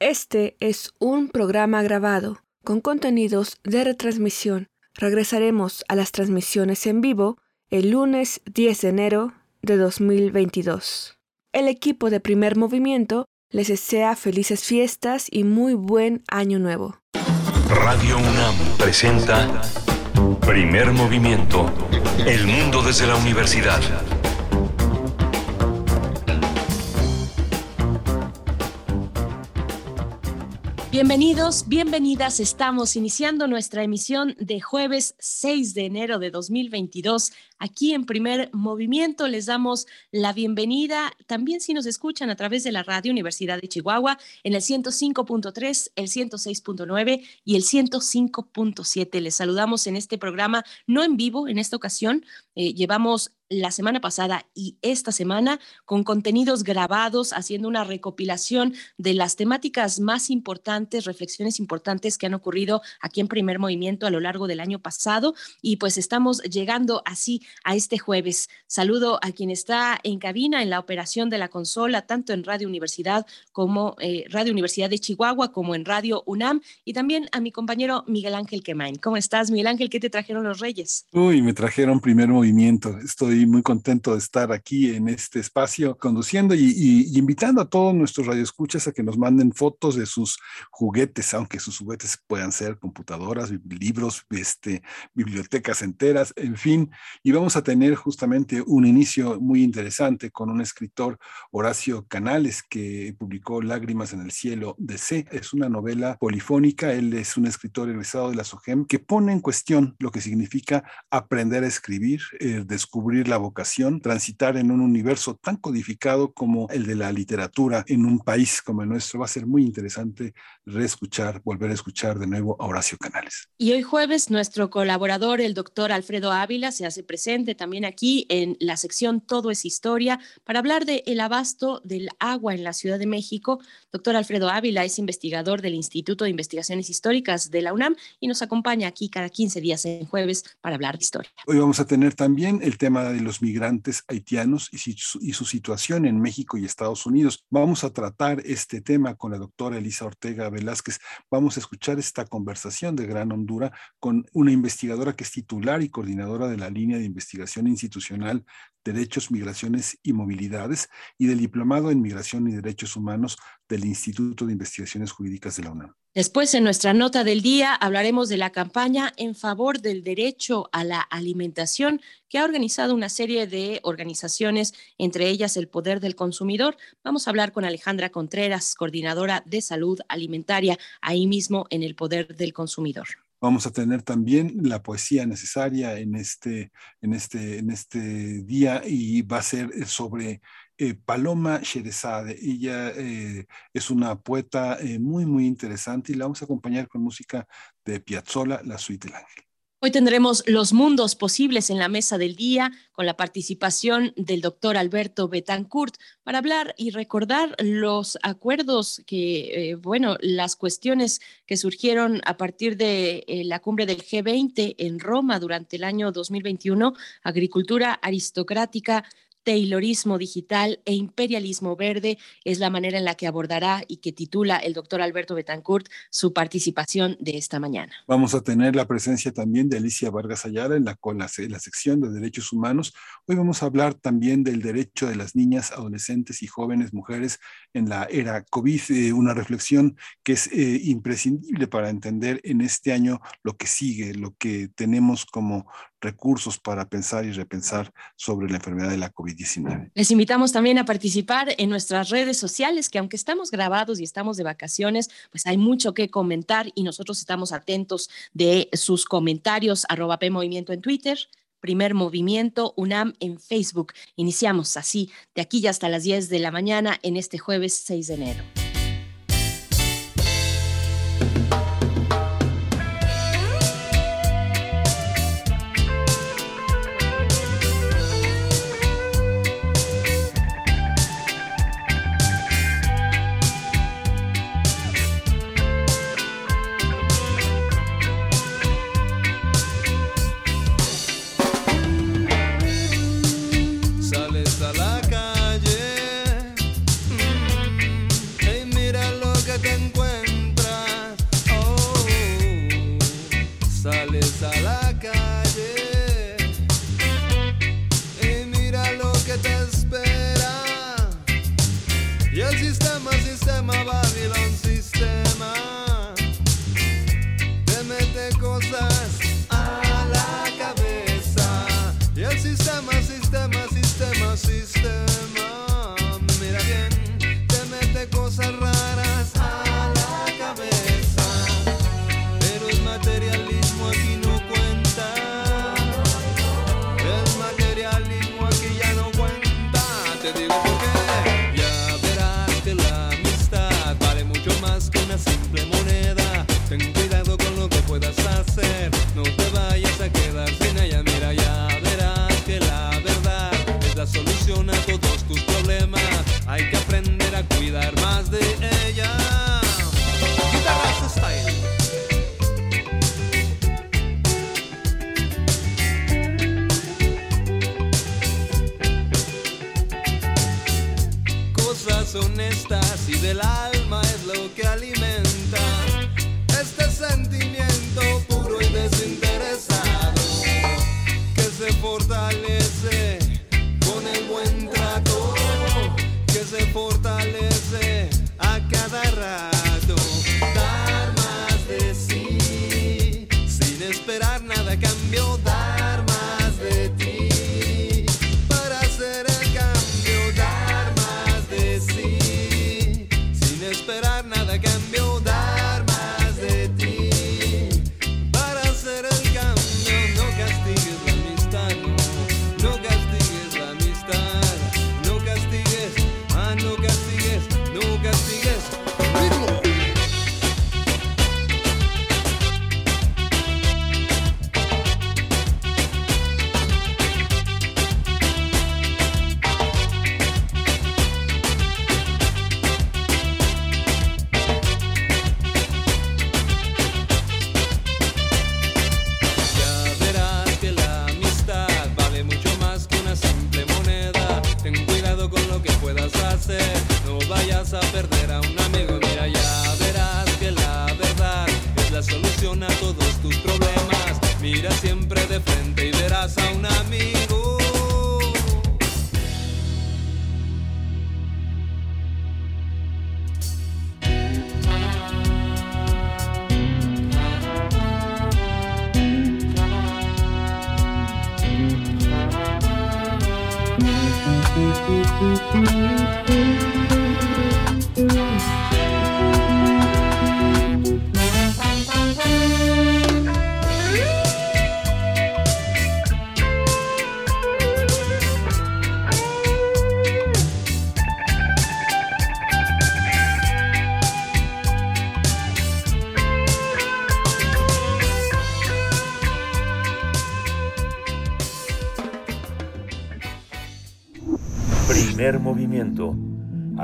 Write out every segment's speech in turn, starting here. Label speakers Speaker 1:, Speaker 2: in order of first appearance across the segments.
Speaker 1: Este es un programa grabado con contenidos de retransmisión. Regresaremos a las transmisiones en vivo el lunes 10 de enero de 2022. El equipo de primer movimiento les desea felices fiestas y muy buen año nuevo.
Speaker 2: Radio UNAM presenta Primer Movimiento, El Mundo desde la Universidad.
Speaker 3: Bienvenidos, bienvenidas. Estamos iniciando nuestra emisión de jueves 6 de enero de 2022. Aquí en primer movimiento les damos la bienvenida. También si nos escuchan a través de la radio Universidad de Chihuahua en el 105.3, el 106.9 y el 105.7. Les saludamos en este programa, no en vivo en esta ocasión. Eh, llevamos la semana pasada y esta semana con contenidos grabados, haciendo una recopilación de las temáticas más importantes, reflexiones importantes que han ocurrido aquí en primer movimiento a lo largo del año pasado. Y pues estamos llegando así a este jueves. Saludo a quien está en cabina en la operación de la consola, tanto en Radio Universidad como eh, Radio Universidad de Chihuahua, como en Radio UNAM, y también a mi compañero Miguel Ángel Quemain. ¿Cómo estás, Miguel Ángel? ¿Qué te trajeron los Reyes?
Speaker 4: Uy, me trajeron primer movimiento. Estoy muy contento de estar aquí en este espacio conduciendo y, invitando a todos nuestros radioescuchas a que nos manden fotos de sus juguetes, aunque sus juguetes puedan ser computadoras, libros, este, bibliotecas enteras, en fin. Y vamos a tener justamente un inicio muy interesante con un escritor, Horacio Canales, que publicó Lágrimas en el cielo de C. Es una novela polifónica. Él es un escritor egresado de la SOGEM que pone en cuestión lo que significa aprender a escribir, eh, descubrir la vocación, transitar en un universo tan codificado como el de la literatura en un país como el nuestro. Va a ser muy interesante reescuchar, volver a escuchar de nuevo a Horacio Canales.
Speaker 3: Y hoy jueves nuestro colaborador, el doctor Alfredo Ávila, se hace presente también aquí en la sección Todo es Historia para hablar del el abasto del agua en la Ciudad de México. Doctor Alfredo Ávila es investigador del Instituto de Investigaciones Históricas de la UNAM y nos acompaña aquí cada 15 días en jueves para hablar de historia.
Speaker 4: Hoy vamos a tener también el tema de los migrantes haitianos y su, situación en México y Estados Unidos. Vamos a tratar este tema con la doctora Elisa Ortega Velázquez. Vamos a escuchar esta conversación de Gran Hondura con una investigadora que es titular y coordinadora de la línea de investigación institucional Derechos, Migraciones y Movilidades y del Diplomado en Migración y Derechos Humanos del Instituto de Investigaciones Jurídicas de la UNAM.
Speaker 3: Después, en nuestra nota del día, hablaremos de la campaña en favor del derecho a la alimentación que ha organizado una serie de organizaciones, entre ellas el Poder del Consumidor. Vamos a hablar con Alejandra Contreras, coordinadora de salud alimentaria, ahí mismo en el Poder del Consumidor.
Speaker 4: Vamos a tener también la poesía necesaria en este, en este, en este día y va a ser sobre eh, Paloma Sherezade. Ella eh, es una poeta eh, muy, muy interesante y la vamos a acompañar con música de Piazzolla, La Suite del Ángel.
Speaker 3: Hoy tendremos los mundos posibles en la mesa del día con la participación del doctor Alberto Betancourt para hablar y recordar los acuerdos que, eh, bueno, las cuestiones que surgieron a partir de eh, la cumbre del G20 en Roma durante el año 2021, agricultura aristocrática, Taylorismo digital e imperialismo verde es la manera en la que abordará y que titula el doctor Alberto Betancourt su participación de esta mañana.
Speaker 4: Vamos a tener la presencia también de Alicia Vargas Ayala en la, la, sección de derechos humanos. Hoy vamos a hablar también del derecho de las niñas, adolescentes y jóvenes mujeres en la era COVID, eh, una reflexión que es eh, imprescindible para entender en este año lo que sigue, lo que tenemos como recursos para pensar y repensar sobre la enfermedad de la COVID-19.
Speaker 3: Les invitamos también a participar en nuestras redes sociales, que aunque estamos grabados y estamos de vacaciones, pues hay mucho que comentar y nosotros estamos atentos de sus comentarios, arroba Movimiento en Twitter, Primer Movimiento UNAM en Facebook. Iniciamos así, de aquí ya hasta las 10 de la mañana en este jueves 6 de enero.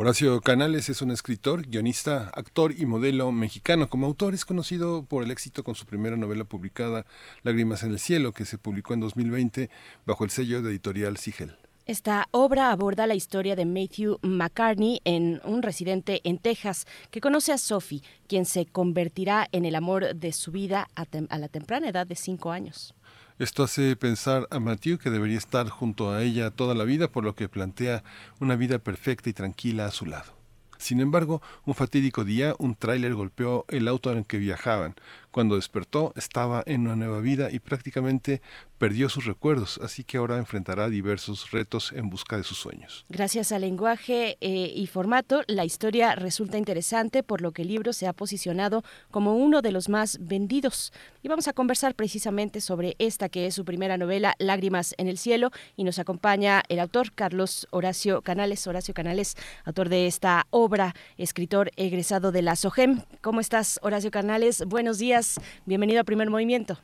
Speaker 4: Horacio Canales es un escritor, guionista, actor y modelo mexicano. Como autor es conocido por el éxito con su primera novela publicada, Lágrimas en el Cielo, que se publicó en 2020 bajo el sello de editorial Sigel.
Speaker 3: Esta obra aborda la historia de Matthew McCartney, en un residente en Texas, que conoce a Sophie, quien se convertirá en el amor de su vida a, a la temprana edad de cinco años.
Speaker 4: Esto hace pensar a Matthew que debería estar junto a ella toda la vida, por lo que plantea una vida perfecta y tranquila a su lado. Sin embargo, un fatídico día, un tráiler golpeó el auto en el que viajaban. Cuando despertó, estaba en una nueva vida y prácticamente perdió sus recuerdos, así que ahora enfrentará diversos retos en busca de sus sueños.
Speaker 3: Gracias al lenguaje eh, y formato, la historia resulta interesante, por lo que el libro se ha posicionado como uno de los más vendidos. Y vamos a conversar precisamente sobre esta que es su primera novela, Lágrimas en el cielo, y nos acompaña el autor Carlos Horacio Canales, Horacio Canales, autor de esta obra, escritor egresado de la SOGEM. ¿Cómo estás, Horacio Canales? Buenos días, bienvenido a Primer Movimiento.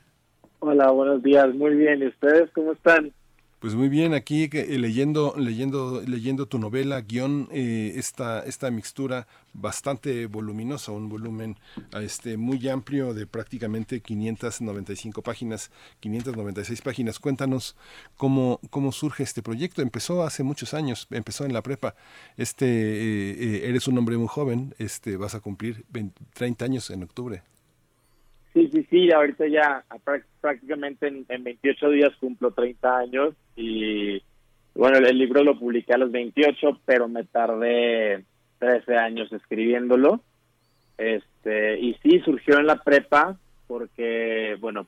Speaker 5: Hola, buenos días, muy bien. ¿Y ustedes cómo están?
Speaker 4: Pues muy bien, aquí eh, leyendo, leyendo, leyendo tu novela, guion, eh, esta, esta mixtura bastante voluminosa, un volumen este, muy amplio de prácticamente 595 páginas, 596 páginas. Cuéntanos cómo, cómo surge este proyecto. Empezó hace muchos años, empezó en la prepa. Este, eh, eres un hombre muy joven, este, vas a cumplir 30 años en octubre.
Speaker 5: Sí, sí, sí, ahorita ya prácticamente en, 28 días cumplo 30 años y bueno, el, libro lo publiqué a los 28, pero me tardé 13 años escribiéndolo. Este, y sí, surgió en la prepa porque, bueno,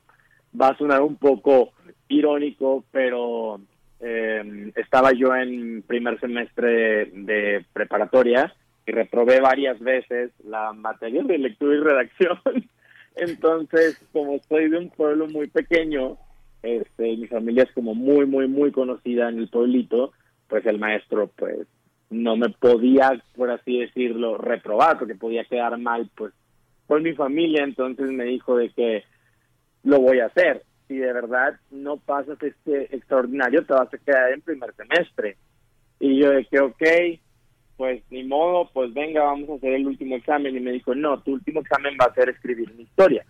Speaker 5: va a sonar un poco irónico, pero em, estaba yo en primer semestre de preparatoria y reprobé varias veces la materia de lectura y redacción. Entonces, como soy de un pueblo muy pequeño, este, mi familia es como muy, muy, muy conocida en el pueblito, pues el maestro, pues, no me podía, por así decirlo, reprobar, porque podía quedar mal, pues, con mi familia, entonces me dijo de que lo voy a hacer. Si de verdad no pasas este extraordinario, te vas a quedar en primer semestre. Y yo de que, ok, pues ni modo, pues venga, vamos a hacer el último examen. Y me dijo, no, tu último examen va a ser escribir una historia.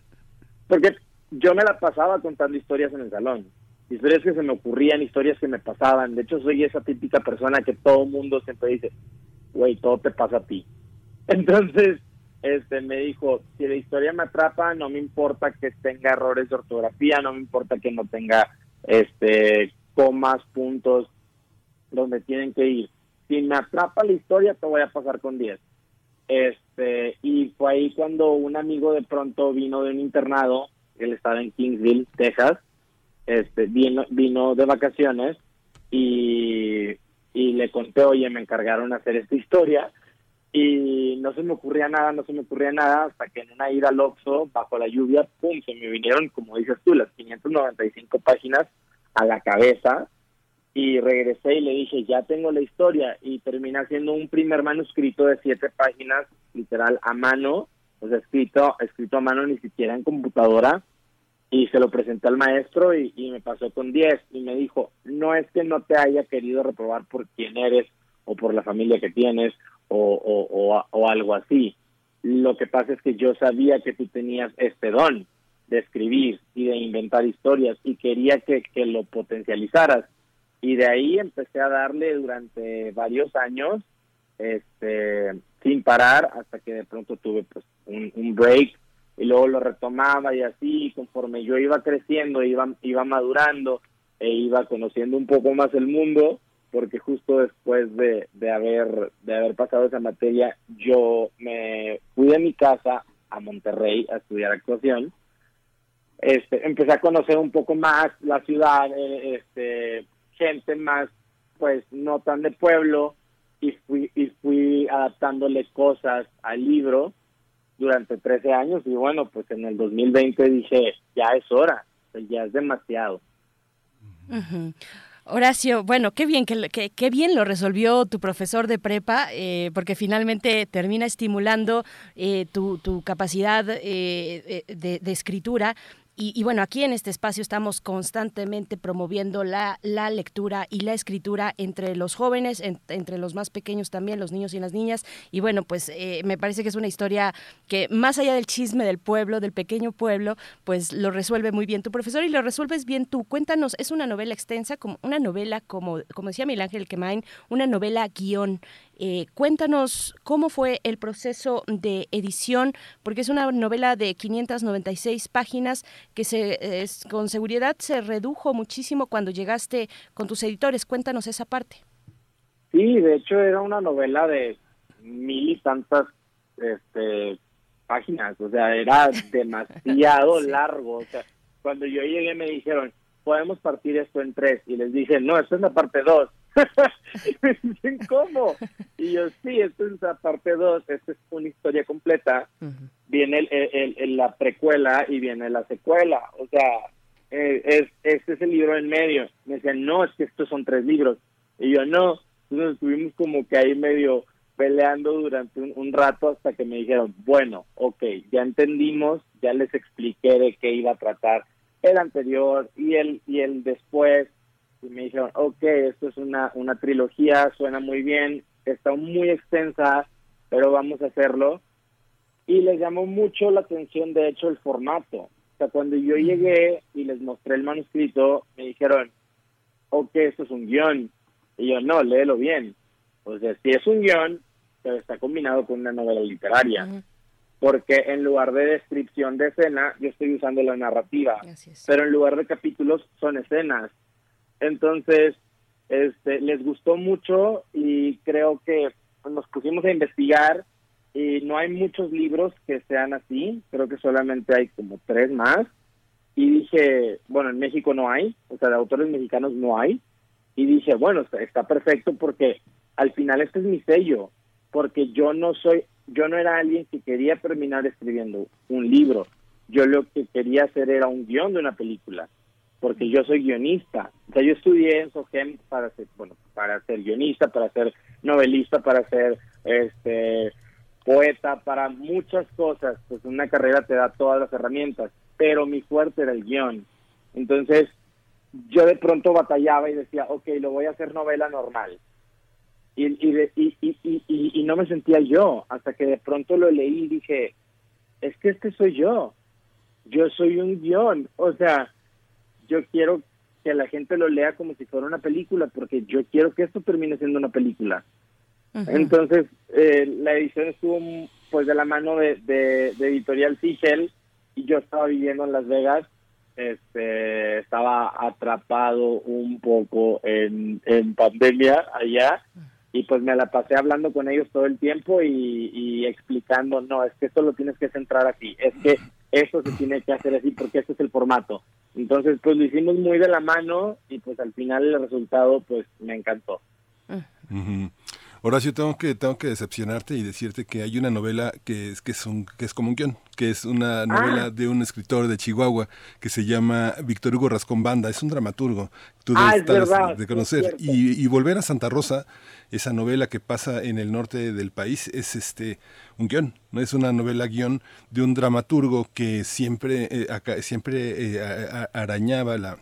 Speaker 5: Porque yo me la pasaba contando historias en el salón. Historias que se me ocurrían, historias que me pasaban. De hecho, soy esa típica persona que todo mundo siempre dice, güey, todo te pasa a ti. Entonces, este me dijo, si la historia me atrapa, no me importa que tenga errores de ortografía, no me importa que no tenga este comas, puntos, donde tienen que ir si me atrapa la historia, te voy a pasar con 10. Este, y fue ahí cuando un amigo de pronto vino de un internado, él estaba en Kingsville, Texas, este, vino, vino de vacaciones y, y le conté, oye, me encargaron hacer esta historia y no se me ocurría nada, no se me ocurría nada hasta que en una ida al Oxxo, bajo la lluvia, pum, se me vinieron, como dices tú, las 595 páginas a la cabeza y regresé y le dije, ya tengo la historia y terminé haciendo un primer manuscrito de siete páginas, literal a mano, o escrito, escrito a mano ni siquiera en computadora y se lo presenté al maestro y, me pasó con diez y me dijo, no es que no te haya querido reprobar por quién eres o por la familia que tienes o, o, algo así. Lo que pasa es que yo sabía que tú tenías este don de escribir y de inventar historias y quería que, que lo potencializaras y de ahí empecé a darle durante varios años este sin parar hasta que de pronto tuve pues un, break y luego lo retomaba y así conforme yo iba creciendo iba iba madurando e iba conociendo un poco más el mundo porque justo después de, de haber de haber pasado esa materia yo me fui de mi casa a Monterrey a estudiar actuación. Este empecé a conocer un poco más la ciudad eh, este gente más, pues, no tan de pueblo y fui, y fui adaptándole cosas al libro durante 13 años y bueno, pues en el 2020 dije, ya es hora, ya es demasiado.
Speaker 3: Horacio, bueno, qué bien, que, qué bien lo resolvió tu profesor de prepa, eh, porque finalmente termina estimulando eh, tu, tu, capacidad eh, de, de, escritura, y, bueno, aquí en este espacio estamos constantemente promoviendo la, la lectura y la escritura entre los jóvenes, entre los más pequeños también, los niños y las niñas. Y bueno, pues eh, me parece que es una historia que más allá del chisme del pueblo, del pequeño pueblo, pues lo resuelve muy bien tu profesor y lo resuelves bien tú. Cuéntanos, es una novela extensa, como una novela, como, como decía Miguel Ángel una novela guion. Eh, cuéntanos cómo fue el proceso de edición, porque es una novela de 596 páginas que se, con seguridad se redujo muchísimo cuando llegaste con tus editores. Cuéntanos esa parte.
Speaker 5: Sí, de hecho era una novela de mil y tantas este, páginas, o sea, era demasiado largo. O sea, cuando yo llegué me dijeron, podemos partir esto en tres, y les dije, no, esto es la parte dos y me dicen, ¿cómo? Y yo, sí, esto es la parte 2, esta es una historia completa. Viene el, el, la precuela y viene la secuela. O sea, eh, es, este es el libro en medio. Me decían, no, es que estos son tres libros. Y yo, no. Entonces estuvimos como que ahí medio peleando durante un, un, rato hasta que me dijeron, bueno, ok, ya entendimos, ya les expliqué de qué iba a tratar el anterior y el, y el después y me dijeron, ok, esto es una, una trilogía, suena muy bien, está muy extensa, pero vamos a hacerlo. Y les llamó mucho la atención, de hecho, el formato. O sea, cuando yo llegué y les mostré el manuscrito, me dijeron, ok, esto es un guion. Y yo, no, léelo bien. O sea, si es un guion, pero está combinado con una novela literaria. Porque en lugar de descripción de escena, yo estoy usando la narrativa. Pero en lugar de capítulos, son escenas. Entonces, este, les gustó mucho y creo que nos pusimos a investigar y no hay muchos libros que sean así, creo que solamente hay como tres más. Y dije, bueno, en México no hay, o sea, de autores mexicanos no hay. Y dije, bueno, está, está perfecto porque al final este es mi sello, porque yo no soy, yo no era alguien que quería terminar escribiendo un libro. Yo lo que quería hacer era un guion de una película porque yo soy guionista. O sea, yo estudié en SOGEM para ser, bueno, para ser guionista, para ser novelista, para ser este poeta, para muchas cosas. Pues una carrera te da todas las herramientas, pero mi fuerte era el guion. Entonces, yo de pronto batallaba y decía, ok, lo voy a hacer novela normal. Y, y, y, y, y no me sentía yo, hasta que de pronto lo leí y dije, es que este soy yo. Yo soy un guion. O sea, yo quiero que la gente lo lea como si fuera una película, porque yo quiero que esto termine siendo una película. Entonces, eh, la edición estuvo pues de la mano de, de, Editorial Sigel y yo estaba viviendo en Las Vegas, este, estaba atrapado un poco en, en pandemia allá y pues me la pasé hablando con ellos todo el tiempo y, y explicando, no, es que esto lo tienes que centrar aquí, es que eso se tiene que hacer así porque este es el formato. Entonces, pues lo hicimos muy de la mano y pues al final el resultado pues me encantó.
Speaker 4: Horacio, tengo que, tengo que decepcionarte y decirte que hay una novela que es, que es, un, que es como un guion, que es una ah. novela de un escritor de Chihuahua que se llama Víctor Hugo Rascón Banda, es un dramaturgo, tú
Speaker 5: ah, debes
Speaker 4: de conocer. Y, y, Volver a Santa Rosa, esa novela que pasa en el norte del país, es este un guion, no es una novela guion de un dramaturgo que siempre, eh, siempre eh, arañaba la,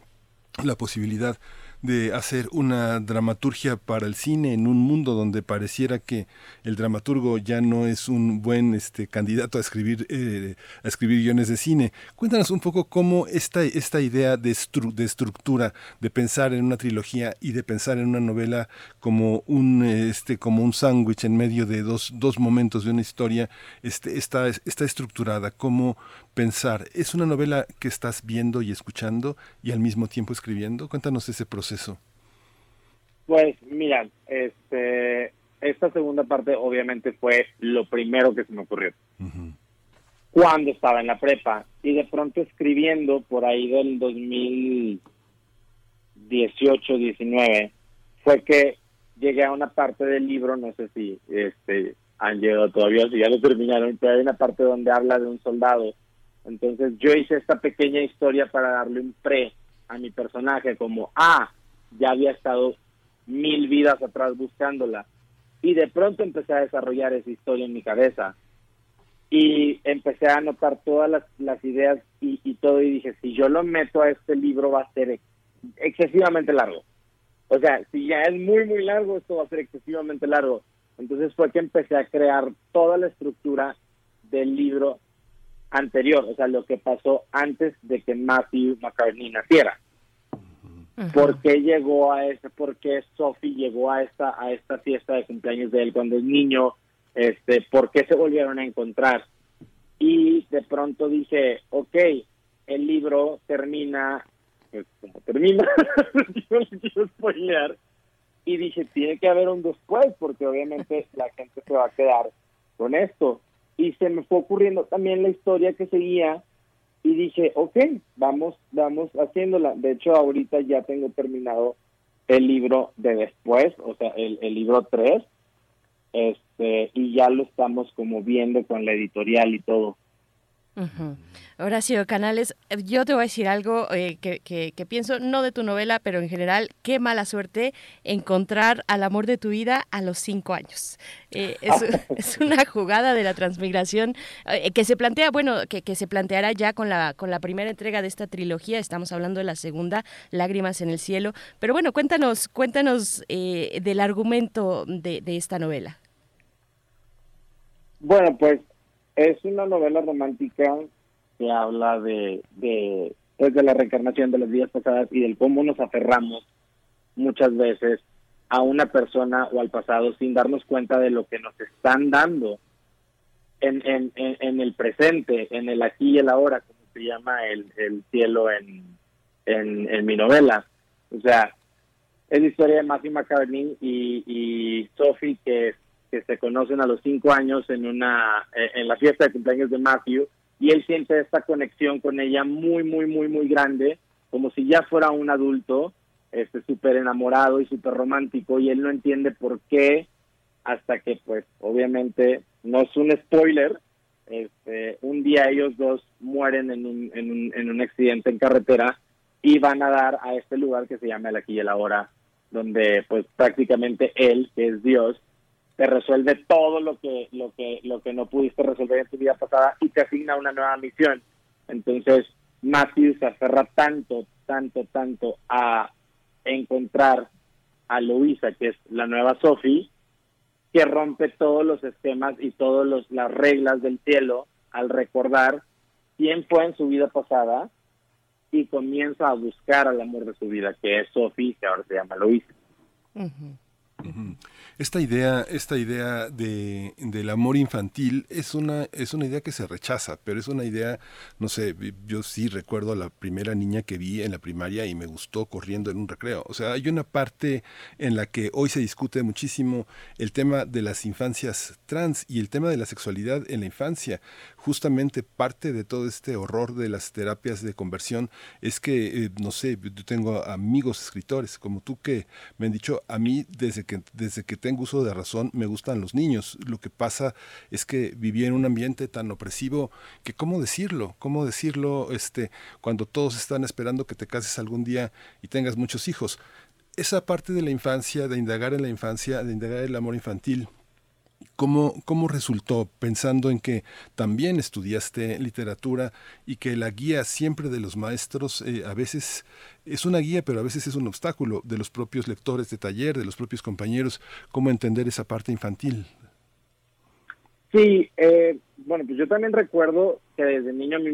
Speaker 4: la posibilidad de hacer una dramaturgia para el cine en un mundo donde pareciera que el dramaturgo ya no es un buen este, candidato a escribir, eh, a escribir guiones de cine. Cuéntanos un poco cómo esta, esta idea de, de estructura, de pensar en una trilogía y de pensar en una novela como un, este, como un sándwich en medio de dos, dos momentos de una historia, este, está, está estructurada, cómo pensar. ¿Es una novela que estás viendo y escuchando y al mismo tiempo escribiendo? Cuéntanos ese proceso.
Speaker 5: Pues mira, este, esta segunda parte obviamente fue lo primero que se me ocurrió. Cuando estaba en la prepa y de pronto escribiendo por ahí del 2018, 19, fue que llegué a una parte del libro, no sé si este han llegado todavía, si ya lo terminaron, pero hay una parte donde habla de un soldado. Entonces yo hice esta pequeña historia para darle un pre a mi personaje, como, ah, ya había estado mil vidas atrás buscándola. Y de pronto empecé a desarrollar esa historia en mi cabeza. Y empecé a anotar todas las, ideas y, todo. Y dije, si yo lo meto a este libro va a ser excesivamente largo. O sea, si ya es muy, muy largo, esto va a ser excesivamente largo. Entonces fue que empecé a crear toda la estructura del libro anterior, o sea, lo que pasó antes de que Matthew McCartney naciera. ¿Por qué llegó a ese, por qué Sophie llegó a esta, a esta fiesta de cumpleaños de él cuando es niño? Este, ¿Por qué se volvieron a encontrar? Y de pronto dije, ok, el libro termina, pues como termina, yo no quiero spoilear, y dije, tiene que haber un después, porque obviamente la gente se va a quedar con esto. Y se me fue ocurriendo también la historia que seguía y dije, ok, vamos, vamos haciéndola. De hecho, ahorita ya tengo terminado el libro de después, o sea, el, el libro 3, este, y ya lo estamos como viendo con la editorial y todo.
Speaker 3: Horacio Canales, yo te voy a decir algo eh, que, que, pienso, no de tu novela, pero en general, qué mala suerte encontrar al amor de tu vida a los cinco años. Eh, es, una jugada de la transmigración eh, que se plantea, bueno, que, que, se planteará ya con la, con la primera entrega de esta trilogía, estamos hablando de la segunda, Lágrimas en el Cielo, pero bueno, cuéntanos, cuéntanos del argumento de, de esta novela.
Speaker 5: Bueno, pues es una novela romántica que habla de, de, pues la reencarnación de las vidas pasadas y del cómo nos aferramos muchas veces a una persona o al pasado sin darnos cuenta de lo que nos están dando en, en, en, el presente, en el aquí y el ahora, como se llama el, el cielo en, en, mi novela. O sea, es la historia de Máxima Cabernet y, y Sophie que, que se conocen a los cinco años en una en la fiesta de cumpleaños de Matthew y él siente esta conexión con ella muy, muy, muy, muy grande, como si ya fuera un adulto, este súper enamorado y súper romántico, y él no entiende por qué, hasta que, pues, obviamente, no es un spoiler, este, un día ellos dos mueren en un, en un, en un accidente en carretera y van a dar a este lugar que se llama el aquí y el ahora, donde, pues, prácticamente él, que es Dios, te resuelve todo lo que lo que lo que no pudiste resolver en tu vida pasada y te asigna una nueva misión. Entonces, Matthew se aferra tanto, tanto, tanto a encontrar a Luisa, que es la nueva Sophie, que rompe todos los esquemas y todas las reglas del cielo al recordar quién fue en su vida pasada y comienza a buscar al amor de su vida, que es Sophie, que ahora se llama Luisa.
Speaker 4: Esta idea, esta idea de, del amor infantil es una, es una idea que se rechaza, pero es una idea, no sé, yo sí recuerdo a la primera niña que vi en la primaria y me gustó corriendo en un recreo. O sea, hay una parte en la que hoy se discute muchísimo el tema de las infancias trans y el tema de la sexualidad en la infancia. Justamente parte de todo este horror de las terapias de conversión es que, eh, no sé, yo tengo amigos escritores como tú que me han dicho, a mí desde que, desde que tengo uso de razón, me gustan los niños. Lo que pasa es que viví en un ambiente tan opresivo que cómo decirlo, cómo decirlo este, cuando todos están esperando que te cases algún día y tengas muchos hijos. Esa parte de la infancia, de indagar en la infancia, de indagar el amor infantil, ¿Cómo, ¿Cómo, resultó pensando en que también estudiaste literatura y que la guía siempre de los maestros eh, a veces es una guía, pero a veces es un obstáculo de los propios lectores de taller, de los propios compañeros? ¿Cómo entender esa parte infantil?
Speaker 5: Sí, eh, bueno, pues yo también recuerdo que desde niño a mí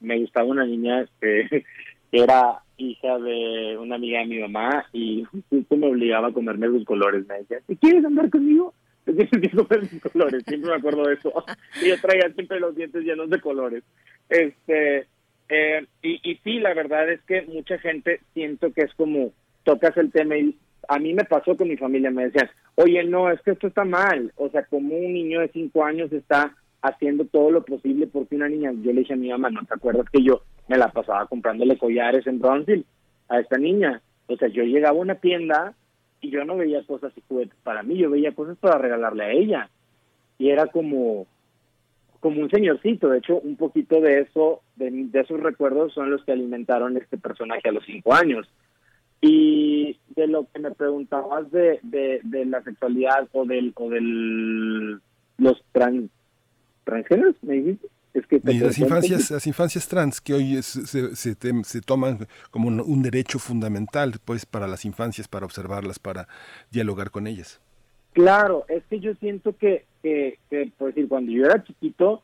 Speaker 5: me, gustaba una niña que, era hija de una amiga de mi mamá y me obligaba a comerme sus colores. Me decía, ¿quieres andar conmigo? Tienes que mis colores, siempre me acuerdo de eso. Y yo traía siempre los dientes llenos de colores. Este, eh, y, y sí, la verdad es que mucha gente siento que es como tocas el tema y a mí me pasó con mi familia, me decían, oye, no, es que esto está mal. O sea, como un niño de cinco años está haciendo todo lo posible porque una niña, yo le dije a mi mamá, ¿no te acuerdas que yo me la pasaba comprándole collares en Brownsville a esta niña? O sea, yo llegaba a una tienda y yo no veía cosas y juguetes para mí, yo veía cosas para regalarle a ella. Y era como, como un señorcito. De hecho, un poquito de eso, de, esos recuerdos son los que alimentaron este personaje a los cinco años. Y de lo que me preguntabas de, de, la sexualidad o del o del los trans transgéneros, me dijiste.
Speaker 4: Es que las infancias, las infancias trans que hoy se, se, se, toman como un, derecho fundamental pues para las infancias, para observarlas, para dialogar con ellas.
Speaker 5: Claro, es que yo siento que, que, que por decir, cuando yo era chiquito,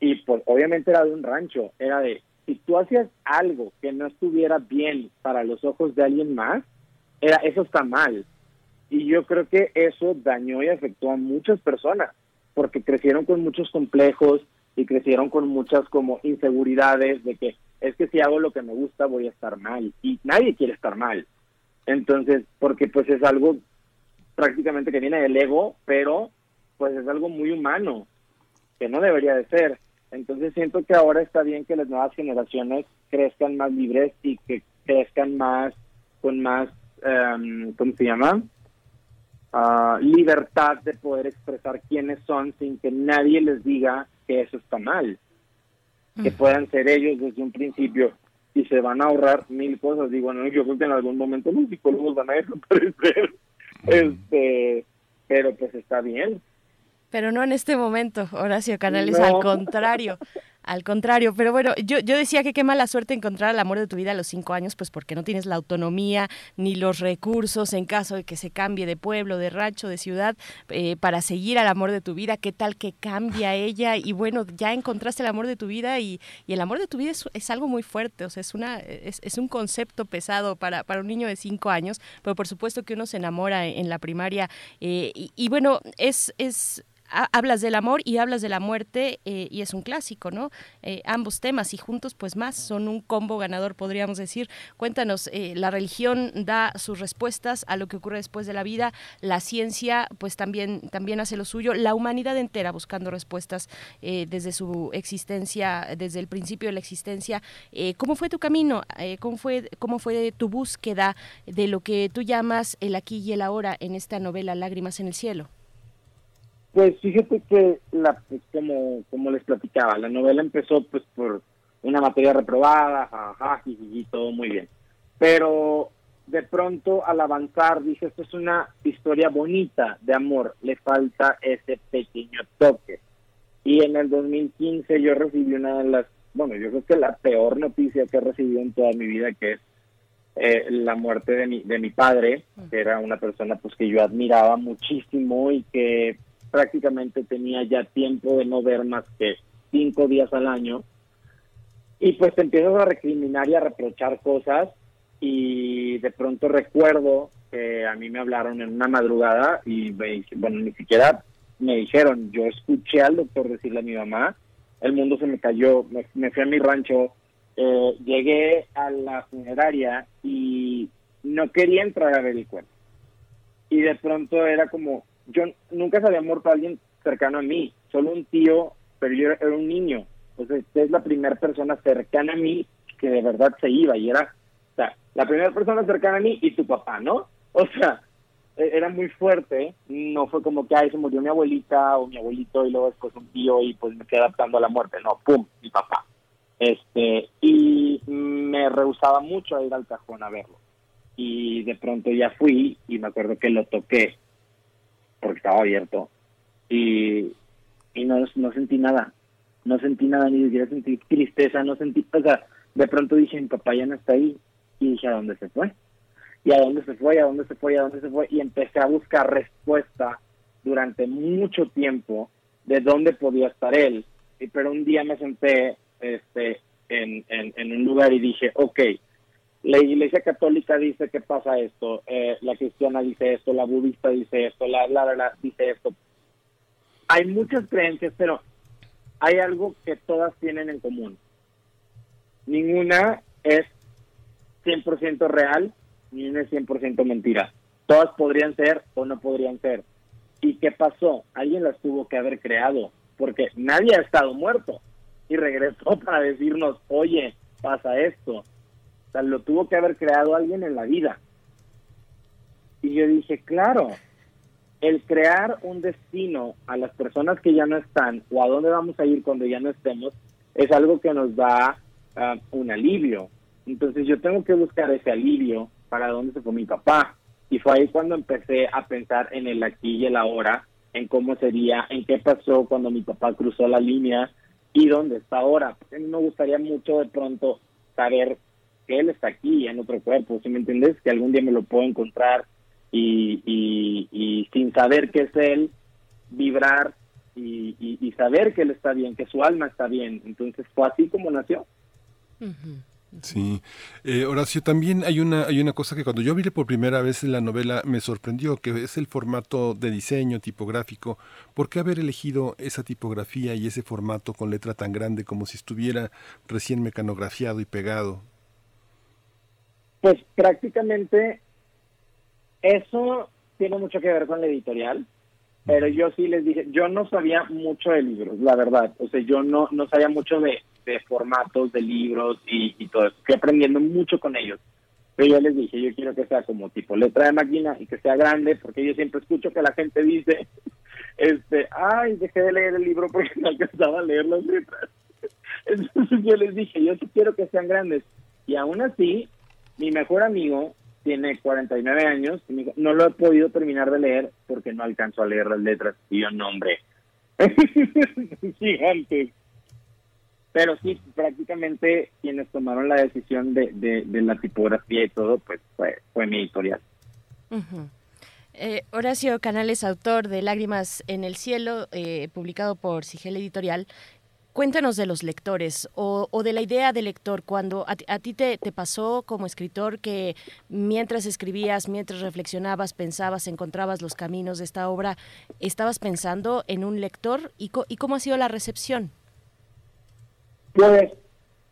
Speaker 5: y pues obviamente era de un rancho, era de, si tú hacías algo que no estuviera bien para los ojos de alguien más, era eso está mal. Y yo creo que eso dañó y afectó a muchas personas, porque crecieron con muchos complejos, y crecieron con muchas como inseguridades de que es que si hago lo que me gusta voy a estar mal y nadie quiere estar mal. Entonces, porque pues es algo prácticamente que viene del ego, pero pues es algo muy humano, que no debería de ser. Entonces siento que ahora está bien que las nuevas generaciones crezcan más libres y que crezcan más con más, um, ¿cómo se llama? Uh, libertad de poder expresar quiénes son sin que nadie les diga que eso está mal. que puedan ser ellos desde un principio y se van a ahorrar mil cosas. Digo, bueno, yo creo que en algún momento los psicólogos van a desaparecer, este, pero pues está bien.
Speaker 3: Pero no en este momento, Horacio Canales, al contrario. Al contrario, pero bueno, yo, yo decía que qué mala suerte encontrar el amor de tu vida a los cinco años, pues porque no tienes la autonomía ni los recursos en caso de que se cambie de pueblo, de rancho, de ciudad, eh, para seguir al amor de tu vida. ¿Qué tal que cambia ella? Y bueno, ya encontraste el amor de tu vida y, y el amor de tu vida es, es, algo muy fuerte, o sea, es, una, es, es, un concepto pesado para, para un niño de cinco años, pero por supuesto que uno se enamora en la primaria. Eh, y, y bueno, es... es hablas del amor y hablas de la muerte eh, y es un clásico, ¿no? Eh, ambos temas y juntos pues más son un combo ganador, podríamos decir. Cuéntanos, eh, la religión da sus respuestas a lo que ocurre después de la vida, la ciencia pues también, también hace lo suyo, la humanidad entera buscando respuestas desde su existencia, desde el principio de la existencia. ¿Cómo fue tu camino? ¿cómo, fue, ¿Cómo fue tu búsqueda de lo que tú llamas el aquí y el ahora en esta novela Lágrimas en el cielo?
Speaker 5: Pues fíjate que, la, pues, como, como les platicaba, la novela empezó pues por una materia reprobada, jajaja, y todo muy bien. Pero de pronto al avanzar dije, esto es una historia bonita de amor, le falta ese pequeño toque. Y en el 2015 yo recibí una de las, bueno, yo creo que la peor noticia que he recibido en toda mi vida, que es eh, la muerte de mi, de mi padre, que era una persona pues que yo admiraba muchísimo y que prácticamente tenía ya tiempo de no ver más que cinco días al año. Y pues te empiezas a recriminar y a reprochar cosas y de pronto recuerdo que a mí me hablaron en una madrugada y bueno, ni siquiera me dijeron, yo escuché al doctor decirle a mi mamá, el mundo se me cayó, me, fui a mi rancho, eh, llegué a la funeraria y no quería entrar a ver el cuerpo. Y de pronto era como, yo nunca se había muerto alguien cercano a mí, solo un tío, pero yo era un niño. Entonces, es la primera persona cercana a mí que de verdad se iba y era, o sea, la primera persona cercana a mí y tu papá, ¿no? O sea, e, era muy fuerte, no fue como que, ay, se murió mi abuelita o mi abuelito y luego después un tío y pues me quedé adaptando a la muerte, no, pum, mi papá. Este, y me rehusaba mucho a ir al cajón a verlo. Y de pronto ya fui y me acuerdo que lo toqué porque estaba abierto y, y no, no sentí nada, no sentí nada, ni siquiera sentí tristeza, no sentí, o sea, de pronto dije, mi papá ya no está ahí, y dije, ¿a dónde se fue? ¿Y a dónde se fue? ¿A dónde se fue? ¿A dónde se fue? Y empecé a buscar respuesta durante mucho tiempo de dónde podía estar él. Y, pero un día me senté este, en, en, en un lugar y dije, ok, la iglesia católica dice que pasa esto, eh, la cristiana dice esto, la budista dice esto, la, la, dice esto. Hay muchas creencias, pero hay algo que todas tienen en común. Ninguna es 100% real, ni una es 100% mentira. Todas podrían ser o no podrían ser. ¿Y qué pasó? Alguien las tuvo que haber creado, porque nadie ha estado muerto y regresó para decirnos, oye, pasa esto lo tuvo que haber creado alguien en la vida. Y yo dije, claro, el crear un destino a las personas que ya no están o a dónde vamos a ir cuando ya no estemos es algo que nos da ah, un alivio. Entonces yo tengo que buscar ese alivio para dónde se fue mi papá. Y fue ahí cuando empecé a pensar en el aquí y el ahora, en cómo sería, en qué pasó cuando mi papá cruzó la línea y dónde está ahora. A mí me gustaría mucho de pronto saber que él está aquí en otro cuerpo, si me entiendes? Que algún día me lo puedo encontrar y, y, sin saber que es él, vibrar y, y, saber que él está bien, que su alma está bien. Entonces fue así como nació.
Speaker 4: Sí, eh, Horacio, también hay una, hay una cosa que cuando yo vi por primera vez en la novela me sorprendió, que es el formato de diseño tipográfico. ¿Por qué haber elegido esa tipografía y ese formato con letra tan grande como si estuviera recién mecanografiado y pegado?
Speaker 5: Pues prácticamente eso tiene mucho que ver con la editorial, pero yo sí les dije, yo no sabía mucho de libros, la verdad, o sea, yo no, no sabía mucho de, formatos de libros y, y todo eso, estoy aprendiendo mucho con ellos. Pero yo les dije, yo quiero que sea como tipo letra de máquina y que sea grande, porque yo siempre escucho que la gente dice, este, ay, dejé de leer el libro porque no alcanzaba a leer las letras. Entonces yo les dije, yo sí quiero que sean grandes. Y aún así, mi mejor amigo tiene 49 años y dijo, no lo he podido terminar de leer porque no alcanzo a leer las letras. Y yo, no, hombre, gigantes. Pero sí, prácticamente quienes tomaron la decisión de, la tipografía y todo, pues fue, fue mi editorial.
Speaker 3: Eh, Horacio Canales, autor de Lágrimas en el Cielo, eh, publicado por Sigel Editorial. Cuéntanos de los lectores o, de la idea de lector. Cuando a, ti te, pasó como escritor que mientras escribías, mientras reflexionabas, pensabas, encontrabas los caminos de esta obra, ¿estabas pensando en un lector? ¿Y, cómo ha sido la recepción?
Speaker 5: Pues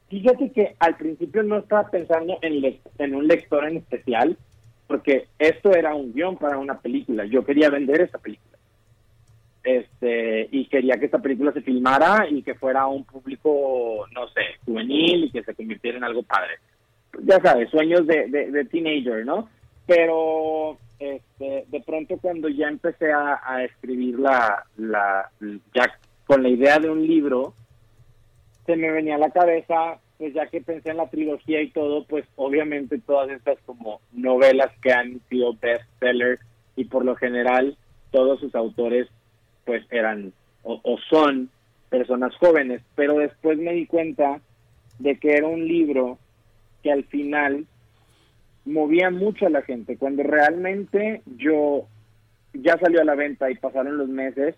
Speaker 5: fíjate que al principio no estaba pensando en, en un lector en especial, porque esto era un guion para una película. Yo quería vender esa película. Este, y quería que esta película se filmara y que fuera un público, no sé, juvenil y que se convirtiera en algo padre. Ya sabes, sueños de, de, teenager, ¿no? Pero este, de pronto cuando ya empecé a, a la, ya con la idea de un libro, se me venía a la cabeza pues ya que pensé en la trilogía y todo, pues obviamente todas estas como novelas que han sido bestsellers y por lo general todos sus autores pues eran o, son personas jóvenes, pero después me di cuenta de que era un libro que al final movía mucho a la gente. Cuando realmente yo ya salió a la venta y pasaron los meses,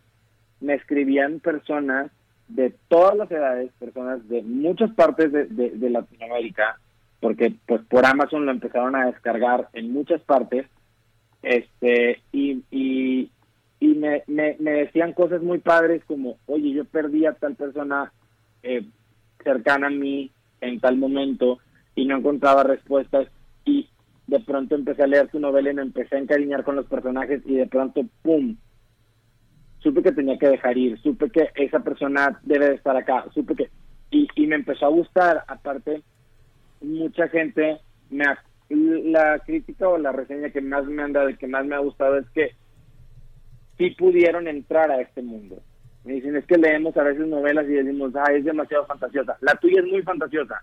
Speaker 5: me escribían personas de todas las edades, personas de muchas partes de, de, Latinoamérica, porque pues por Amazon lo empezaron a descargar en muchas partes, este, y, y, y me, me, decían cosas muy padres como, oye, yo perdí a tal persona eh, cercana a mí en tal momento y no encontraba respuestas y de pronto empecé a leer su novela y me empecé a encariñar con los personajes y de pronto, ¡pum!, supe que tenía que dejar ir, supe que esa persona debe de estar acá, supe que... Y, y me empezó a gustar, aparte, mucha gente, me la crítica o la reseña que más me han dado y que más me ha gustado es que sí pudieron entrar a este mundo. Me dicen, es que leemos a veces novelas y decimos, ah, es demasiado fantasiosa. La tuya es muy fantasiosa,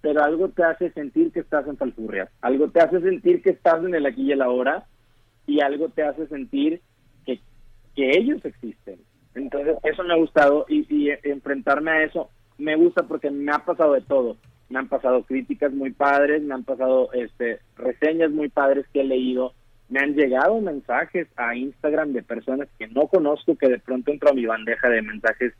Speaker 5: pero algo te hace sentir que estás en Falfurria, algo te hace sentir que estás en el aquí y el ahora, y algo te hace sentir que ellos existen. Entonces, eso me ha gustado y, enfrentarme a eso me gusta porque me ha pasado de todo. Me han pasado críticas muy padres, me han pasado este reseñas muy padres que he leído, me han llegado mensajes a Instagram de personas que no conozco que de pronto entro a mi bandeja de mensajes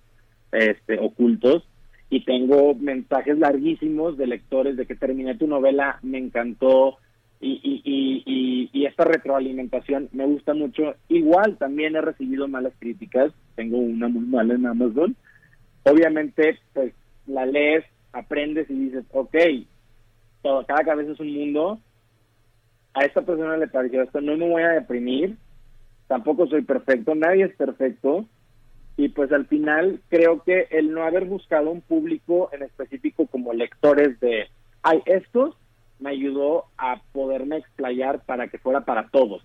Speaker 5: este ocultos y tengo mensajes larguísimos de lectores de que terminé tu novela, me encantó, y, y, y, esta retroalimentación me gusta mucho. Igual también he recibido malas críticas, tengo una muy mala en Amazon. Obviamente, pues la lees, aprendes y dices, ok, cada cabeza es un mundo. A esta persona le pareció esto, no me voy a deprimir, tampoco soy perfecto, nadie es perfecto. Y pues al final creo que el no haber buscado un público en específico como lectores de, hay estos me ayudó a poderme explayar para que fuera para todos.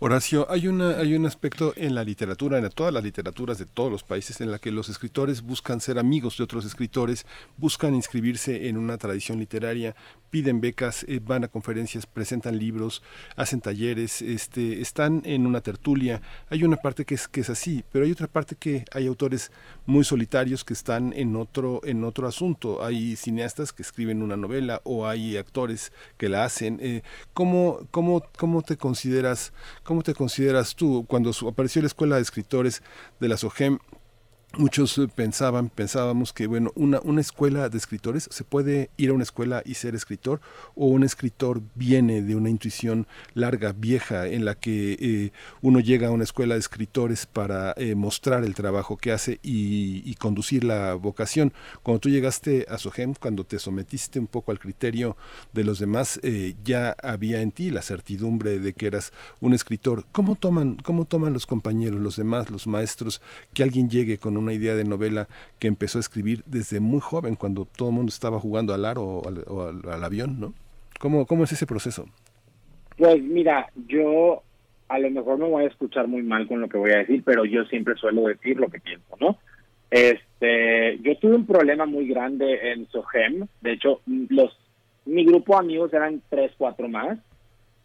Speaker 4: Horacio, hay, una, hay un aspecto en la literatura, en todas las literaturas de todos los países, en la que los escritores buscan ser amigos de otros escritores, buscan inscribirse en una tradición literaria, piden becas, eh, van a conferencias, presentan libros, hacen talleres, este, están en una tertulia. Hay una parte que es, que es así, pero hay otra parte que hay autores muy solitarios que están en otro, en otro asunto. Hay cineastas que escriben una novela o hay actores que la hacen. Eh, ¿cómo, cómo, cómo, te consideras, ¿Cómo te consideras tú cuando apareció la Escuela de Escritores de la SOGEM? Muchos eh, pensaban, pensábamos que bueno, una, una escuela de escritores se puede ir a una escuela y ser escritor, o un escritor viene de una intuición larga, vieja, en la que eh, uno llega a una escuela de escritores para eh, mostrar el trabajo que hace y, conducir la vocación. Cuando tú llegaste a SOGEM, cuando te sometiste un poco al criterio de los demás, ya había en ti la certidumbre de que eras un escritor. ¿Cómo toman, cómo toman los compañeros, los demás, los maestros, que alguien llegue con un una idea de novela que empezó a escribir desde muy joven, cuando todo el mundo estaba jugando al aro o al, avión, ¿no? ¿Cómo, ¿Cómo es ese proceso?
Speaker 5: Pues mira, yo a lo mejor me voy a escuchar muy mal con lo que voy a decir, pero yo siempre suelo decir lo que pienso, ¿no? Este, yo tuve un problema muy grande en Sogem. De hecho, los mi grupo de amigos eran tres, cuatro más.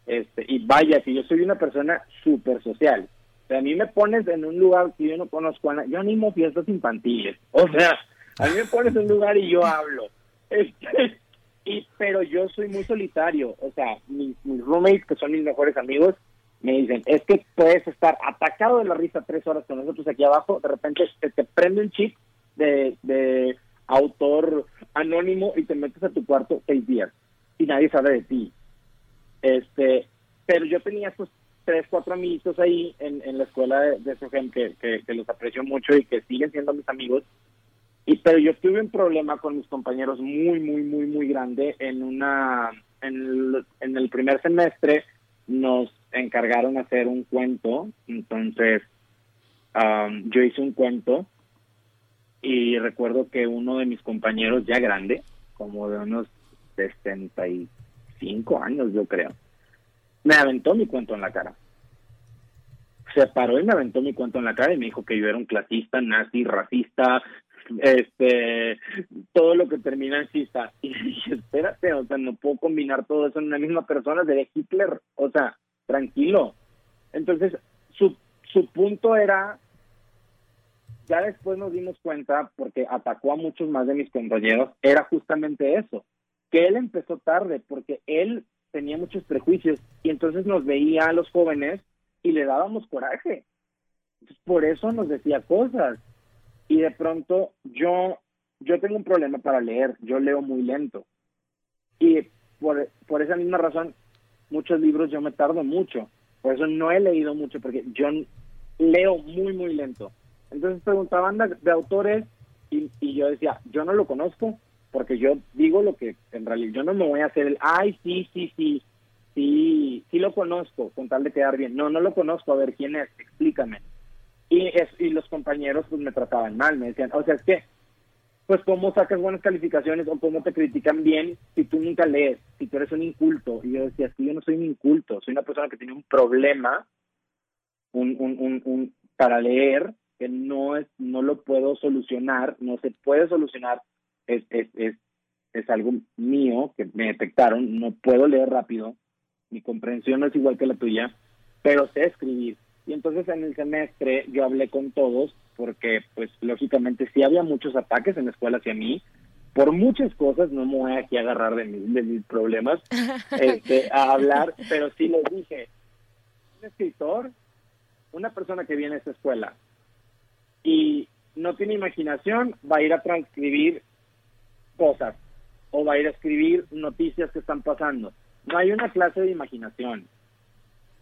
Speaker 5: Este, y vaya, si yo soy una persona súper social. A mí me pones en un lugar que yo no conozco a. Yo animo fiestas infantiles. O sea, a mí me pones en un lugar y yo hablo. Este, y, pero yo soy muy solitario. O sea, mis, mis roommates, que son mis mejores amigos, me dicen, es que puedes estar atacado de la risa tres horas con nosotros aquí abajo, de repente te, prende un chip de, de autor anónimo y te metes a tu cuarto seis días y nadie sabe de ti. Este, pero yo tenía estos tres, cuatro amiguitos ahí en, la escuela de, de que, que, que, los aprecio mucho y que siguen siendo mis amigos. Y pero yo tuve un problema con mis compañeros muy, muy, muy, muy grande en una, en el, en el primer semestre nos encargaron hacer un cuento, entonces um, yo hice un cuento y recuerdo que uno de mis compañeros ya grande, como de unos 65 años yo creo, me aventó mi cuento en la cara. Se paró y me aventó mi cuento en la cara y me dijo que yo era un clasista, nazi, racista, este, todo lo que termina en cista. Y dije, espérate, o sea, no puedo combinar todo eso en una misma persona, de Hitler, o sea, tranquilo. Entonces, su, su punto era ya después nos dimos cuenta, porque atacó a muchos más de mis compañeros, era justamente eso, que él empezó tarde, porque él tenía muchos prejuicios y entonces nos veía a los jóvenes y le dábamos coraje. por eso nos decía cosas. Y de pronto yo, yo tengo un problema para leer, yo leo muy lento. Y por, por esa misma razón, muchos libros yo me tardo mucho. Por eso no he leído mucho, porque yo leo muy, muy lento. Entonces preguntaban de, autores y, y, yo decía, yo no lo conozco, porque yo digo lo que en realidad, yo no me voy a hacer el, ay, sí, sí, sí, sí, sí lo conozco, con tal de quedar bien. No, no lo conozco, a ver quién es, explícame. Y, es, y los compañeros pues me trataban mal, me decían, o sea, es que, pues cómo sacas buenas calificaciones o cómo te critican bien si tú nunca lees, si tú eres un inculto. Y yo decía, sí, yo no soy un inculto, soy una persona que tiene un problema un, un, un, un para leer que no es no lo puedo solucionar, no se puede solucionar, es, es, es, es algo mío que me detectaron, no puedo leer rápido, mi comprensión no es igual que la tuya, pero sé escribir. Y entonces en el semestre yo hablé con todos porque pues lógicamente sí había muchos ataques en la escuela hacia mí, por muchas cosas, no me voy aquí a agarrar de, mis, de mis problemas este, a hablar, pero sí les dije, un escritor, una persona que viene a esta escuela, y no tiene imaginación, va a ir a transcribir cosas o va a ir a escribir noticias que están pasando. No hay una clase de imaginación.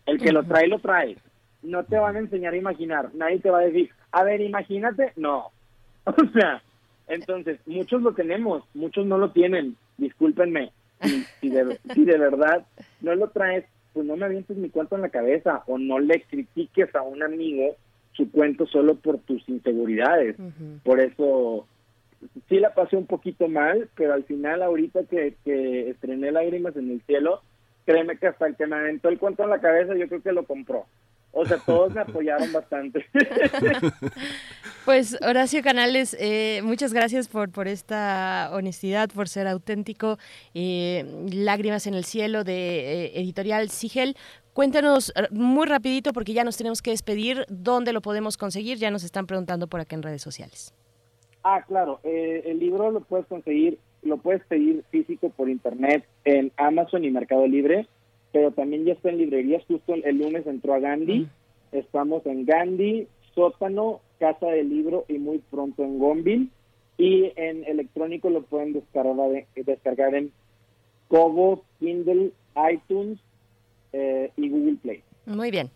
Speaker 5: El que lo trae, lo trae. No te van a enseñar a imaginar. Nadie te va a decir, a ver, imagínate. No. O sea, entonces, muchos lo tenemos, muchos no lo tienen. Discúlpenme. Si, de, si de verdad no lo traes, pues no me avientes mi cuento en la cabeza o no le critiques a un amigo su cuento solo por tus inseguridades. Por eso sí la pasé un poquito mal, pero al final ahorita que, estrené Lágrimas en el Cielo, créeme que hasta el que me aventó el cuento en la cabeza yo creo que lo compró. O sea, todos me apoyaron bastante.
Speaker 3: Pues Horacio Canales, eh, muchas gracias por, por esta honestidad, por ser auténtico. Eh, Lágrimas en el cielo de eh, editorial Sigel. Cuéntanos eh, muy rapidito porque ya nos tenemos que despedir, dónde lo podemos conseguir, ya nos están preguntando por acá en redes sociales.
Speaker 5: Ah, claro, eh, el libro lo puedes conseguir, lo puedes pedir físico por internet en Amazon y Mercado Libre, pero también ya está en librerías, justo el lunes entró a Gandhi, mm. estamos en Gandhi, Sótano, Casa del Libro y muy pronto en Gonville, y en electrónico lo pueden descargar, descargar en Kobo, Kindle, iTunes, eh, y Google Play.
Speaker 3: Muy bien.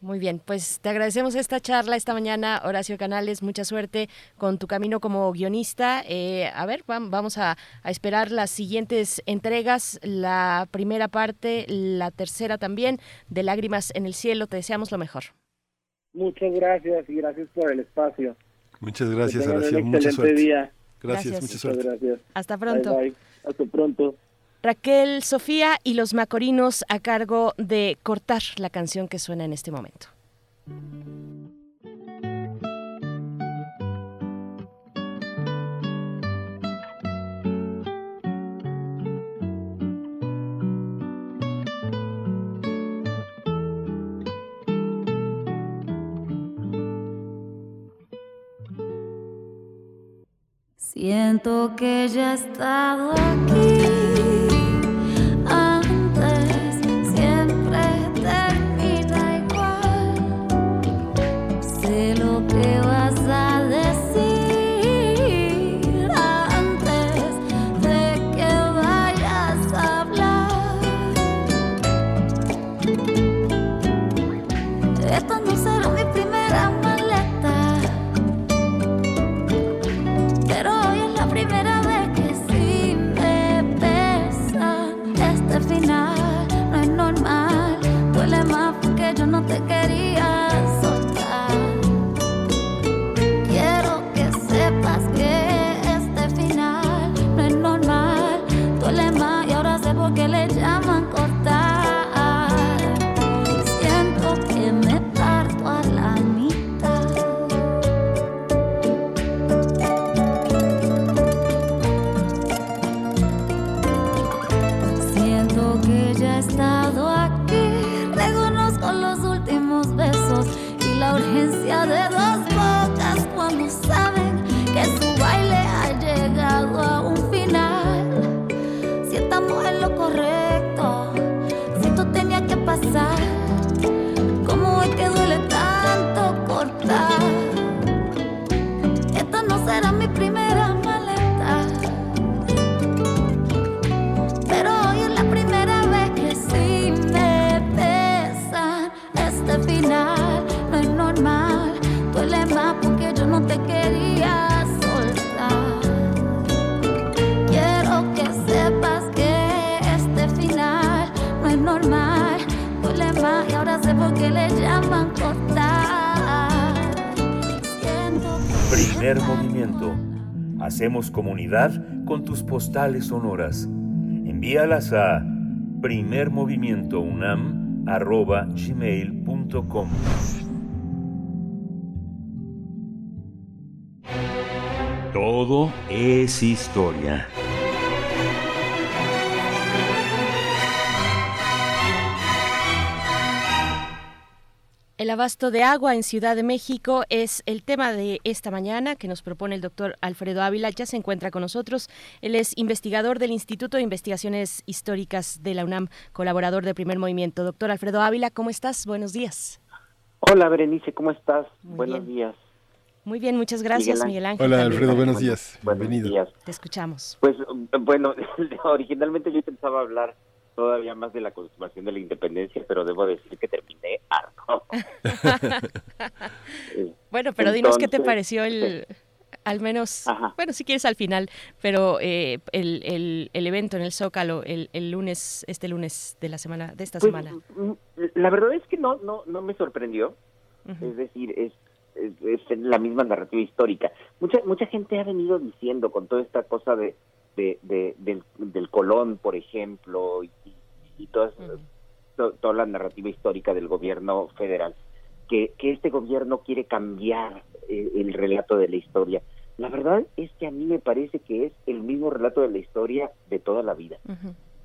Speaker 3: Muy bien, pues te agradecemos esta charla esta mañana, Horacio Canales. Mucha suerte con tu camino como guionista. Eh, a ver, vamos a, esperar las siguientes entregas, la primera parte, la tercera también, de Lágrimas en el Cielo. Te deseamos lo mejor.
Speaker 5: Muchas gracias y gracias por el espacio.
Speaker 4: Muchas gracias, Horacio. Mucha suerte.
Speaker 5: Día.
Speaker 4: Gracias, mucha suerte.
Speaker 3: Hasta pronto.
Speaker 5: Hasta pronto.
Speaker 3: Raquel Sofía y los Macorinos a cargo de Cortar, la canción que suena en este momento.
Speaker 6: Siento que ya he estado aquí.
Speaker 7: Movimiento. Hacemos comunidad con tus postales sonoras. Envíalas a primermovimientounam.gmail.com
Speaker 2: Todo es historia.
Speaker 3: El abasto de agua en Ciudad de México es el tema de esta mañana que nos propone el doctor Alfredo Ávila. Ya se encuentra con nosotros. Él es investigador del Instituto de Investigaciones Históricas de la UNAM, colaborador de Primer Movimiento. Doctor Alfredo Ávila, ¿cómo estás? Buenos días.
Speaker 8: Hola, Berenice, ¿cómo estás? Buenos días.
Speaker 3: Muy bien, muchas gracias, Miguel Ángel.
Speaker 4: Hola, Alfredo, buenos días. Bienvenido.
Speaker 3: Te escuchamos.
Speaker 8: Pues, bueno, originalmente yo pensaba hablar todavía más de la consumación de la independencia, pero debo decir que terminé harto.
Speaker 3: bueno, pero dinos qué te pareció el, al menos, bueno, si quieres al final, pero eh, el, el, el, evento en el Zócalo el, el, lunes, este lunes de la semana, de esta pues, semana.
Speaker 8: Mm, la verdad es que no, no, no me sorprendió. Es decir, es, es, la misma narrativa histórica. Mucha, mucha gente ha venido diciendo con toda esta cosa de de, del, del, Colón, por ejemplo, y, y toda, toda la narrativa histórica del gobierno federal, que, que este gobierno quiere cambiar eh, el relato de la historia. La verdad es que a mí me parece que es el mismo relato de la historia de toda la vida.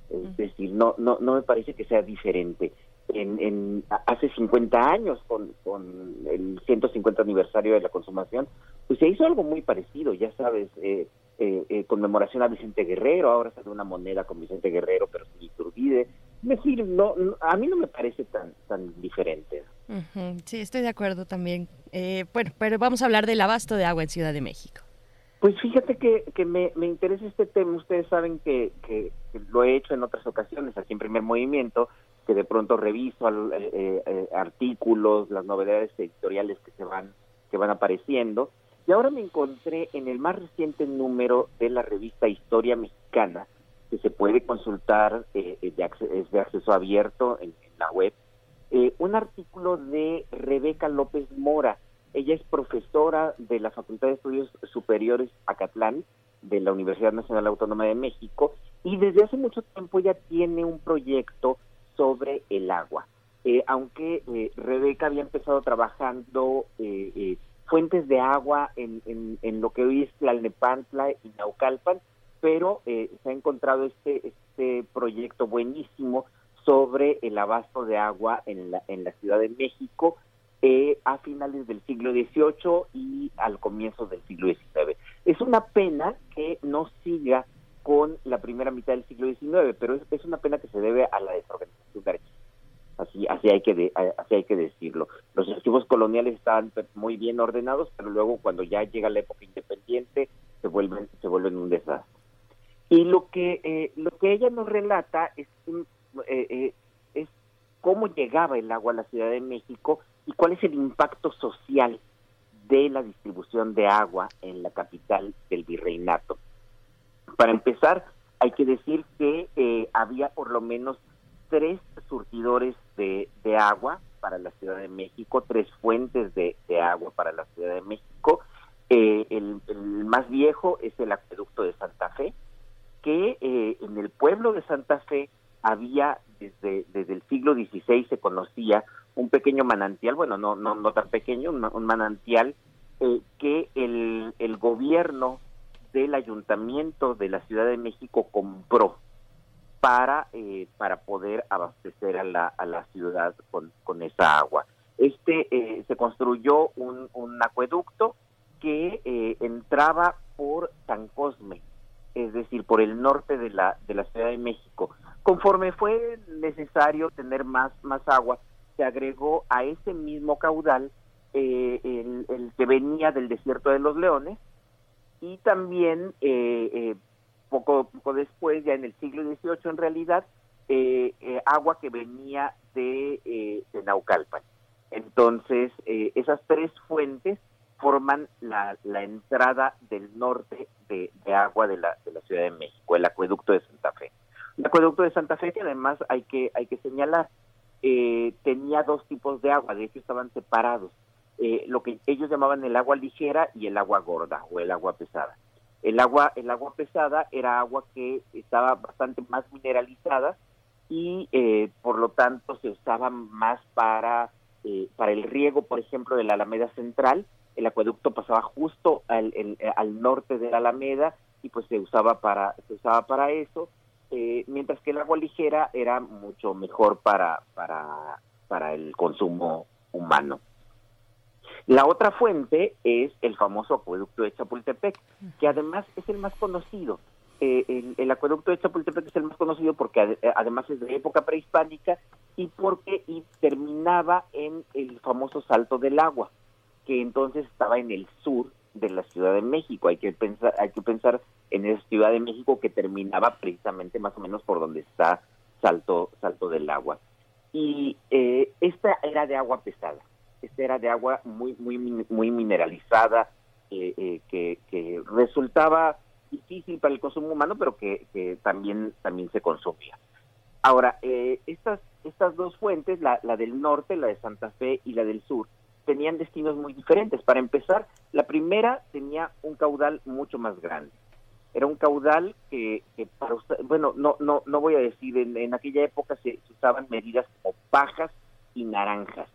Speaker 8: Es decir, no, no, no me parece que sea diferente. En, en hace 50 años, con, con el 150 aniversario de la consumación, pues se hizo algo muy parecido, ya sabes, eh, eh, eh, conmemoración a Vicente Guerrero, ahora sale una moneda con Vicente Guerrero, pero sin Iturbide. Es decir, no, a mí no me parece tan, tan diferente.
Speaker 3: Sí, estoy de acuerdo también. Eh, bueno, pero vamos a hablar del abasto de agua en Ciudad de México.
Speaker 8: Pues fíjate que, que me, me, interesa este tema. Ustedes saben que, que, lo he hecho en otras ocasiones, aquí en Primer Movimiento, que de pronto reviso artículos, las novedades editoriales que se van que van apareciendo y ahora me encontré en el más reciente número de la revista Historia Mexicana, que se puede consultar, eh, es de acceso abierto en, la web, eh, un artículo de Rebeca López Mora. Ella es profesora de la Facultad de Estudios Superiores Acatlán de la Universidad Nacional Autónoma de México y desde hace mucho tiempo ya tiene un proyecto sobre el agua. Eh, aunque Rebeca había empezado trabajando fuentes de agua en, en, lo que hoy es Tlalnepantla y Naucalpan, pero eh, se ha encontrado este, este proyecto buenísimo sobre el abasto de agua en la, en la Ciudad de México eh, a finales del siglo XVIII y al comienzo del siglo XIX. Es una pena que no siga con la primera mitad del siglo XIX, pero es, una pena que se debe a la desorganización de Así, así hay que así hay que decirlo. Los archivos coloniales estaban muy bien ordenados, pero luego cuando ya llega la época independiente se vuelven se vuelven un desastre. Y lo que eh, lo que ella nos relata es eh, eh, es cómo llegaba el agua a la Ciudad de México y cuál es el impacto social de la distribución de agua en la capital del virreinato. Para empezar, hay que decir que había por lo menos tres surtidores de, agua para la Ciudad de México, tres fuentes de, agua para la Ciudad de México. Eh, el, más viejo es el acueducto de Santa Fe, que eh, en el pueblo de Santa Fe había desde, desde el siglo XVI se conocía un pequeño manantial, bueno, no, tan pequeño, un, manantial eh, que el gobierno del ayuntamiento de la Ciudad de México compró para, eh, para poder abastecer a la, a la ciudad con, con esa agua. Este eh, se construyó un, un acueducto que eh, entraba por San Cosme, es decir, por el norte de la, de la Ciudad de México. Conforme fue necesario tener más, más agua, se agregó a ese mismo caudal el, el, que venía del desierto de los leones y también eh, poco, poco después, ya en el siglo XVIII en realidad, eh, eh, agua que venía de, eh, Naucalpan. Entonces, esas tres fuentes forman la, la entrada del norte de, agua de la, de la Ciudad de México, el acueducto de Santa Fe. El acueducto de Santa Fe, que además hay que, hay que señalar, tenía dos tipos de agua, de hecho estaban separados, lo que ellos llamaban el agua ligera y el agua gorda o el agua pesada. El agua, el agua pesada era agua que estaba bastante más mineralizada y eh, por lo tanto se usaba más para, eh, para el riego, por ejemplo, de la Alameda Central. El acueducto pasaba justo al, al norte de la Alameda y pues se usaba para, se usaba para eso, eh, mientras que el agua ligera era mucho mejor para, para, para el consumo humano. La otra fuente es el famoso acueducto de Chapultepec, que además es el más conocido. Eh, el, acueducto de Chapultepec es el más conocido porque eh, además es de época prehispánica y porque y terminaba en el famoso Salto del Agua, que entonces estaba en el sur de la Ciudad de México. Hay que pensar, hay que pensar en esa Ciudad de México que terminaba precisamente más o menos por donde está Salto, Salto del Agua. Y eh, esta era de agua pesada esta era de agua muy, muy, muy mineralizada, eh, que, que, resultaba difícil para el consumo humano, pero que, que también, también se consumía. Ahora, eh, estas, estas dos fuentes, la, la del norte, la de Santa Fe y la del sur, tenían destinos muy diferentes. Para empezar, la primera tenía un caudal mucho más grande. Era un caudal que, que para bueno, no, no, no voy a decir, en, en aquella época se, se, usaban medidas como pajas y naranjas.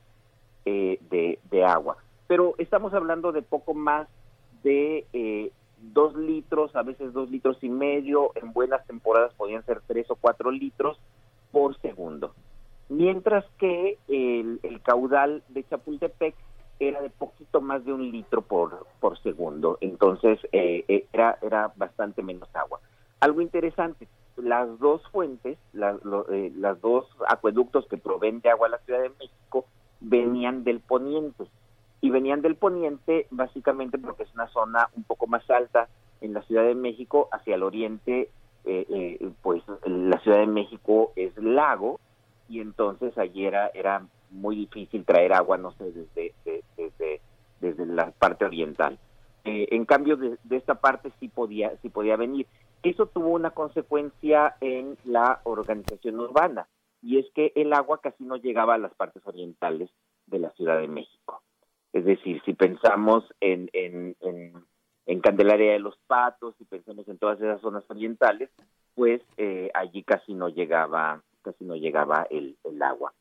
Speaker 8: Eh, de, agua. Pero estamos hablando de poco más de eh, dos litros, a veces dos litros y medio, en buenas temporadas podían ser tres o cuatro litros por segundo. Mientras que el, caudal de Chapultepec era de poquito más de un litro por, por segundo, entonces eh, era, era bastante menos agua. Algo interesante, las dos fuentes, las, las dos acueductos que proveen de agua a la Ciudad de México venían del poniente. Y venían del poniente básicamente porque es una zona un poco más alta en la Ciudad de México, hacia el oriente, eh, eh, pues la Ciudad de México es lago y entonces allí era, era muy difícil traer agua, no sé, desde, desde, desde la parte oriental. Eh, en cambio, de, de, esta parte sí podía, sí podía venir. Eso tuvo una consecuencia en la organización urbana y es que el agua casi no llegaba a las partes orientales de la Ciudad de México. Es decir, si pensamos en, en, en, Candelaria de los Patos, si pensamos en todas esas zonas orientales, pues eh, allí casi no llegaba, casi no llegaba el, el agua.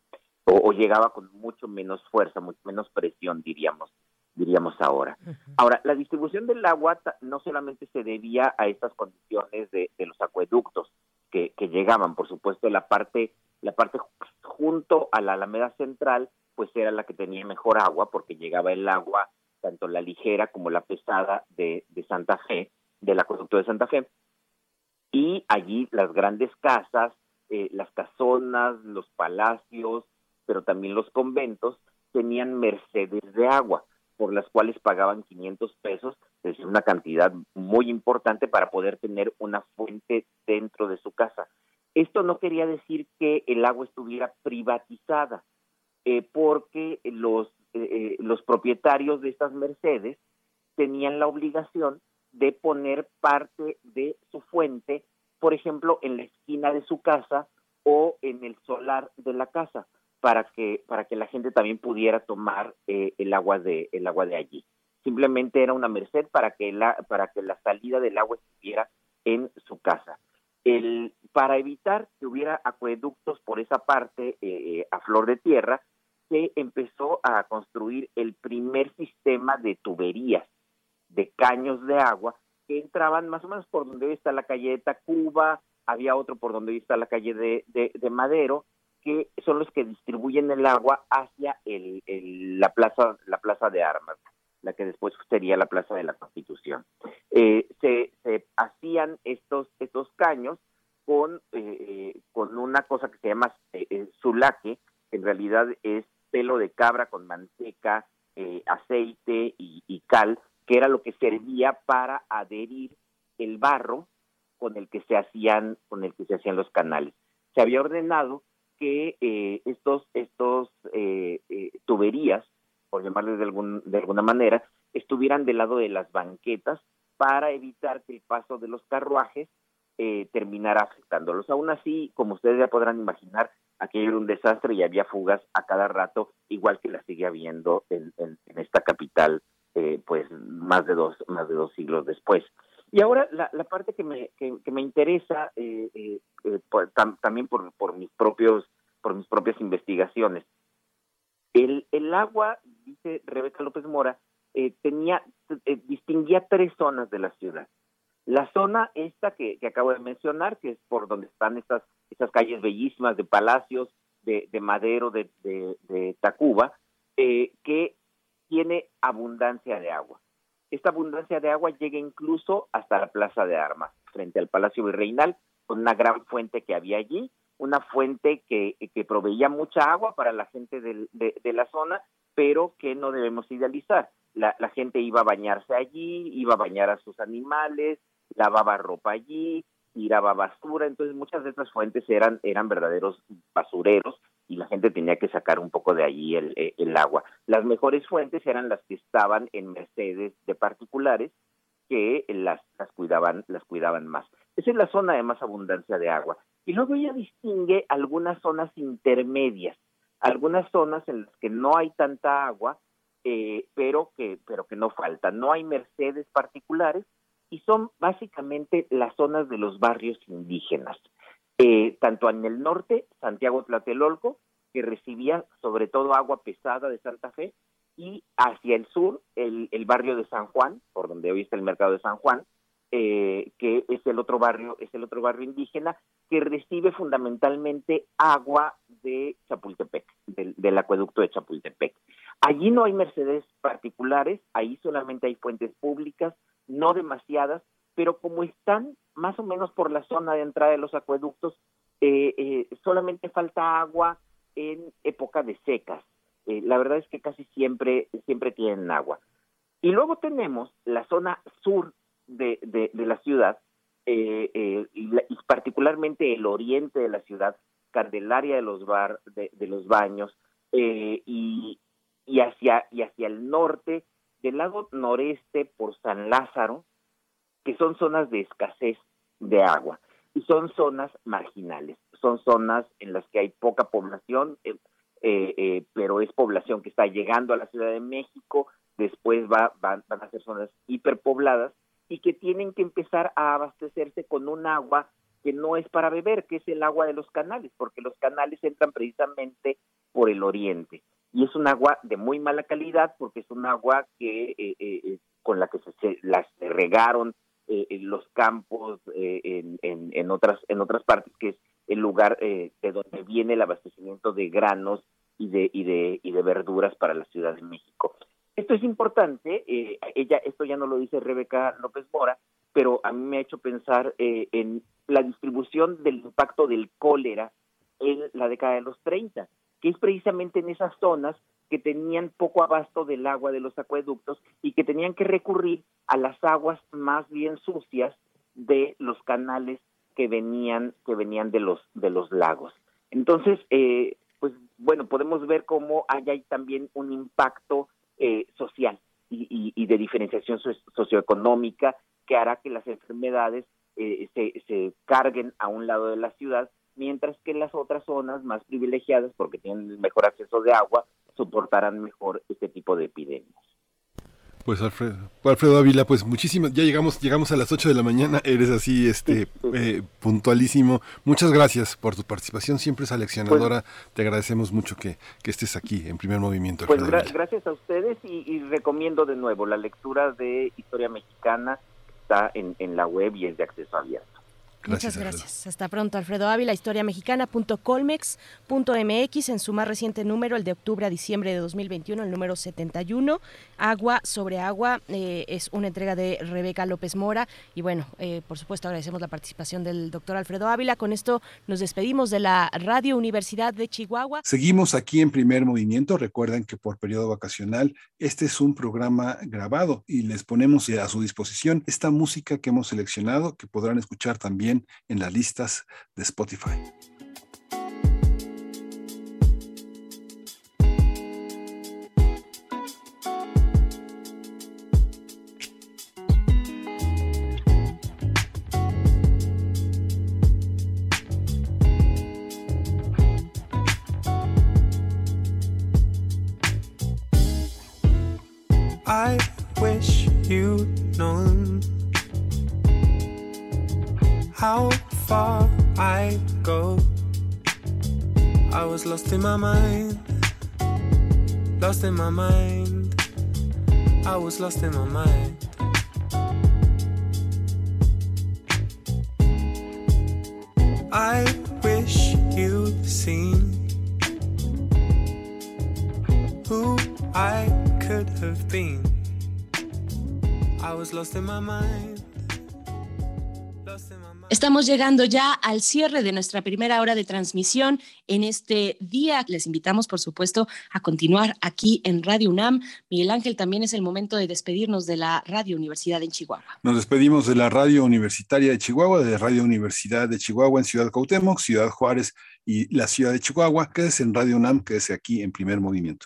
Speaker 8: O, llegaba con mucho menos fuerza, mucho menos presión, diríamos, diríamos ahora. Ahora, la distribución del agua no solamente se debía a estas condiciones de, de los acueductos que, que llegaban, por supuesto, la parte la parte junto a la Alameda Central, pues era la que tenía mejor agua, porque llegaba el agua tanto la ligera como la pesada de, de Santa Fe, del acueducto de Santa Fe. Y allí las grandes casas, eh, las casonas, los palacios, pero también los conventos, tenían mercedes de agua, por las cuales pagaban 500 pesos, es una cantidad muy importante para poder tener una fuente dentro de su casa. Esto no quería decir que el agua estuviera privatizada, eh, porque los, eh, eh, los propietarios de estas mercedes tenían la obligación de poner parte de su fuente, por ejemplo, en la esquina de su casa o en el solar de la casa, para que para que la gente también pudiera tomar el agua de el agua de allí. Simplemente era una merced para que la para que la salida del agua estuviera en su casa. El, para evitar que hubiera acueductos por esa parte a flor de tierra, se empezó a construir el primer sistema de tuberías, de caños de agua, que entraban más o menos por donde hoy está la calle de Tacuba, había otro por donde hoy está la calle de, de, Madero, que son los que distribuyen el agua hacia el, la plaza la plaza de armas la que después sería la plaza de la Constitución eh, se, se, hacían estos estos caños con eh, con una cosa que se llama eh, sulaque que en realidad es pelo de cabra con manteca, eh, aceite y, cal, que era lo que servía para adherir el barro con el que se hacían con el que se hacían los canales. Se había ordenado que eh, estos estos eh, tuberías, por llamarles de algún de alguna manera, estuvieran del lado de las banquetas para evitar que el paso de los carruajes terminara afectándolos. Aún así, como ustedes ya podrán imaginar, aquello era un desastre y había fugas a cada rato, igual que la sigue habiendo en, esta capital, eh, pues más de dos más de dos siglos después. Y ahora la, parte que me, que, me interesa eh, eh, también por, por mis propios por mis propias investigaciones. El, el agua, dice Rebeca López Mora, tenía distinguía tres zonas de la ciudad. La zona esta que, acabo de mencionar, que es por donde están estas, estas calles bellísimas de palacios, de, madero, de, Tacuba, eh, que tiene abundancia de agua. Esta abundancia de agua llega incluso hasta la Plaza de Armas, frente al Palacio Virreinal, con una gran fuente que había allí, una fuente que, que proveía mucha agua para la gente de, de, la zona, pero que no debemos idealizar. La, la, gente iba a bañarse allí, iba a bañar a sus animales, lavaba ropa allí, tiraba basura, entonces muchas de estas fuentes eran, eran verdaderos basureros y la gente tenía que sacar un poco de allí el, eh, el agua. Las mejores fuentes eran las que estaban en mercedes de particulares que las, las cuidaban, las cuidaban más. Esa es la zona de más abundancia de agua. Y luego ella distingue algunas zonas intermedias, algunas zonas en las que no hay tanta agua, eh, pero que, pero que no falta. No hay mercedes particulares, y son básicamente las zonas de los barrios indígenas. Eh, tanto en el norte, Santiago Tlatelolco, que recibía sobre todo agua pesada de Santa Fe, y hacia el sur, el, barrio de San Juan, por donde hoy está el mercado de San Juan, eh, que es el otro barrio, es el otro barrio indígena, que recibe fundamentalmente agua de Chapultepec, del, acueducto de Chapultepec. Allí no hay mercedes particulares, ahí solamente hay fuentes públicas, no demasiadas, pero como están más o menos por la zona de entrada de los acueductos, eh, eh, solamente falta agua en época de secas. Eh, la verdad es que casi siempre, siempre tienen agua. Y luego tenemos la zona sur de, de, la ciudad, y, particularmente el oriente de la ciudad, Candelaria de los, bar, de, los Baños, y, y, hacia, y hacia el norte del lado noreste por San Lázaro, que son zonas de escasez de agua y son zonas marginales, son zonas en las que hay poca población, eh, eh, eh, pero es población que está llegando a la Ciudad de México, después va, van, van a ser zonas hiperpobladas y que tienen que empezar a abastecerse con un agua que no es para beber, que es el agua de los canales, porque los canales entran precisamente por el oriente. Y es un agua de muy mala calidad porque es un agua que eh, eh, eh, con la que se, las regaron en los campos en, en, otras en otras partes que es el lugar de donde viene el abastecimiento de granos y de y de y de verduras para la Ciudad de México Esto es importante, eh, ella, esto ya no lo dice Rebeca López Mora, pero a mí me ha hecho pensar eh, en la distribución del impacto del cólera en la década de los 30, que es precisamente en esas zonas que tenían poco abasto del agua de los acueductos y que tenían que recurrir a las aguas más bien sucias de los canales que venían que venían de los de los lagos. Entonces, eh, pues bueno, podemos ver cómo hay, hay también un impacto eh, social y, y, de diferenciación socioeconómica que hará que las enfermedades eh, se, se carguen a un lado de la ciudad, mientras que las otras zonas más privilegiadas, porque tienen mejor acceso de agua, soportarán mejor este tipo de epidemias.
Speaker 4: Pues Alfredo, Alfredo Ávila, pues muchísimas, ya llegamos, llegamos a las 8 de la mañana, eres así, este, eh, puntualísimo. Muchas gracias por tu participación, siempre es aleccionadora, pues te agradecemos mucho que, que, estés aquí en primer movimiento.
Speaker 8: Pues gracias a ustedes y, y, recomiendo de nuevo la lectura de Historia Mexicana, está en, en la web y es de acceso abierto.
Speaker 3: Muchas gracias. Hasta pronto, Alfredo Ávila, historiamexicana.colmex.mx en su más reciente número, el de octubre a diciembre de 2021, el número 71. Agua sobre agua eh, es una entrega de Rebeca López Mora. Y bueno, eh, por supuesto, agradecemos la participación del doctor Alfredo Ávila. Con esto nos despedimos de la Radio Universidad de Chihuahua.
Speaker 4: Seguimos aquí en primer movimiento. Recuerden que por periodo vacacional, este es un programa grabado y les ponemos a su disposición esta música que hemos seleccionado, que podrán escuchar también en las listas de Spotify.
Speaker 9: In my mind, lost in my mind. I was lost in my mind. I wish you'd seen who I could have been. I was lost in my mind.
Speaker 10: Estamos llegando ya al cierre de nuestra primera hora de transmisión en este día. Les invitamos, por supuesto, a continuar aquí en Radio UNAM. Miguel Ángel, también es el momento de despedirnos de la Radio Universidad en Chihuahua.
Speaker 4: Nos despedimos de la Radio Universitaria de Chihuahua, de Radio Universidad de Chihuahua en Ciudad Cautemoc, Ciudad Juárez y la Ciudad de Chihuahua. Quédese en Radio UNAM, quédese aquí en primer movimiento.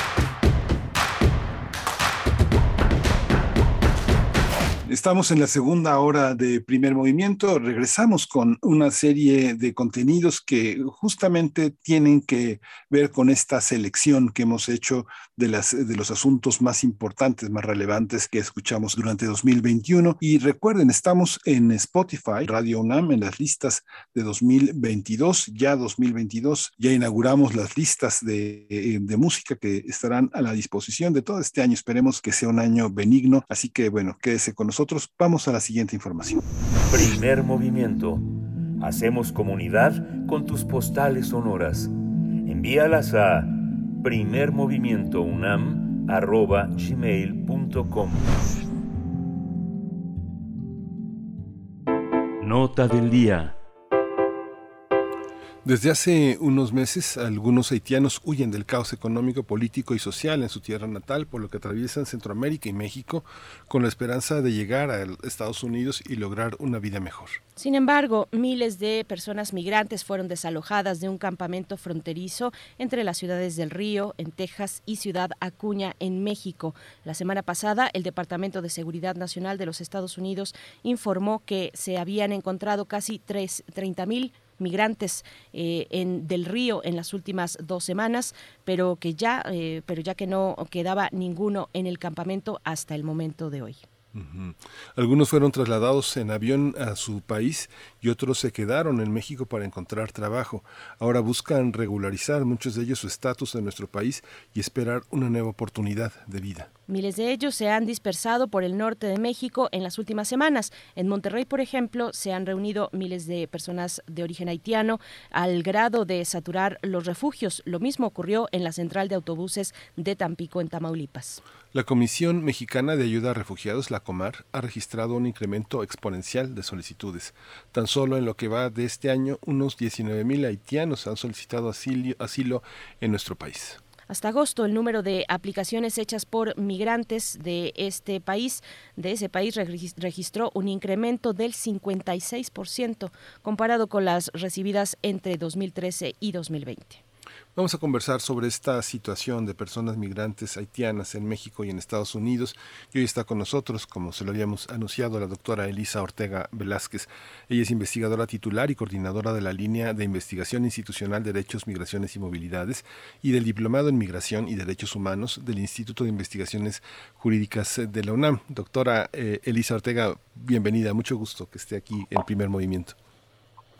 Speaker 4: Estamos en la segunda hora de primer movimiento. Regresamos con una serie de contenidos que justamente tienen que ver con esta selección que hemos hecho de, las, de los asuntos más importantes, más relevantes que escuchamos durante 2021. Y recuerden, estamos en Spotify, Radio UNAM, en las listas de 2022, ya 2022. Ya inauguramos las listas de, eh, de música que estarán a la disposición de todo este año. Esperemos que sea un año benigno. Así que, bueno, quédese con nosotros vamos a la siguiente información.
Speaker 7: Primer movimiento. Hacemos comunidad con tus postales sonoras. Envíalas a primermovimientounam.gmail.com
Speaker 2: Nota del día.
Speaker 4: Desde hace unos meses, algunos haitianos huyen del caos económico, político y social en su tierra natal, por lo que atraviesan Centroamérica y México con la esperanza de llegar a Estados Unidos y lograr una vida mejor.
Speaker 3: Sin embargo, miles de personas migrantes fueron desalojadas de un campamento fronterizo entre las ciudades del Río, en Texas, y Ciudad Acuña, en México. La semana pasada, el Departamento de Seguridad Nacional de los Estados Unidos informó que se habían encontrado casi 30 migrantes en, del río en las últimas dos semanas, pero que ya, pero ya que no quedaba ninguno en el campamento hasta el momento de hoy.
Speaker 4: Algunos fueron trasladados en avión a su país y otros se quedaron en México para encontrar trabajo. Ahora buscan regularizar muchos de ellos su estatus en nuestro país y esperar una nueva oportunidad de vida.
Speaker 3: Miles de ellos se han dispersado por el norte de México en las últimas semanas. En Monterrey, por ejemplo, se han reunido miles de personas de origen haitiano al grado de saturar los refugios. Lo mismo ocurrió en la central de autobuses de Tampico, en Tamaulipas.
Speaker 4: La Comisión Mexicana de Ayuda a Refugiados, la COMAR, ha registrado un incremento exponencial de solicitudes. Tan solo en lo que va de este año, unos 19.000 haitianos han solicitado asilo, asilo en nuestro país.
Speaker 3: Hasta agosto, el número de aplicaciones hechas por migrantes de este país, de ese país, registró un incremento del 56% comparado con las recibidas entre 2013 y 2020.
Speaker 4: Vamos a conversar sobre esta situación de personas migrantes haitianas en México y en Estados Unidos. Y hoy está con nosotros, como se lo habíamos anunciado, la doctora Elisa Ortega Velázquez. Ella es investigadora titular y coordinadora de la línea de investigación institucional Derechos, Migraciones y Movilidades y del Diplomado en Migración y Derechos Humanos del Instituto de Investigaciones Jurídicas de la UNAM. Doctora eh, Elisa Ortega, bienvenida. Mucho gusto que esté aquí en primer movimiento.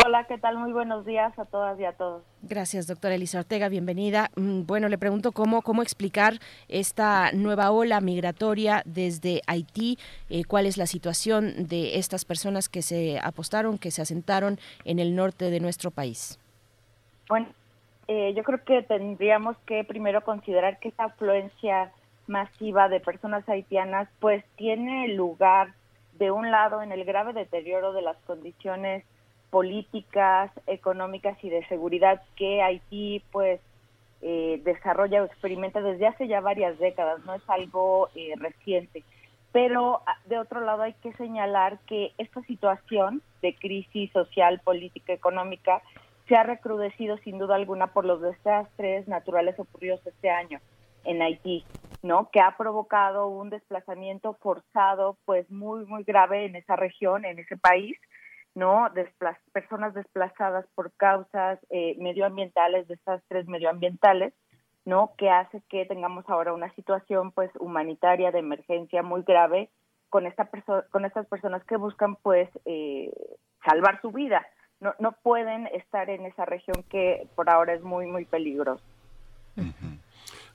Speaker 11: Hola, ¿qué tal? Muy buenos días a todas y a todos.
Speaker 3: Gracias, doctora Elisa Ortega, bienvenida. Mm, bueno, le pregunto cómo, cómo explicar esta nueva ola migratoria desde Haití, eh, cuál es la situación de estas personas que se apostaron, que se asentaron en el norte de nuestro país.
Speaker 11: Bueno, eh, yo creo que tendríamos que primero considerar que esta afluencia masiva de personas haitianas pues tiene lugar de un lado en el grave deterioro de las condiciones políticas económicas y de seguridad que Haití pues eh, desarrolla o experimenta desde hace ya varias décadas, no es algo eh, reciente. Pero ah, de otro lado hay que señalar que esta situación de crisis social, política, económica se ha recrudecido sin duda alguna por los desastres naturales ocurridos este año en Haití, ¿no? Que ha provocado un desplazamiento forzado, pues muy muy grave en esa región, en ese país, ¿no? personas desplazadas por causas eh, medioambientales, desastres medioambientales, ¿no? Que hace que tengamos ahora una situación, pues, humanitaria de emergencia muy grave con esta con estas personas que buscan, pues, eh, salvar su vida. No, no pueden estar en esa región que por ahora es muy, muy peligrosa.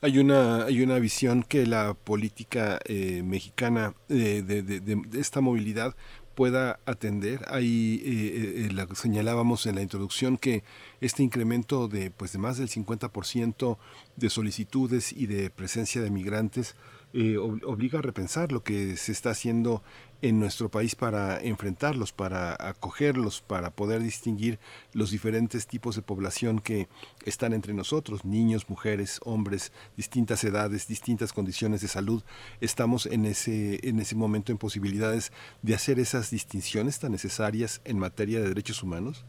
Speaker 4: Hay una, hay una visión que la política eh, mexicana de, de, esta movilidad pueda atender. Ahí eh, eh, señalábamos en la introducción que este incremento de, pues, de más del 50% de solicitudes y de presencia de migrantes eh, obliga a repensar lo que se está haciendo en nuestro país para enfrentarlos, para acogerlos, para poder distinguir los diferentes tipos de población que están entre nosotros, niños, mujeres, hombres, distintas edades, distintas condiciones de salud. Estamos en ese, en ese momento en posibilidades de hacer esas distinciones tan necesarias en materia de derechos humanos.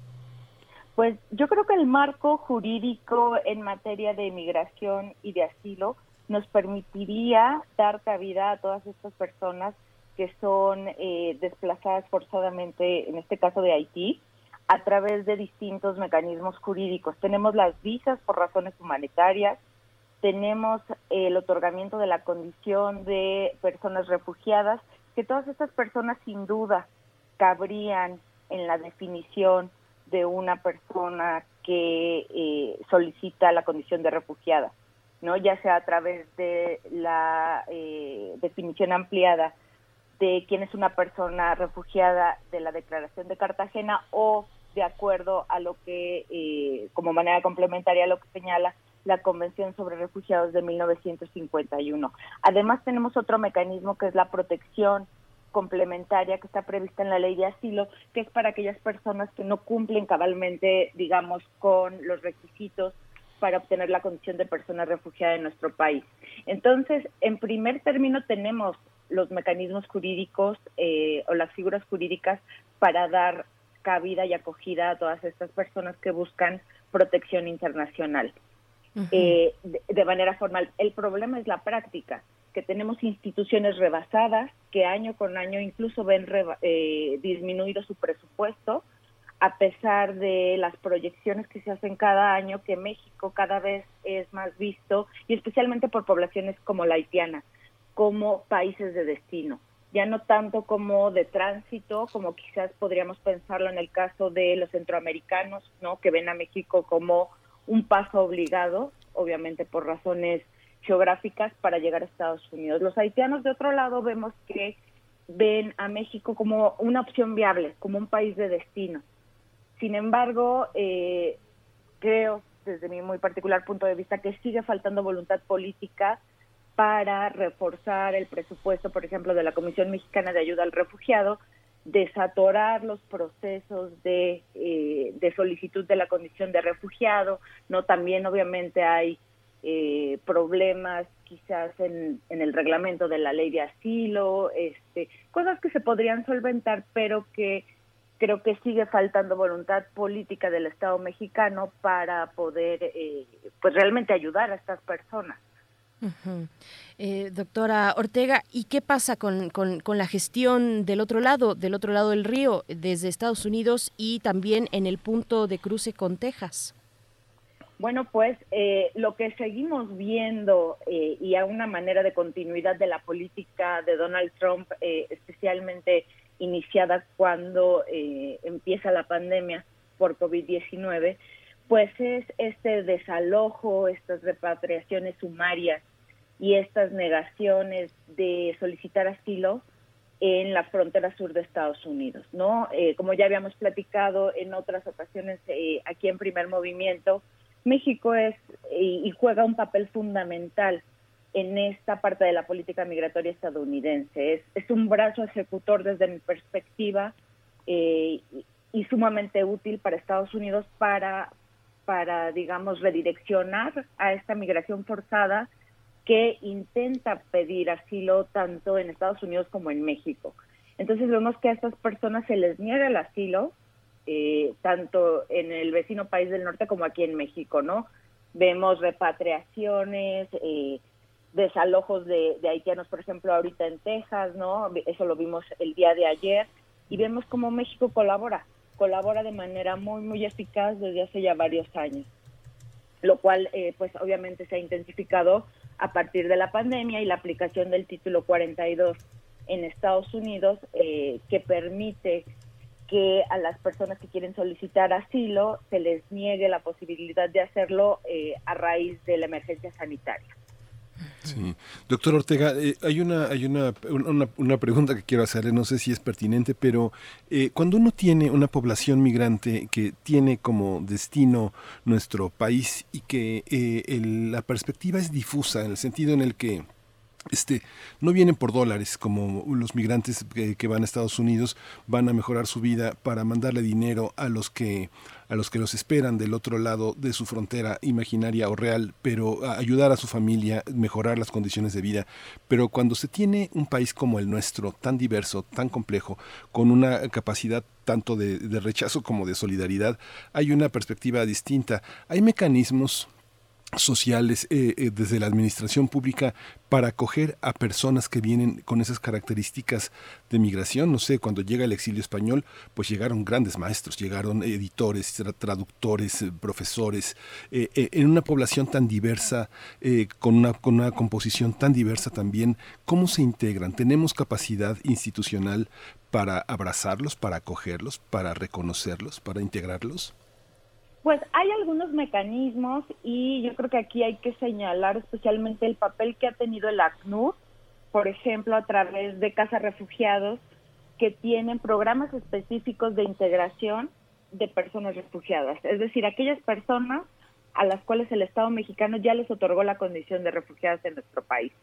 Speaker 11: Pues yo creo que el marco jurídico en materia de migración y de asilo nos permitiría dar cabida a todas estas personas que son eh, desplazadas forzadamente, en este caso de Haití, a través de distintos mecanismos jurídicos. Tenemos las visas por razones humanitarias, tenemos el otorgamiento de la condición de personas refugiadas, que todas estas personas sin duda cabrían en la definición de una persona que eh, solicita la condición de refugiada, no ya sea a través de la eh, definición ampliada de quién es una persona refugiada de la Declaración de Cartagena o de acuerdo a lo que, eh, como manera complementaria a lo que señala la Convención sobre Refugiados de 1951. Además, tenemos otro mecanismo que es la protección complementaria que está prevista en la ley de asilo, que es para aquellas personas que no cumplen cabalmente, digamos, con los requisitos para obtener la condición de persona refugiada en nuestro país. Entonces, en primer término, tenemos los mecanismos jurídicos eh, o las figuras jurídicas para dar cabida y acogida a todas estas personas que buscan protección internacional eh, de, manera formal. El problema es la práctica, que tenemos instituciones rebasadas que año con año incluso ven eh, disminuido su presupuesto a pesar de las proyecciones que se hacen cada año, que México cada vez es más visto, y especialmente por poblaciones como la haitiana, como países de destino. Ya no tanto como de tránsito, como quizás podríamos pensarlo en el caso de los centroamericanos, ¿no? que ven a México como un paso obligado, obviamente por razones geográficas, para llegar a Estados Unidos. Los haitianos, de otro lado, vemos que ven a México como una opción viable, como un país de destino. Sin embargo, eh, creo, desde mi muy particular punto de vista, que sigue faltando voluntad política para reforzar el presupuesto, por ejemplo, de la Comisión Mexicana de Ayuda al Refugiado, desatorar los procesos de, eh, de solicitud de la condición de refugiado, no también obviamente hay eh, problemas quizás en, en, el reglamento de la ley de asilo, este, cosas que se podrían solventar, pero que creo que sigue faltando voluntad política del Estado mexicano para poder eh, pues realmente ayudar a estas personas.
Speaker 3: Eh, doctora Ortega, ¿y qué pasa con, con, con, la gestión del otro lado, del otro lado del río, desde Estados Unidos y también en el punto de cruce con Texas?
Speaker 11: Bueno, pues eh, lo que seguimos viendo eh, y a una manera de continuidad de la política de Donald Trump, eh, especialmente iniciada cuando eh, empieza la pandemia por COVID-19, pues es este desalojo, estas repatriaciones sumarias y estas negaciones de solicitar asilo en la frontera sur de Estados Unidos, ¿no? Eh, como ya habíamos platicado en otras ocasiones eh, aquí en Primer Movimiento, México es y, y juega un papel fundamental en esta parte de la política migratoria estadounidense. Es, un brazo ejecutor desde mi perspectiva eh, y, sumamente útil para Estados Unidos para, para, digamos, redireccionar a esta migración forzada que intenta pedir asilo tanto en Estados Unidos como en México. Entonces vemos que a estas personas se les niega el asilo, eh, tanto en el vecino país del norte como aquí en México, ¿no? Vemos repatriaciones, eh, desalojos de, de, haitianos, por ejemplo, ahorita en Texas, ¿no? Eso lo vimos el día de ayer y vemos cómo México colabora, colabora de manera muy, muy eficaz desde hace ya varios años, lo cual, eh, pues, obviamente se ha intensificado a partir de la pandemia y la aplicación del título 42 en Estados Unidos, eh, que permite que a las personas que quieren solicitar asilo se les niegue la posibilidad de hacerlo eh, a raíz de la emergencia sanitaria.
Speaker 4: Sí. Doctor Ortega, eh, hay, una, hay una, una, una, pregunta que quiero hacerle, no sé si es pertinente, pero eh, cuando uno tiene una población migrante que tiene como destino nuestro país y que eh, el, la perspectiva es difusa en el sentido en el que este, no vienen por dólares como los migrantes que, van a Estados Unidos van a mejorar su vida para mandarle dinero a los que a los que los esperan del otro lado de su frontera imaginaria o real, pero a ayudar a su familia, mejorar las condiciones de vida. Pero cuando se tiene un país como el nuestro, tan diverso, tan complejo, con una capacidad tanto de, de rechazo como de solidaridad, hay una perspectiva distinta. Hay mecanismos sociales eh, eh, desde la administración pública para acoger a personas que vienen con esas características de migración. No sé, cuando llega el exilio español, pues llegaron grandes maestros, llegaron editores, tra traductores, eh, profesores, en una población tan diversa, con, una, con una composición tan diversa también, ¿cómo se integran? ¿Tenemos capacidad institucional para abrazarlos, para acogerlos, para reconocerlos, para integrarlos?
Speaker 11: Pues hay algunos mecanismos y yo creo que aquí hay que señalar especialmente el papel que ha tenido el ACNUR, por ejemplo, a través de Casa Refugiados, que tienen programas específicos de integración de personas refugiadas. Es decir, aquellas personas a las cuales el Estado mexicano ya les otorgó la condición de refugiadas en nuestro país.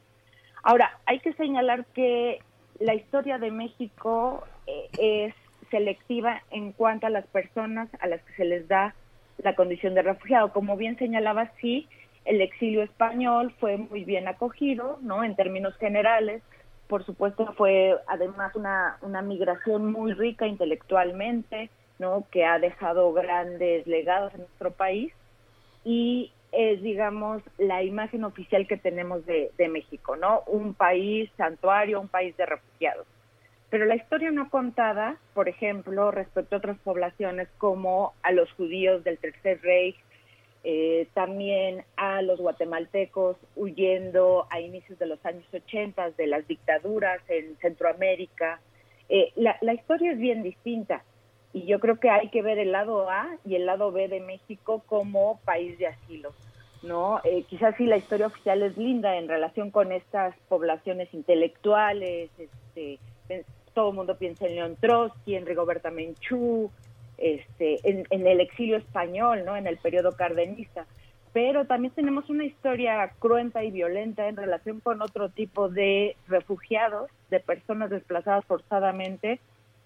Speaker 11: Ahora, hay que señalar que la historia de México eh, es selectiva en cuanto a las personas a las que se les da la condición de refugiado. Como bien señalaba, sí, el exilio español fue muy bien acogido, ¿no? En términos generales, por supuesto, fue además una, una migración muy rica intelectualmente, ¿no? Que ha dejado grandes legados en nuestro país y es, digamos, la imagen oficial que tenemos de, de México, ¿no? Un país santuario, un país de refugiados. Pero la historia no contada, por ejemplo, respecto a otras poblaciones como a los judíos del Tercer Reich, eh, también a los guatemaltecos huyendo a inicios de los años 80 de las dictaduras en Centroamérica. Eh, la, la historia es bien distinta y yo creo que hay que ver el lado A y el lado B de México como país de asilo. ¿no? Eh, quizás sí la historia oficial es linda en relación con estas poblaciones intelectuales, este, todo el mundo piensa en León Trotsky, en Rigoberta Menchú, este, en, el exilio español, ¿no? En el periodo cardenista. Pero también tenemos una historia cruenta y violenta en relación con otro tipo de refugiados, de personas desplazadas forzadamente,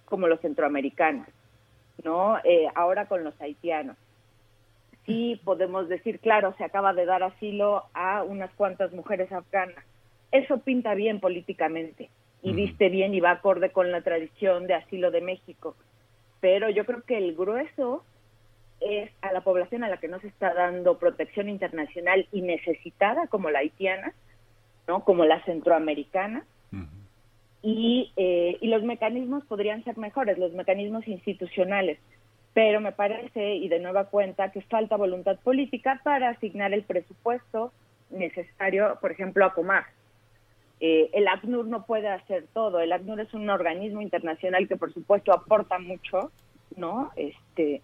Speaker 11: como los centroamericanos, ¿no? Eh, ahora con los haitianos. Sí podemos decir, claro, se acaba de dar asilo a unas cuantas mujeres afganas. Eso pinta bien políticamente y viste bien y va acorde con la tradición de asilo de México pero yo creo que el grueso es a la población a la que no se está dando protección internacional y necesitada como la haitiana, ¿no? Como la centroamericana. y, eh, y los mecanismos podrían ser mejores, los mecanismos institucionales. Pero me parece, y de nueva cuenta, que falta voluntad política para asignar el presupuesto necesario, por ejemplo, a Comar. Eh, el ACNUR no puede hacer todo. El ACNUR es un organismo internacional que, por supuesto, aporta mucho, ¿no? Este,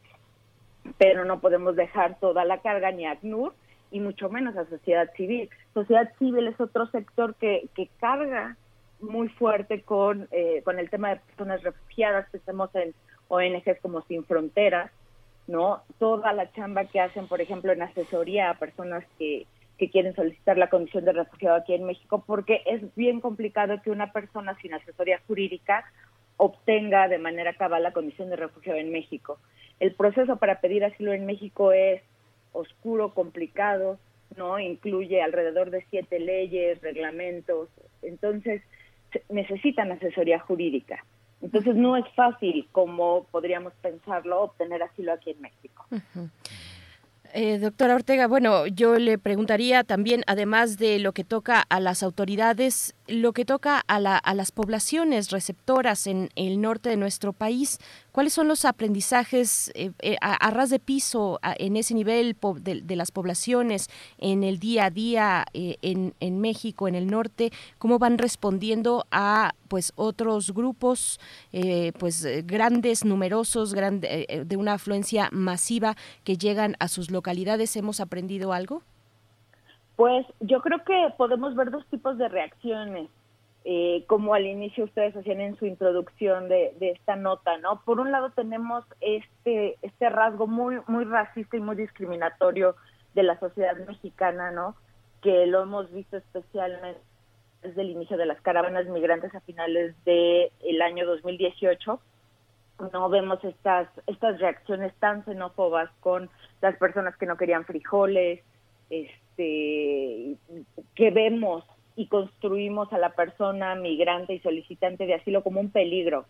Speaker 11: pero no podemos dejar toda la carga ni a ACNUR y mucho menos a sociedad civil. Sociedad civil es otro sector que, que carga muy fuerte con, eh, con el tema de personas refugiadas, pensemos en ONGs como Sin Fronteras, ¿no? Toda la chamba que hacen, por ejemplo, en asesoría a personas que, que quieren solicitar la condición de refugiado aquí en México, porque es bien complicado que una persona sin asesoría jurídica obtenga de manera cabal la condición de refugiado en México. El proceso para pedir asilo en México es oscuro, complicado, no incluye alrededor de siete leyes, reglamentos, entonces necesitan asesoría jurídica. Entonces no es fácil como podríamos pensarlo obtener asilo aquí en México.
Speaker 3: Eh, doctora Ortega, bueno, yo le preguntaría también, además de lo que toca a las autoridades, lo que toca a, las poblaciones receptoras en el norte de nuestro país, ¿cuáles son los aprendizajes eh, eh, a, ras de piso en ese nivel de, las poblaciones, en el día a día eh, en, México, en el norte? ¿Cómo van respondiendo a pues otros grupos pues grandes, numerosos, de una afluencia masiva que llegan a sus localidades? ¿Hemos aprendido algo?
Speaker 11: Pues yo creo que podemos ver dos tipos de reacciones, eh, como al inicio ustedes hacían en su introducción de, esta nota, ¿no? Por un lado tenemos este este rasgo muy muy racista y muy discriminatorio de la sociedad mexicana, ¿no? Que lo hemos visto especialmente desde el inicio de las caravanas migrantes a finales del el año 2018 no vemos estas estas reacciones tan xenófobas con las personas que no querían frijoles, este, que vemos y construimos a la persona migrante y solicitante de asilo como un peligro,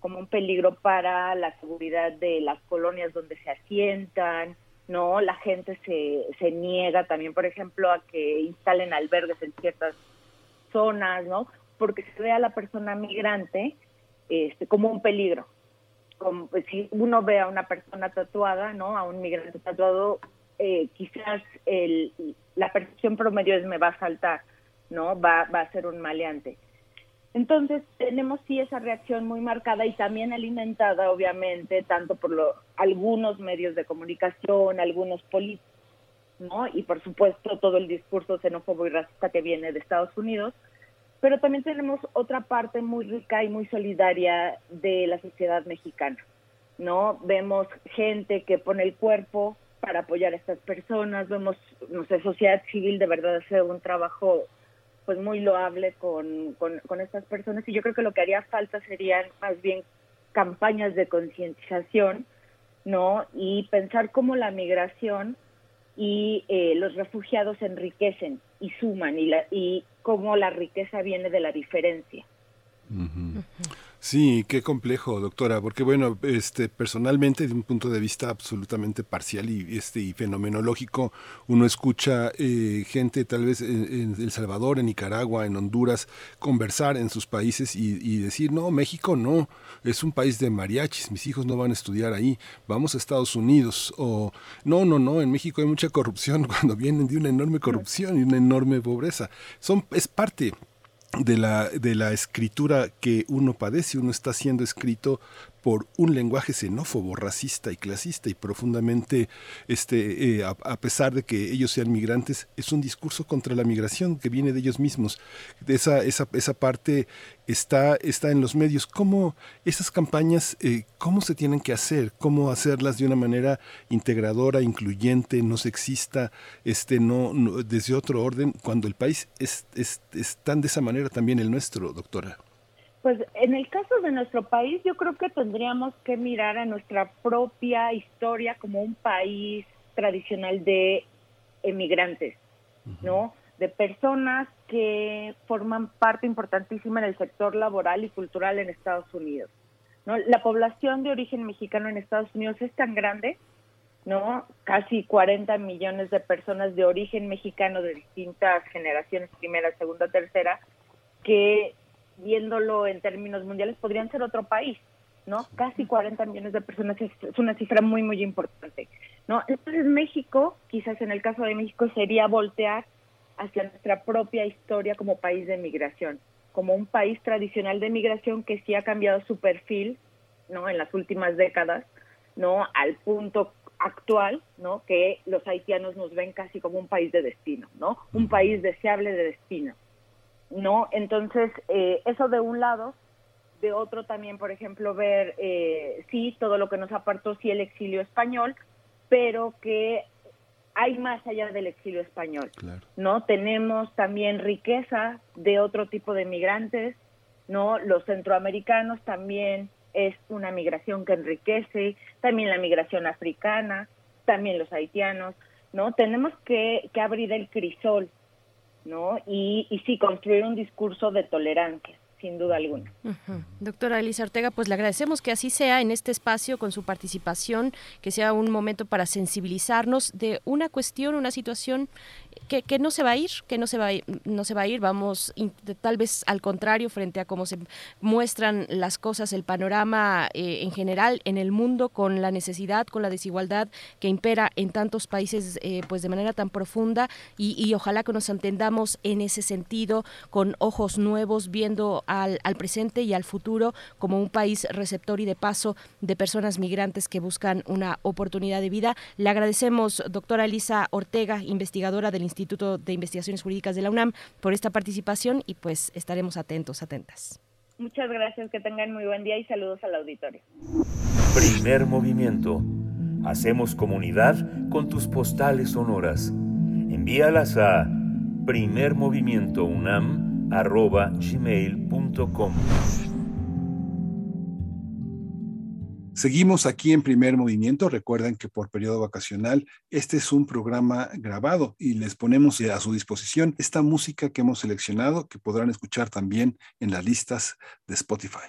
Speaker 11: como un peligro para la seguridad de las colonias donde se asientan, ¿no? La gente se, se niega también, por ejemplo, a que instalen albergues en ciertas zonas, ¿no? Porque se ve a la persona migrante este, como un peligro. Como, si uno ve a una persona tatuada, ¿no? A un migrante tatuado, eh, quizás el, la percepción promedio es me va a saltar, ¿no? Va, va a ser un maleante. Entonces tenemos sí esa reacción muy marcada y también alimentada obviamente tanto por lo, algunos medios de comunicación, algunos políticos, ¿no? Y por supuesto todo el discurso xenófobo y racista que viene de Estados Unidos, pero también tenemos otra parte muy rica y muy solidaria de la sociedad mexicana, ¿no? Vemos gente que pone el cuerpo, para apoyar a estas personas. Vemos, no sé, sociedad civil de verdad hace un trabajo pues muy loable con, con, estas personas y yo creo que lo que haría falta serían más bien campañas de concientización, ¿no? Y pensar cómo la migración y eh, los refugiados enriquecen y suman y, la, y cómo la riqueza viene de la diferencia,
Speaker 4: Sí, qué complejo, doctora, porque bueno, este personalmente de un punto de vista absolutamente parcial y este y fenomenológico, uno escucha eh, gente tal vez en, El Salvador, en Nicaragua, en Honduras conversar en sus países y, y, decir no, México no, es un país de mariachis, mis hijos no van a estudiar ahí, vamos a Estados Unidos o no, no, no, en México hay mucha corrupción cuando vienen de una enorme corrupción y una enorme pobreza, son es parte de la, de la escritura que uno padece, uno está siendo escrito por un lenguaje xenófobo, racista y clasista y profundamente, este, eh, a, pesar de que ellos sean migrantes, es un discurso contra la migración que viene de ellos mismos. Esa, esa, esa parte está, está en los medios. ¿Cómo esas campañas, eh, cómo se tienen que hacer? ¿Cómo hacerlas de una manera integradora, incluyente, no sexista, este, no, desde otro orden, cuando el país es, es, es tan de esa manera también el nuestro, doctora?
Speaker 11: Pues en el caso de nuestro país, yo creo que tendríamos que mirar a nuestra propia historia como un país tradicional de emigrantes, ¿no? De personas que forman parte importantísima en el sector laboral y cultural en Estados Unidos. ¿no? La población de origen mexicano en Estados Unidos es tan grande, ¿no? Casi 40 millones de personas de origen mexicano de distintas generaciones, primera, segunda, tercera, que viéndolo en términos mundiales, podrían ser otro país, ¿no? Casi 40 millones de personas es, una cifra muy, muy importante, ¿no? Entonces México, quizás en el caso de México, sería voltear hacia nuestra propia historia como país de migración, como un país tradicional de migración que sí ha cambiado su perfil, ¿no? En las últimas décadas, ¿no? Al punto actual, ¿no? Que los haitianos nos ven casi como un país de destino, ¿no? Un país deseable de destino. ¿No? Entonces, eh, eso de un lado, de otro también, por ejemplo, ver, eh, sí, todo lo que nos apartó, sí, el exilio español, pero que hay más allá del exilio español, ¿no? Tenemos también riqueza de otro tipo de migrantes, ¿no? Los centroamericanos también es una migración que enriquece, también la migración africana, también los haitianos, ¿no? Tenemos que, que abrir el crisol ¿no? Y, y sí, construir un discurso de tolerancia sin duda alguna.
Speaker 3: Doctora Elisa Ortega, pues le agradecemos que así sea en este espacio con su participación, que sea un momento para sensibilizarnos de una cuestión, una situación que, que no se va a ir, que no se va a ir, no se va a ir, vamos tal vez al contrario frente a cómo se muestran las cosas, el panorama eh, en general en el mundo con la necesidad, con la desigualdad que impera en tantos países eh, pues de manera tan profunda. Y, y ojalá que nos entendamos en ese sentido con ojos nuevos viendo al, presente y al futuro como un país receptor y de paso de personas migrantes que buscan una oportunidad de vida. Le agradecemos, doctora Elisa Ortega, investigadora del Instituto de Investigaciones Jurídicas de la UNAM, por esta participación y pues estaremos atentos, atentas.
Speaker 11: Muchas gracias, que tengan muy buen día y saludos al auditorio.
Speaker 7: Primer movimiento. Hacemos comunidad con tus postales sonoras. Envíalas a primermovimientounam arroba gmail.com.
Speaker 4: Seguimos aquí en primer movimiento. Recuerden que por periodo vacacional este es un programa grabado y les ponemos a su disposición esta música que hemos seleccionado que podrán escuchar también en las listas de Spotify.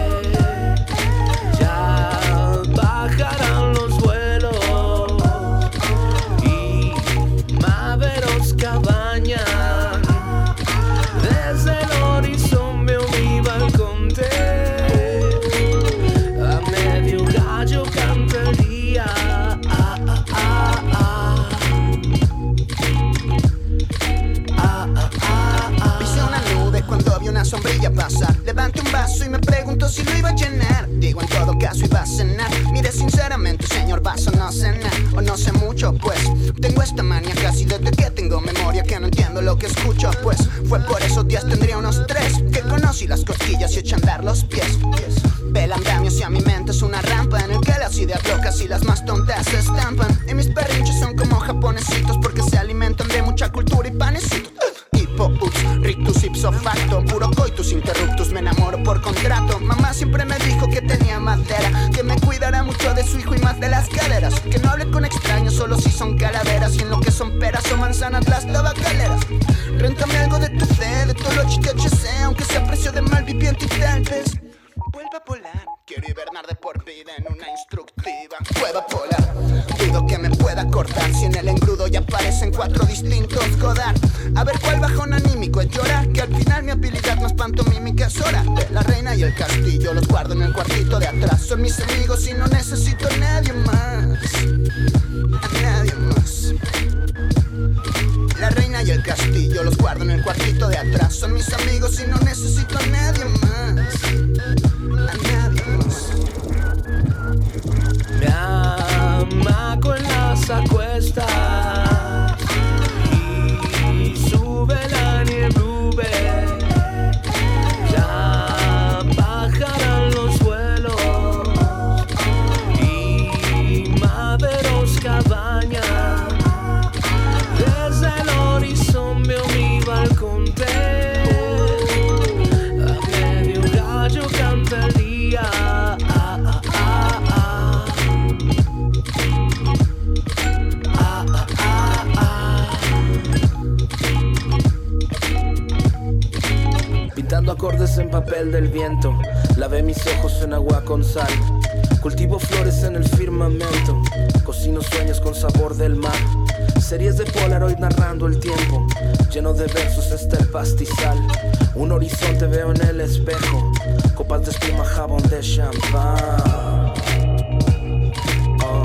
Speaker 12: una pasar. Levanté un vaso y me pregunto si lo iba a llenar. Digo, en todo caso iba a cenar. Mire, sinceramente, señor vaso, no nada. O no sé mucho, pues. Tengo esta manía casi desde que tengo memoria que no entiendo lo que escucho. Pues fue por esos días tendría unos tres que conocí las costillas y eché a andar los pies. Ve el andamio hacia mi mente ideas locas y las más tontas se estampan. Y mis perrinchos son como japonesitos porque se alimentan de mucha cultura y panecitos. Hippo, ups, rictus ipso facto, puro coitus interruptus, me enamoro por contrato. Mamá siempre me dijo que tenía madera, que me cuidará mucho de su hijo y más de las caderas. Que no hable con extraños solo si son calaveras y en lo que son peras o manzanas las tabacaleras. Réntame algo de tu fe, de tu lochi THC, aunque sea precio de malviviente y tal vez. Vuelva a volar, quiero hibernar de por vida en una instructiva cueva polar. Dudo que me pueda cortar si en el engrudo ya aparecen cuatro distintos Godard. A ver cuál bajón anímico es llorar, que al final mi habilidad más pantomímica es hora. De la reina y el castillo los guardo en el cuartito de atrás. Son mis amigos y no necesito nadie más. Nadie más. La reina y el castillo los guardo en el cuartito de atrás. Son mis amigos y no necesito nadie más.
Speaker 9: Me amaco en las acuestas acordes en papel del viento, lavé mis ojos en agua con sal. Cultivo flores en el firmamento, cocino sueños con sabor del mar. Series de Polaroid narrando el tiempo, lleno de versos está el pastizal. Un horizonte veo en el espejo, copas de espuma, jabón de champán. Oh,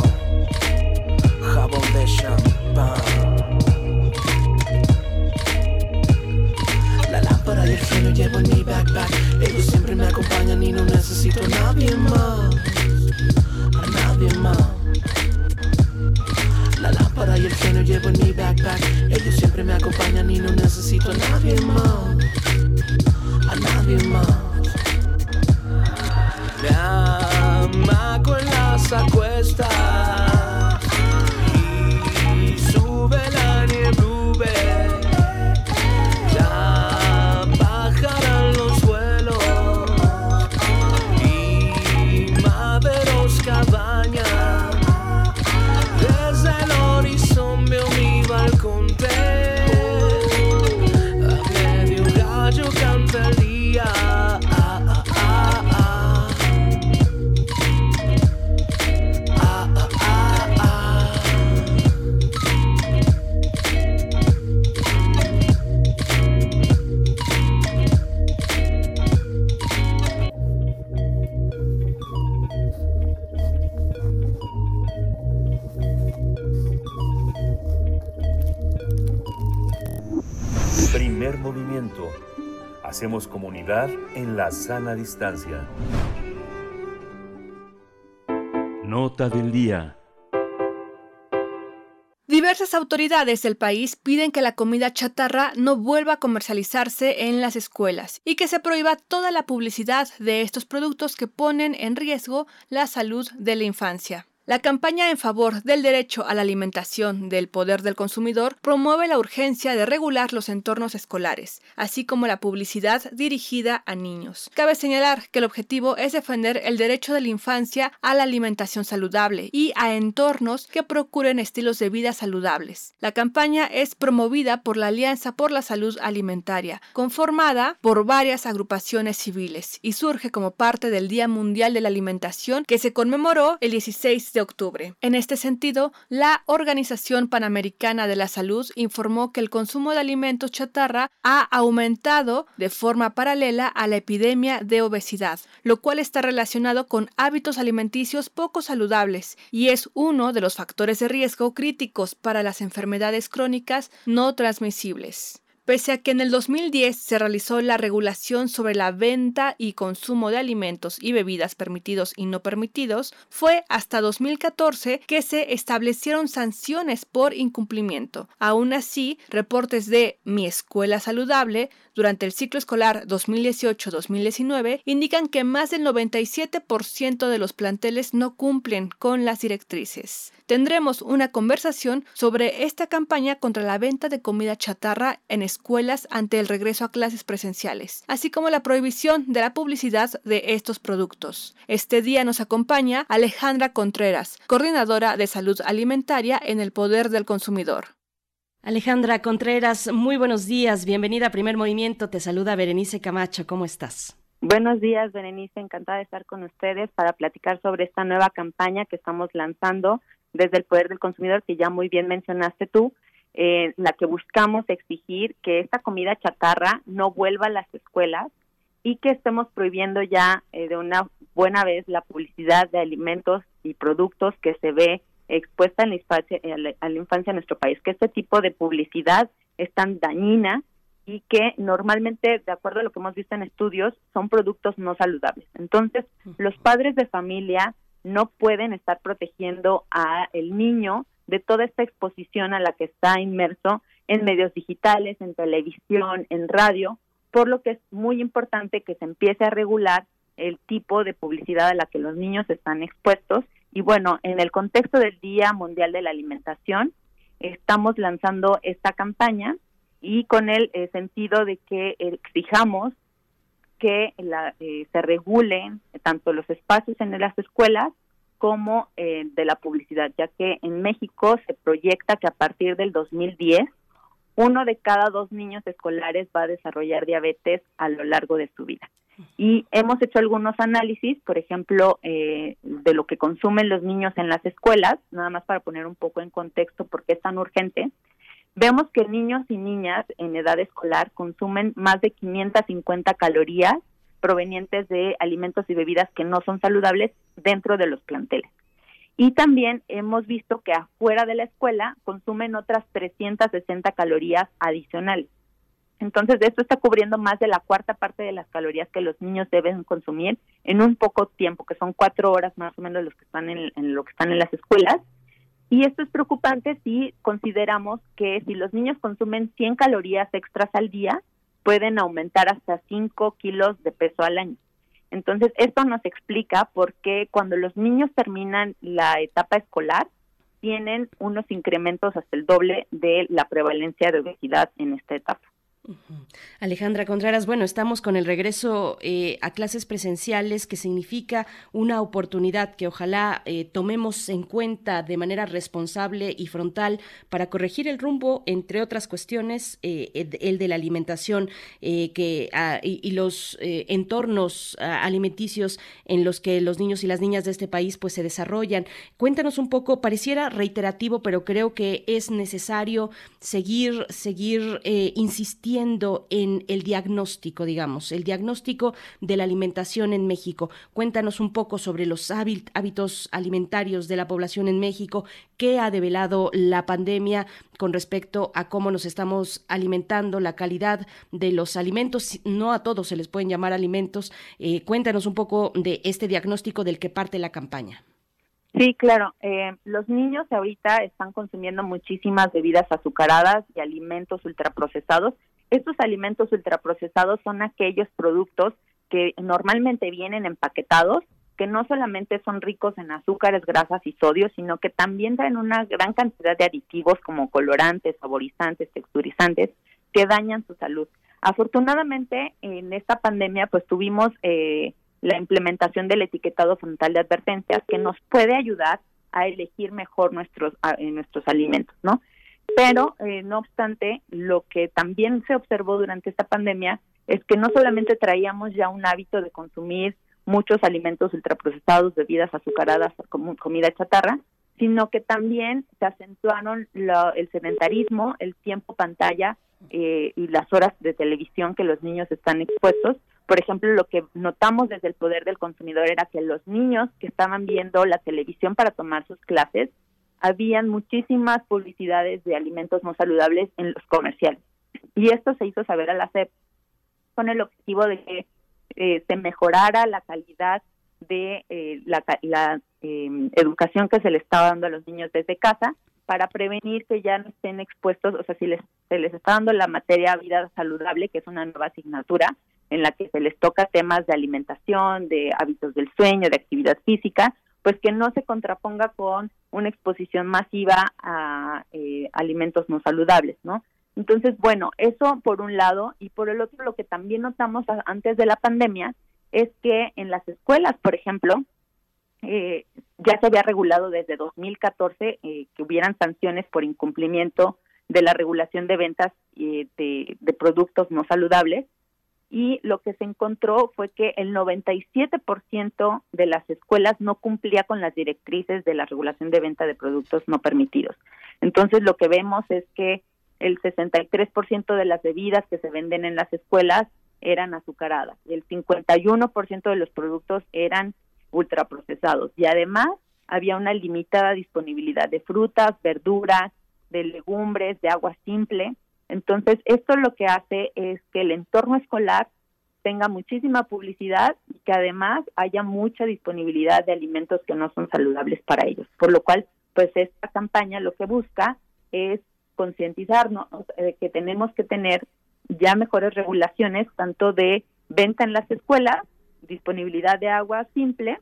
Speaker 9: jabón de champán. Y el genio llevo en mi backpack. Ellos siempre me acompañan y no necesito a nadie más. A nadie más. La lámpara y el genio llevo en mi backpack. Ellos siempre me acompañan y no necesito a nadie más. A nadie más. Me amaco en las acuestas
Speaker 7: En la sana distancia.
Speaker 2: Nota del día.
Speaker 13: Diversas autoridades del país piden que la comida chatarra no vuelva a comercializarse en las escuelas y que se prohíba toda la publicidad de estos productos que ponen en riesgo la salud de la infancia. La campaña en favor del derecho a la alimentación del poder del consumidor promueve la urgencia de regular los entornos escolares, así como la publicidad dirigida a niños. Cabe señalar que el objetivo es defender el derecho de la infancia a la alimentación saludable y a entornos que procuren estilos de vida saludables. La campaña es promovida por la Alianza por la Salud Alimentaria, conformada por varias agrupaciones civiles, y surge como parte del Día Mundial de la Alimentación que se conmemoró el 16 de octubre. En este sentido, la Organización Panamericana de la Salud informó que el consumo de alimentos chatarra ha aumentado de forma paralela a la epidemia de obesidad, lo cual está relacionado con hábitos alimenticios poco saludables y es uno de los factores de riesgo críticos para las enfermedades crónicas no transmisibles. Pese a que en el 2010 se realizó la regulación sobre la venta y consumo de alimentos y bebidas permitidos y no permitidos, fue hasta 2014 que se establecieron sanciones por incumplimiento. Aún así, reportes de Mi Escuela Saludable durante el ciclo escolar 2018-2019 indican que más del 97% de los planteles no cumplen con las directrices. Tendremos una conversación sobre esta campaña contra la venta de comida chatarra en escuelas ante el regreso a clases presenciales, así como la prohibición de la publicidad de estos productos. Este día nos acompaña Alejandra Contreras, coordinadora de salud alimentaria en el Poder del Consumidor.
Speaker 3: Alejandra Contreras, muy buenos días, bienvenida a Primer Movimiento, te saluda Berenice Camacho, ¿cómo estás?
Speaker 14: Buenos días, Berenice, encantada de estar con ustedes para platicar sobre esta nueva campaña que estamos lanzando desde el Poder del Consumidor, que ya muy bien mencionaste tú, en la que buscamos exigir que esta comida chatarra no vuelva a las escuelas y que estemos prohibiendo ya eh, de una buena vez la publicidad de alimentos y productos que se ve expuesta en la infancia, a la infancia en nuestro país, que este tipo de publicidad es tan dañina y que normalmente, de acuerdo a lo que hemos visto en estudios, son productos no saludables. Entonces, los padres de familia no pueden estar protegiendo a el niño de toda esta exposición a la que está inmerso en medios digitales, en televisión, en radio, por lo que es muy importante que se empiece a regular el tipo de publicidad a la que los niños están expuestos. Y bueno, en el contexto del Día Mundial de la Alimentación, estamos lanzando esta campaña y con el eh, sentido de que exijamos que la, eh, se regulen tanto los espacios en las escuelas como eh, de la publicidad, ya que en México se proyecta que a partir del 2010 uno de cada dos niños escolares va a desarrollar diabetes a lo largo de su vida. Y hemos hecho algunos análisis, por ejemplo, eh, de lo que consumen los niños en las escuelas, nada más para poner un poco en contexto por qué es tan urgente. Vemos que niños y niñas en edad escolar consumen más de 550 calorías provenientes de alimentos y bebidas que no son saludables dentro de los planteles. Y también hemos visto que afuera de la escuela consumen otras 360 calorías adicionales. Entonces, esto está cubriendo más de la cuarta parte de las calorías que los niños deben consumir en un poco tiempo, que son cuatro horas más o menos los que están en, en lo que están en las escuelas. Y esto es preocupante si consideramos que si los niños consumen 100 calorías extras al día, pueden aumentar hasta 5 kilos de peso al año. Entonces, esto nos explica por qué cuando los niños terminan la etapa escolar, tienen unos incrementos hasta el doble de la prevalencia de obesidad en esta etapa.
Speaker 3: Alejandra Contreras, bueno, estamos con el regreso eh, a clases presenciales, que significa una oportunidad que ojalá eh, tomemos en cuenta de manera responsable y frontal para corregir el rumbo, entre otras cuestiones, eh, el de la alimentación ah, y, los entornos ah, alimenticios en los que los niños y las niñas de este país pues se desarrollan. Cuéntanos un poco, pareciera reiterativo, pero creo que es necesario seguir, seguir insistiendo en el diagnóstico, digamos, el diagnóstico de la alimentación en México. Cuéntanos un poco sobre los hábitos alimentarios de la población en México, qué ha develado la pandemia con respecto a cómo nos estamos alimentando, la calidad de los alimentos. No a todos se les pueden llamar alimentos. Eh, cuéntanos un poco de este diagnóstico del que parte la campaña.
Speaker 14: Sí, claro. Eh, los niños ahorita están consumiendo muchísimas bebidas azucaradas y alimentos ultraprocesados estos alimentos ultraprocesados son aquellos productos que normalmente vienen empaquetados, que no solamente son ricos en azúcares, grasas y sodio, sino que también traen una gran cantidad de aditivos como colorantes, saborizantes, texturizantes, que dañan su salud. Afortunadamente, en esta pandemia, pues tuvimos eh, la implementación del etiquetado frontal de advertencias que nos puede ayudar a elegir mejor nuestros, nuestros alimentos, ¿no? Pero, eh, no obstante, lo que también se observó durante esta pandemia es que no solamente traíamos ya un hábito de consumir muchos alimentos ultraprocesados, bebidas azucaradas, comida chatarra, sino que también se acentuaron el sedentarismo, el tiempo pantalla eh, y las horas de televisión que los niños están expuestos. Por ejemplo, lo que notamos desde el poder del consumidor era que los niños que estaban viendo la televisión para tomar sus clases habían muchísimas publicidades de alimentos no saludables en los comerciales. Y esto se hizo saber a la SEP con el objetivo de que eh, se mejorara la calidad de eh, la, la em, educación que se le estaba dando a los niños desde casa para prevenir que ya no estén expuestos, o sea, si les, se les está dando la materia vida saludable, que es una nueva asignatura en la que se les toca temas de alimentación, de hábitos del sueño, de actividad física, pues que no se contraponga con una exposición masiva a eh, alimentos no saludables, ¿no? Entonces, bueno, eso por un lado, y por el otro, lo que también notamos antes de la pandemia es que en las escuelas, por ejemplo, eh, ya se había regulado desde 2014 eh, que hubieran sanciones por incumplimiento de la regulación de ventas eh, de, de, productos no saludables y lo que se encontró fue que el 97% de las escuelas no cumplía con las directrices de la regulación de venta de productos no permitidos. Entonces lo que vemos es que el 63% de las bebidas que se venden en las escuelas eran azucaradas y el 51% de los productos eran ultraprocesados y además había una limitada disponibilidad de frutas, verduras, de legumbres, de agua simple. Entonces, esto lo que hace es que el entorno escolar tenga muchísima publicidad y que además haya mucha disponibilidad de alimentos que no son saludables para ellos. Por lo cual, pues esta campaña lo que busca es concientizarnos de que tenemos que tener ya mejores regulaciones, tanto de venta en las escuelas, disponibilidad de agua simple,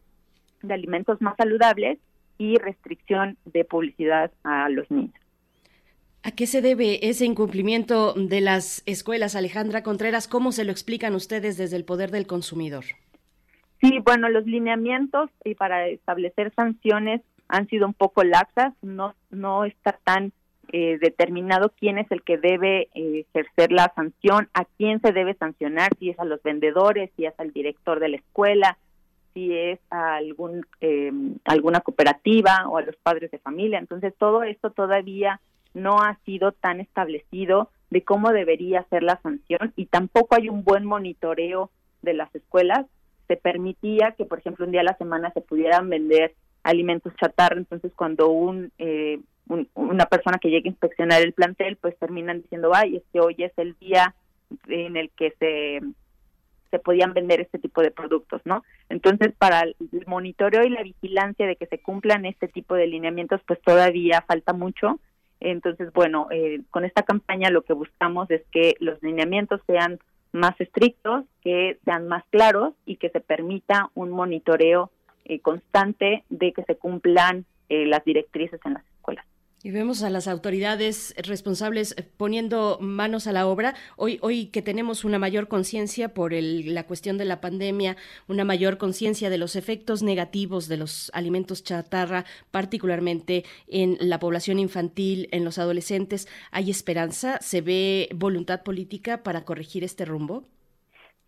Speaker 14: de alimentos más saludables y restricción de publicidad a los niños.
Speaker 3: ¿A qué se debe ese incumplimiento de las escuelas, Alejandra Contreras? ¿Cómo se lo explican ustedes desde el poder del consumidor?
Speaker 14: Sí, bueno, los lineamientos y para establecer sanciones han sido un poco laxas, no, no está tan eh, determinado quién es el que debe eh, ejercer la sanción, a quién se debe sancionar, si es a los vendedores, si es al director de la escuela, si es a algún, eh, alguna cooperativa o a los padres de familia. Entonces, todo esto todavía no ha sido tan establecido de cómo debería ser la sanción y tampoco hay un buen monitoreo de las escuelas. Se permitía que, por ejemplo, un día a la semana se pudieran vender alimentos chatarra, entonces cuando un eh, una persona que llegue a inspeccionar el plantel, pues terminan diciendo, ay, es que hoy es el día en el que se, se podían vender este tipo de productos, ¿no? Entonces, para el monitoreo y la vigilancia de que se cumplan este tipo de lineamientos, pues todavía falta mucho. Entonces, bueno, eh, con esta campaña lo que buscamos es que los lineamientos sean más estrictos, que sean más claros y que se permita un monitoreo eh, constante de que se cumplan eh, las directrices en las.
Speaker 3: Y vemos a las autoridades responsables poniendo manos a la obra. Hoy, hoy que tenemos una mayor conciencia por la cuestión de la pandemia, una mayor conciencia de los efectos negativos de los alimentos chatarra, particularmente en la población infantil, en los adolescentes, ¿hay esperanza? ¿Se ve voluntad política para corregir este rumbo?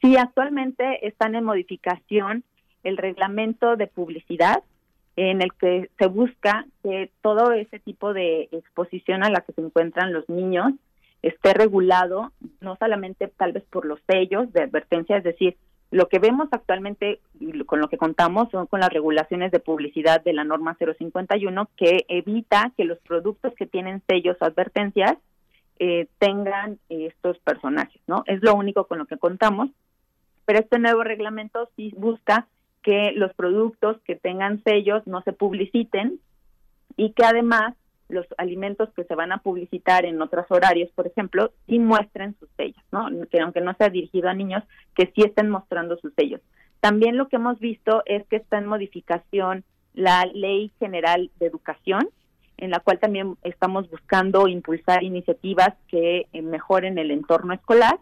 Speaker 14: Sí, actualmente están en modificación el reglamento de publicidad en el que se busca que todo ese tipo de exposición a la que se encuentran los niños esté regulado, no solamente tal vez por los sellos de advertencia, es decir, lo que vemos actualmente y con lo que contamos son con las regulaciones de publicidad de la norma 051 que evita que los productos que tienen sellos o advertencias eh, tengan estos personajes, ¿no? Es lo único con lo que contamos, pero este nuevo reglamento sí busca que los productos que tengan sellos no se publiciten y que además los alimentos que se van a publicitar en otros horarios, por ejemplo, sí muestren sus sellos, ¿no? Que aunque no sea dirigido a niños, que sí estén mostrando sus sellos. También lo que hemos visto es que está en modificación la Ley General de Educación, en la cual también estamos buscando impulsar iniciativas que mejoren el entorno escolar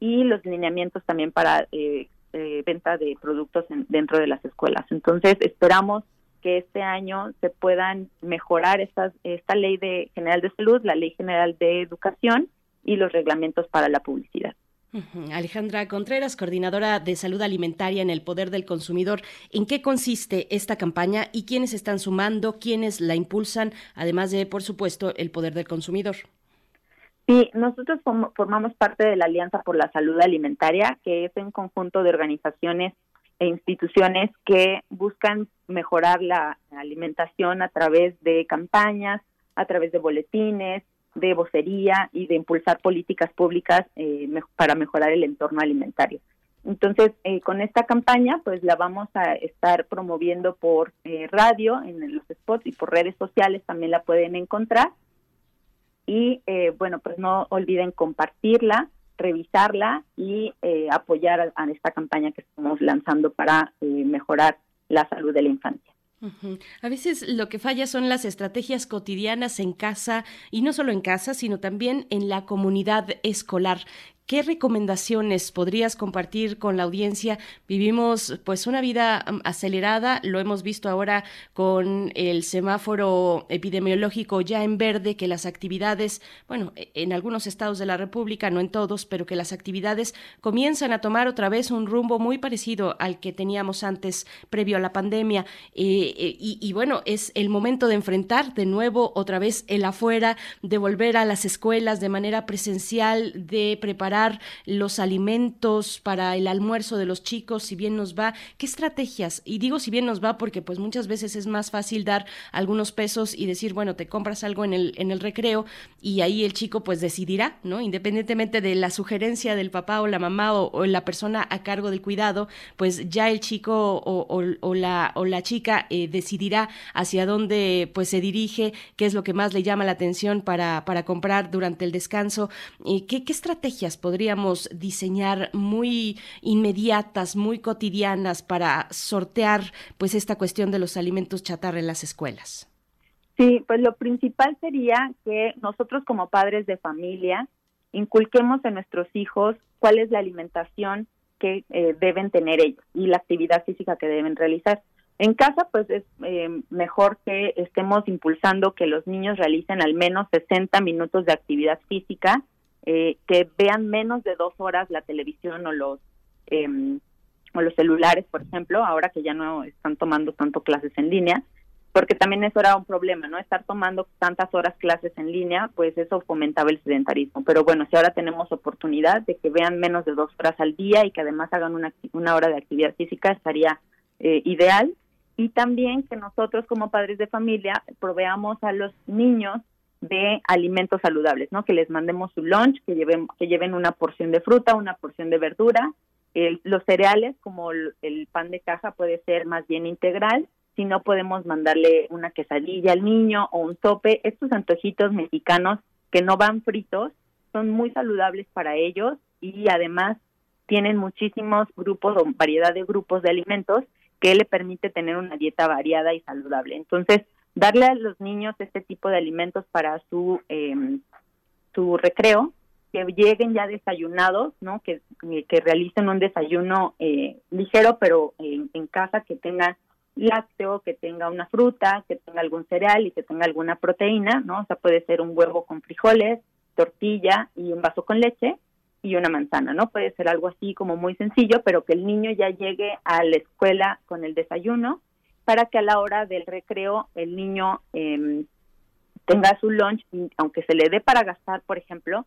Speaker 14: y los lineamientos también para eh, eh, venta de productos dentro de las escuelas. Entonces, esperamos que este año se puedan mejorar estas, esta ley de general de salud, la ley general de educación y los reglamentos para la publicidad.
Speaker 3: Alejandra Contreras, coordinadora de salud alimentaria en el Poder del Consumidor. ¿En qué consiste esta campaña y quiénes están sumando, quiénes la impulsan, además de, por supuesto, el Poder del Consumidor?
Speaker 14: Sí, nosotros formamos parte de la Alianza por la Salud Alimentaria, que es un conjunto de organizaciones e instituciones que buscan mejorar la alimentación a través de campañas, a través de boletines, de vocería y de impulsar políticas públicas eh, para mejorar el entorno alimentario. Entonces, eh, con esta campaña, pues la vamos a estar promoviendo por eh, radio, en los spots y por redes sociales también la pueden encontrar. Y bueno, pues no olviden compartirla, revisarla y apoyar a, esta campaña que estamos lanzando para mejorar la salud de la infancia.
Speaker 3: A veces lo que falla son las estrategias cotidianas en casa y no solo en casa, sino también en la comunidad escolar. ¿Qué recomendaciones podrías compartir con la audiencia? Vivimos pues una vida mm, acelerada, lo hemos visto ahora con el semáforo epidemiológico ya en verde, que las actividades, bueno, e, en algunos estados de la República, no en todos, pero que las actividades comienzan a tomar otra vez un rumbo muy parecido al que teníamos antes previo a la pandemia. Eh, eh, y bueno, es el momento de enfrentar de nuevo otra vez el afuera, de volver a las escuelas de manera presencial, de preparar los alimentos para el almuerzo de los chicos, si bien nos va, qué estrategias, y digo si bien nos va porque pues muchas veces es más fácil dar algunos pesos y decir, bueno, te compras algo en el, en el recreo y ahí el chico pues decidirá, ¿no? Independientemente de la sugerencia del papá o la mamá o, la persona a cargo del cuidado, pues ya el chico o, la, o la chica eh, decidirá hacia dónde pues se dirige, qué es lo que más le llama la atención para, para comprar durante el descanso. ¿qué, ¿Qué estrategias podríamos diseñar muy inmediatas, muy cotidianas para sortear pues esta cuestión de los alimentos chatarra en las escuelas?
Speaker 14: Sí, pues lo principal sería que nosotros como padres de familia inculquemos en nuestros hijos cuál es la alimentación que eh, deben tener ellos y la actividad física que deben realizar. En casa, pues es eh, mejor que estemos impulsando que los niños realicen al menos 60 minutos de actividad física eh, que vean menos de dos horas la televisión o los em, o los celulares, por ejemplo, ahora que ya no están tomando tanto clases en línea, porque también eso era un problema, ¿no? Estar tomando tantas horas clases en línea, pues eso fomentaba el sedentarismo. Pero bueno, si ahora tenemos oportunidad de que vean menos de dos horas al día y que además hagan una, una hora de actividad física, estaría eh, ideal. Y también que nosotros como padres de familia proveamos a los niños de alimentos saludables, ¿no? Que les mandemos su lunch, que lleven, que lleven una porción de fruta, una porción de verdura. los cereales, como el, pan de caja, puede ser más bien integral. Si no, podemos mandarle una quesadilla al niño o un tope. Estos antojitos mexicanos que no van fritos son muy saludables para ellos y además tienen muchísimos grupos o variedad de grupos de alimentos que le permite tener una dieta variada y saludable. Entonces, darle a los niños este tipo de alimentos para su em, su recreo que lleguen ya desayunados no que, que realicen un desayuno eh, ligero pero en, casa que tenga lácteo que tenga una fruta que tenga algún cereal y que tenga alguna proteína no o sea puede ser un huevo con frijoles tortilla y un vaso con leche y una manzana, ¿no? Puede ser algo así como muy sencillo, pero que el niño ya llegue a la escuela con el desayuno para que a la hora del recreo el niño eh, tenga su lunch, aunque se le dé para gastar, por ejemplo,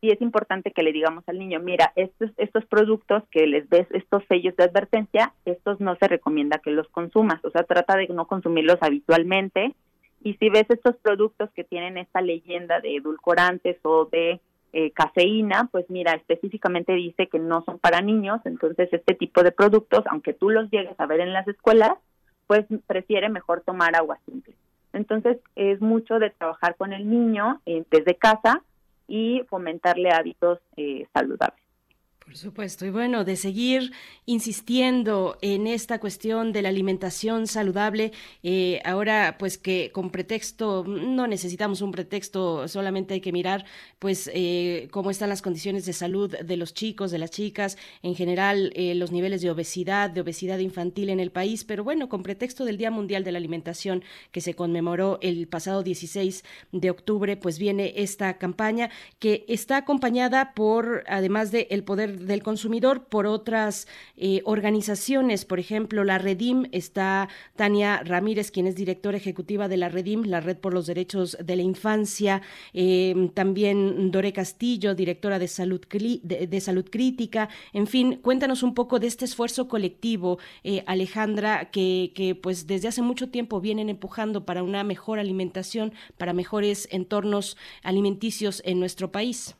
Speaker 14: sí es importante que le digamos al niño, mira, estos, estos productos que les ves, estos sellos de advertencia, estos no se recomienda que los consumas, o sea, trata de no consumirlos habitualmente. Y si ves estos productos que tienen esta leyenda de edulcorantes o de eh, cafeína, pues mira, específicamente dice que no son para niños, entonces este tipo de productos, aunque tú los llegues a ver en las escuelas, pues prefiere mejor tomar agua simple. Entonces es mucho de trabajar con el niño eh, desde casa y fomentarle hábitos eh, saludables.
Speaker 3: Por supuesto, y bueno, de seguir insistiendo en esta cuestión de la alimentación saludable, eh, ahora pues que con pretexto, no necesitamos un pretexto, solamente hay que mirar pues eh, cómo están las condiciones de salud de los chicos, de las chicas, en general eh, los niveles de obesidad, de obesidad infantil en el país, pero bueno, con pretexto del Día Mundial de la Alimentación que se conmemoró el pasado 16 de octubre, pues viene esta campaña que está acompañada por, además de el poder del consumidor por otras eh, organizaciones. Por ejemplo, la Redim está Tania Ramírez, quien es directora ejecutiva de la Redim, la Red por los Derechos de la Infancia. Eh, también Dore Castillo, directora de Salud, de, Salud Crítica. En fin, cuéntanos un poco de este esfuerzo colectivo, Alejandra, que, que pues desde hace mucho tiempo vienen empujando para una mejor alimentación, para mejores entornos alimenticios en nuestro país.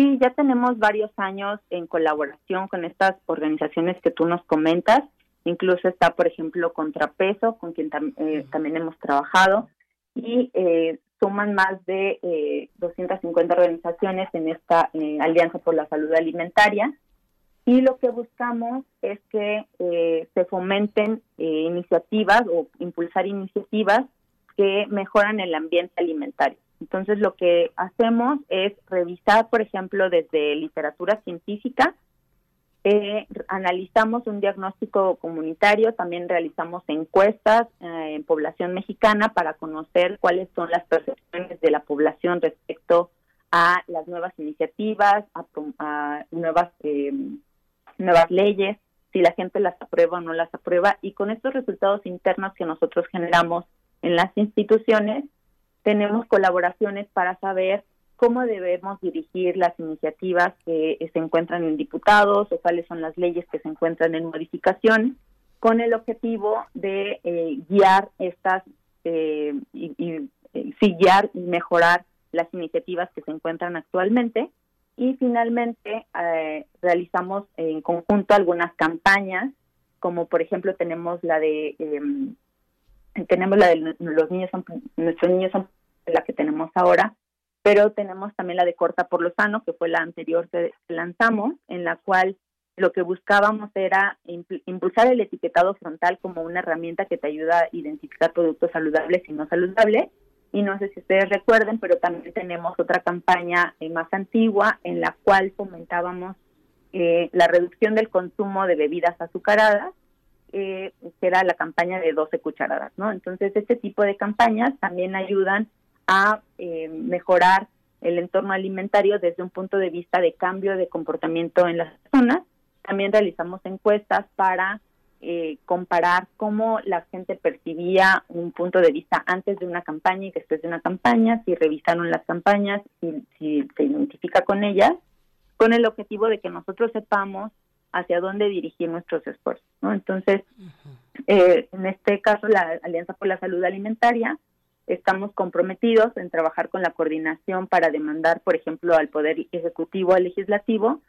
Speaker 14: Sí, ya tenemos varios años en colaboración con estas organizaciones que tú nos comentas. Incluso está, por ejemplo, Contrapeso, con quien eh, también hemos trabajado. Y eh, suman más de 250 eh, organizaciones en esta Alianza por la Salud Alimentaria. Y lo que buscamos es que se fomenten iniciativas o impulsar iniciativas que mejoran el ambiente alimentario. Entonces, lo que hacemos es revisar, por ejemplo, desde literatura científica, eh, analizamos un diagnóstico comunitario, también realizamos encuestas eh, en población mexicana para conocer cuáles son las percepciones de la población respecto a las nuevas iniciativas, a, nuevas eh, nuevas leyes, si la gente las aprueba o no las aprueba, y con estos resultados internos que nosotros generamos en las instituciones, tenemos colaboraciones para saber cómo debemos dirigir las iniciativas que se encuentran en diputados o cuáles son las leyes que se encuentran en modificación, con el objetivo de eh, guiar estas eh, y, y, eh, y mejorar las iniciativas que se encuentran actualmente. Y finalmente realizamos en conjunto algunas campañas, como por ejemplo tenemos la de em, tenemos la de los niños son, nuestros niños son la que tenemos ahora, pero tenemos también la de Corta por lo Sano, que fue la anterior que lanzamos, en la cual lo que buscábamos era impulsar el etiquetado frontal como una herramienta que te ayuda a identificar productos saludables y no saludables. Y no sé si ustedes recuerden, pero también tenemos otra campaña eh, más antigua en la cual fomentábamos eh, la reducción del consumo de bebidas azucaradas eh, era la campaña de 12 cucharadas, ¿no? Entonces, este tipo de campañas también ayudan a eh, mejorar el entorno alimentario desde un punto de vista de cambio de comportamiento en las personas. También realizamos encuestas para eh, comparar cómo la gente percibía un punto de vista antes de una campaña y después de una campaña, si revisaron las campañas, si, si se identifica con ellas, con el objetivo de que nosotros sepamos hacia dónde dirigir nuestros esfuerzos. ¿no? Entonces, eh, en este caso, la Alianza por la Salud Alimentaria, estamos comprometidos en trabajar con la coordinación para demandar, por ejemplo, al Poder Ejecutivo, al Legislativo,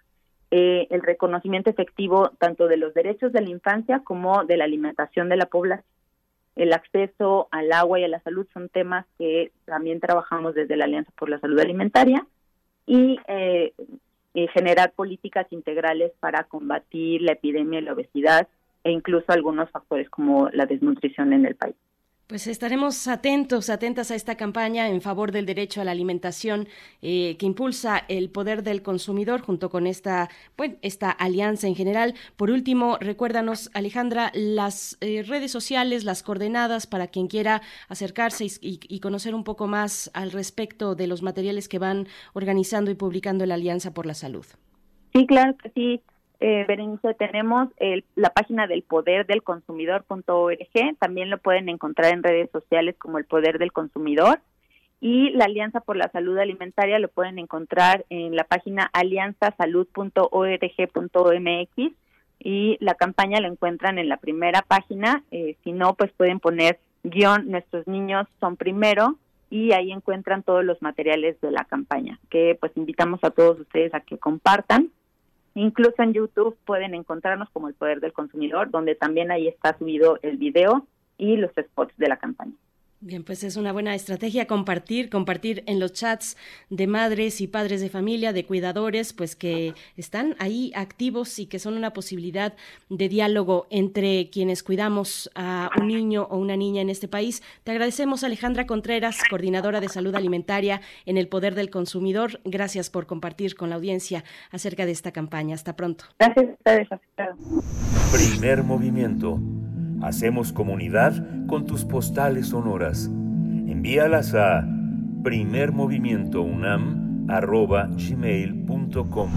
Speaker 14: eh, el reconocimiento efectivo tanto de los derechos de la infancia como de la alimentación de la población. El acceso al agua y a la salud son temas que también trabajamos desde la Alianza por la Salud Alimentaria y eh, y generar políticas integrales para combatir la epidemia de la obesidad e incluso algunos factores como la desnutrición en el país.
Speaker 3: Pues estaremos atentos, atentas a esta campaña en favor del derecho a la alimentación eh, que impulsa el poder del consumidor junto con esta, bueno, esta alianza en general. Por último, recuérdanos, Alejandra, las eh, redes sociales, las coordenadas para quien quiera acercarse y, y, conocer un poco más al respecto de los materiales que van organizando y publicando la Alianza por la Salud.
Speaker 14: Sí, claro que sí eh, Berenice, tenemos el, la página del poder del consumidor.org, también lo pueden encontrar en redes sociales como el poder del consumidor y la Alianza por la Salud Alimentaria lo pueden encontrar en la página alianzasalud.org.mx y la campaña la encuentran en la primera página, eh, si no, pues pueden poner guion, nuestros niños son primero y ahí encuentran todos los materiales de la campaña, que pues invitamos a todos ustedes a que compartan Incluso en YouTube pueden encontrarnos como El Poder del Consumidor, donde también ahí está subido el video y los spots de la campaña.
Speaker 3: Bien, pues es una buena estrategia compartir, compartir en los chats de madres y padres de familia, de cuidadores, pues que están ahí activos y que son una posibilidad de diálogo entre quienes cuidamos a un niño o una niña en este país. Te agradecemos, Alejandra Contreras, coordinadora de salud alimentaria en el Poder del Consumidor. Gracias por compartir con la audiencia acerca de esta campaña. Hasta pronto.
Speaker 14: Gracias a ustedes.
Speaker 7: Primer movimiento Hacemos comunidad con tus postales sonoras. Envíalas a primermovimientounam.gmail.com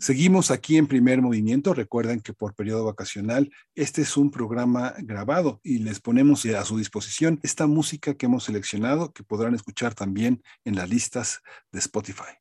Speaker 4: Seguimos aquí en Primer Movimiento. Recuerden que por periodo vacacional este es un programa grabado y les ponemos a su disposición esta música que hemos seleccionado que podrán escuchar también en las listas de Spotify.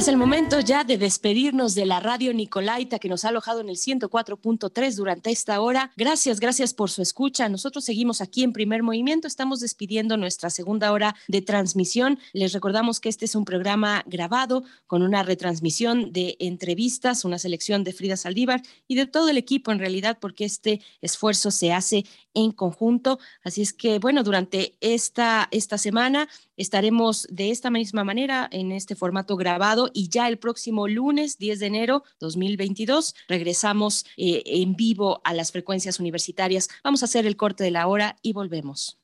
Speaker 3: Es el momento ya de despedirnos de la radio Nicolaita que nos ha alojado en el 104.3 durante esta hora. Gracias, gracias por su escucha. Nosotros seguimos aquí en primer movimiento. Estamos despidiendo nuestra segunda hora de transmisión. Les recordamos que este es un programa grabado con una retransmisión de entrevistas, una selección de Frida Saldívar y de todo el equipo en realidad, porque este esfuerzo se hace en conjunto. Así es que, bueno, durante esta, esta semana estaremos de esta misma manera en este formato grabado y ya el próximo lunes 10 de enero 2022 regresamos eh, en vivo a las frecuencias universitarias. Vamos a hacer el corte de la hora y volvemos.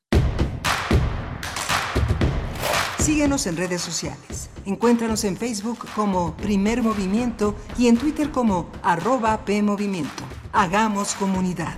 Speaker 15: Síguenos en redes sociales. Encuéntranos en Facebook como Primer Movimiento y en Twitter como arroba PMovimiento. Hagamos comunidad.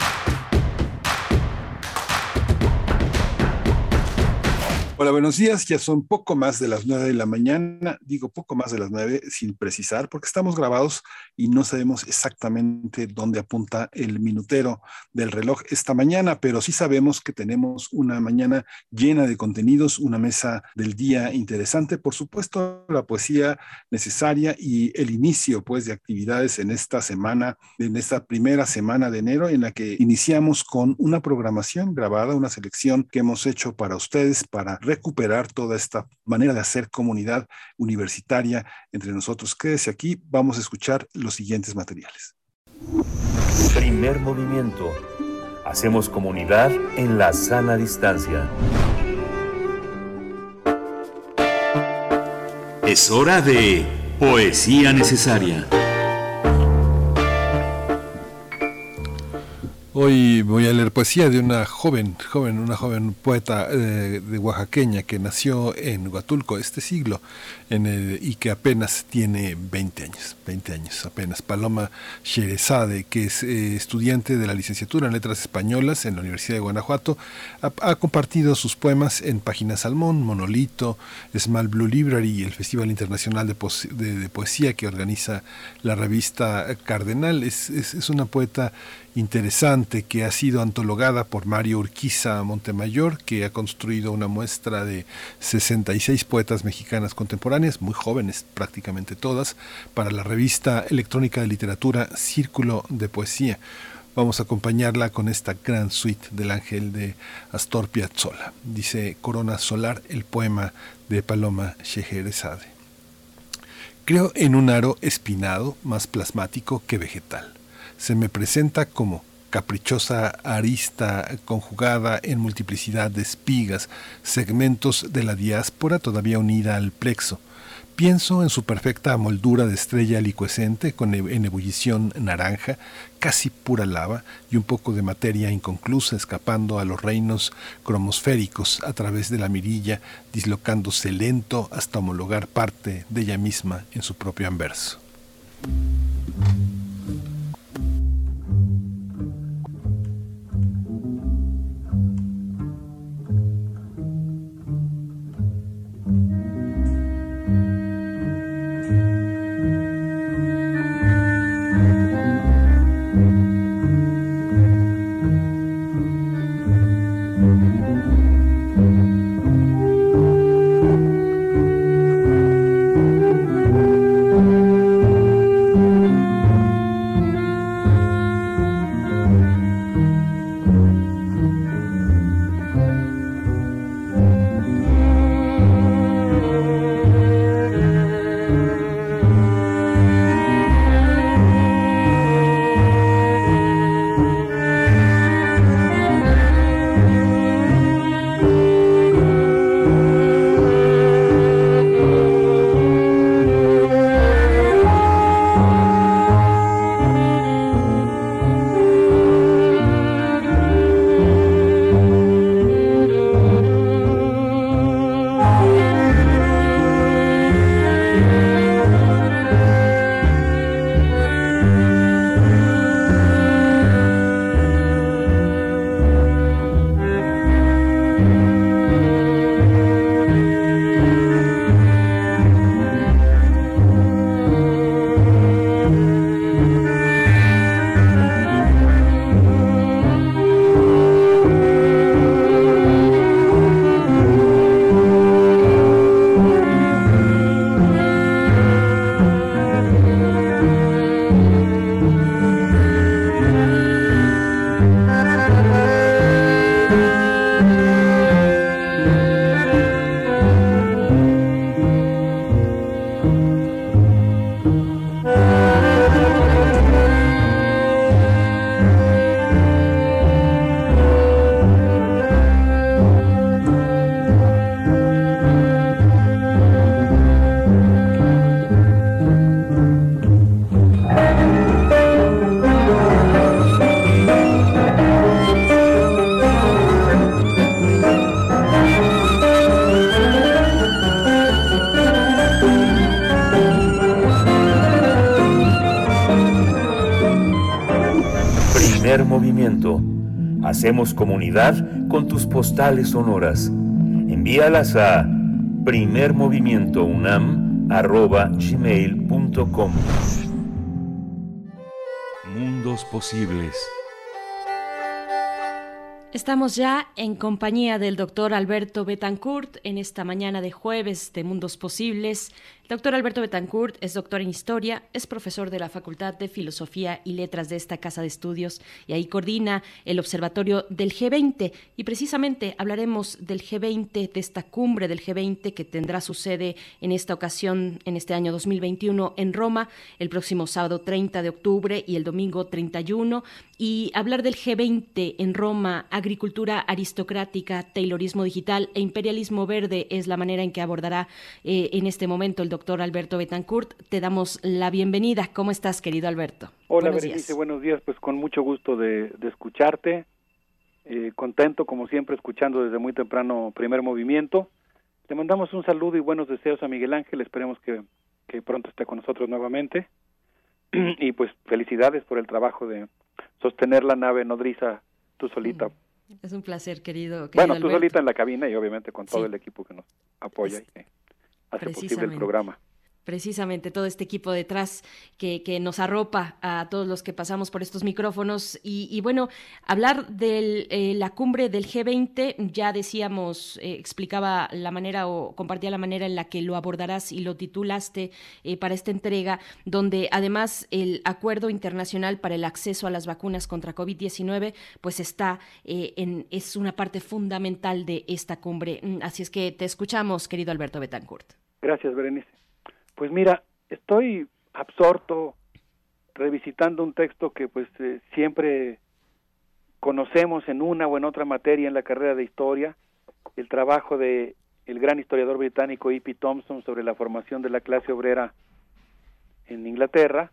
Speaker 4: Hola, buenos días. Ya son poco más de las nueve de la mañana. Digo poco más de las nueve sin precisar porque estamos grabados y no sabemos exactamente dónde apunta el minutero del reloj esta mañana, pero sí sabemos que tenemos una mañana llena de contenidos, una mesa del día interesante, por supuesto, la poesía necesaria y el inicio pues de actividades en esta semana, en esta primera semana de enero en la que iniciamos con una programación grabada, una selección que hemos hecho para ustedes para recuperar toda esta manera de hacer comunidad universitaria entre nosotros. Quédese aquí, vamos a escuchar los siguientes materiales.
Speaker 7: Primer movimiento. Hacemos comunidad en la sana distancia.
Speaker 2: Es hora de Poesía Necesaria.
Speaker 4: Hoy voy a leer poesía de una joven, joven, una joven poeta eh, de oaxaqueña que nació en Huatulco este siglo en el, y que apenas tiene 20 años, 20 años apenas. Paloma Sherezade, que es eh, estudiante de la licenciatura en Letras Españolas en la Universidad de Guanajuato, ha, compartido sus poemas en Página Salmón, Monolito, Small Blue Library y el Festival Internacional de, de, de Poesía que organiza la revista Cardenal. Es, es una poeta interesante que ha sido antologada por Mario Urquiza Montemayor, que ha construido una muestra de 66 poetas mexicanas contemporáneas, muy jóvenes prácticamente todas, para la revista electrónica de literatura Círculo de Poesía. Vamos a acompañarla con esta gran suite del ángel de Astor Piazzolla. Dice Corona Solar, el poema de Paloma Scheherazade. Creo en un aro espinado más plasmático que vegetal se me presenta como caprichosa arista conjugada en multiplicidad de espigas, segmentos de la diáspora todavía unida al plexo. Pienso en su perfecta moldura de estrella licuescente con en ebullición naranja, casi pura lava y un poco de materia inconclusa escapando a los reinos cromosféricos a través de la mirilla, dislocándose lento hasta homologar parte de ella misma en su propio anverso.
Speaker 7: Hacemos comunidad con tus postales sonoras. Envíalas a primermovimientounam.gmail.com
Speaker 2: Mundos posibles.
Speaker 3: Estamos ya en compañía del doctor Alberto Betancourt en esta mañana de jueves de Mundos Posibles. Doctor Alberto Betancourt es doctor en historia, es profesor de la Facultad de Filosofía y Letras de esta casa de estudios y ahí coordina el observatorio del G20 y precisamente hablaremos del G20, de esta cumbre del G20 que tendrá su sede en esta ocasión, en este año 2021 en Roma, el próximo sábado 30 de octubre y el domingo 31 y hablar del G20 en Roma, agricultura aristocrática, taylorismo digital e imperialismo verde es la manera en que abordará eh, en este momento el doctor doctor Alberto Betancourt. Te damos la bienvenida. ¿Cómo estás, querido Alberto?
Speaker 16: Hola, buenos Berenice, buenos días. Pues con mucho gusto de, escucharte. Eh, contento, como siempre, escuchando desde muy temprano primer movimiento. Te mandamos un saludo y buenos deseos a Miguel Ángel. Esperemos que, que pronto esté con nosotros nuevamente. y pues felicidades por el trabajo de sostener la nave nodriza tú solita.
Speaker 3: Mm, es un placer, querido.
Speaker 16: bueno, tú solita en la cabina y obviamente con todo el equipo que nos apoya. y hace posible el programa
Speaker 3: precisamente todo este equipo detrás que, nos arropa a todos los que pasamos por estos micrófonos. Y, bueno, hablar de eh, la cumbre del G20, ya decíamos, eh, explicaba la manera o compartía la manera en la que lo abordarás y lo titulaste eh, para esta entrega, donde además el Acuerdo Internacional para el Acceso a las Vacunas contra COVID-19, pues está en, es una parte fundamental de esta cumbre. Mm, así es que te escuchamos, querido Alberto Betancourt.
Speaker 16: Gracias, Berenice. Pues mira, estoy absorto revisitando un texto que pues eh, siempre conocemos en una o en otra materia en la carrera de historia, el trabajo de el gran historiador británico E.P. Thompson sobre la formación de la clase obrera en Inglaterra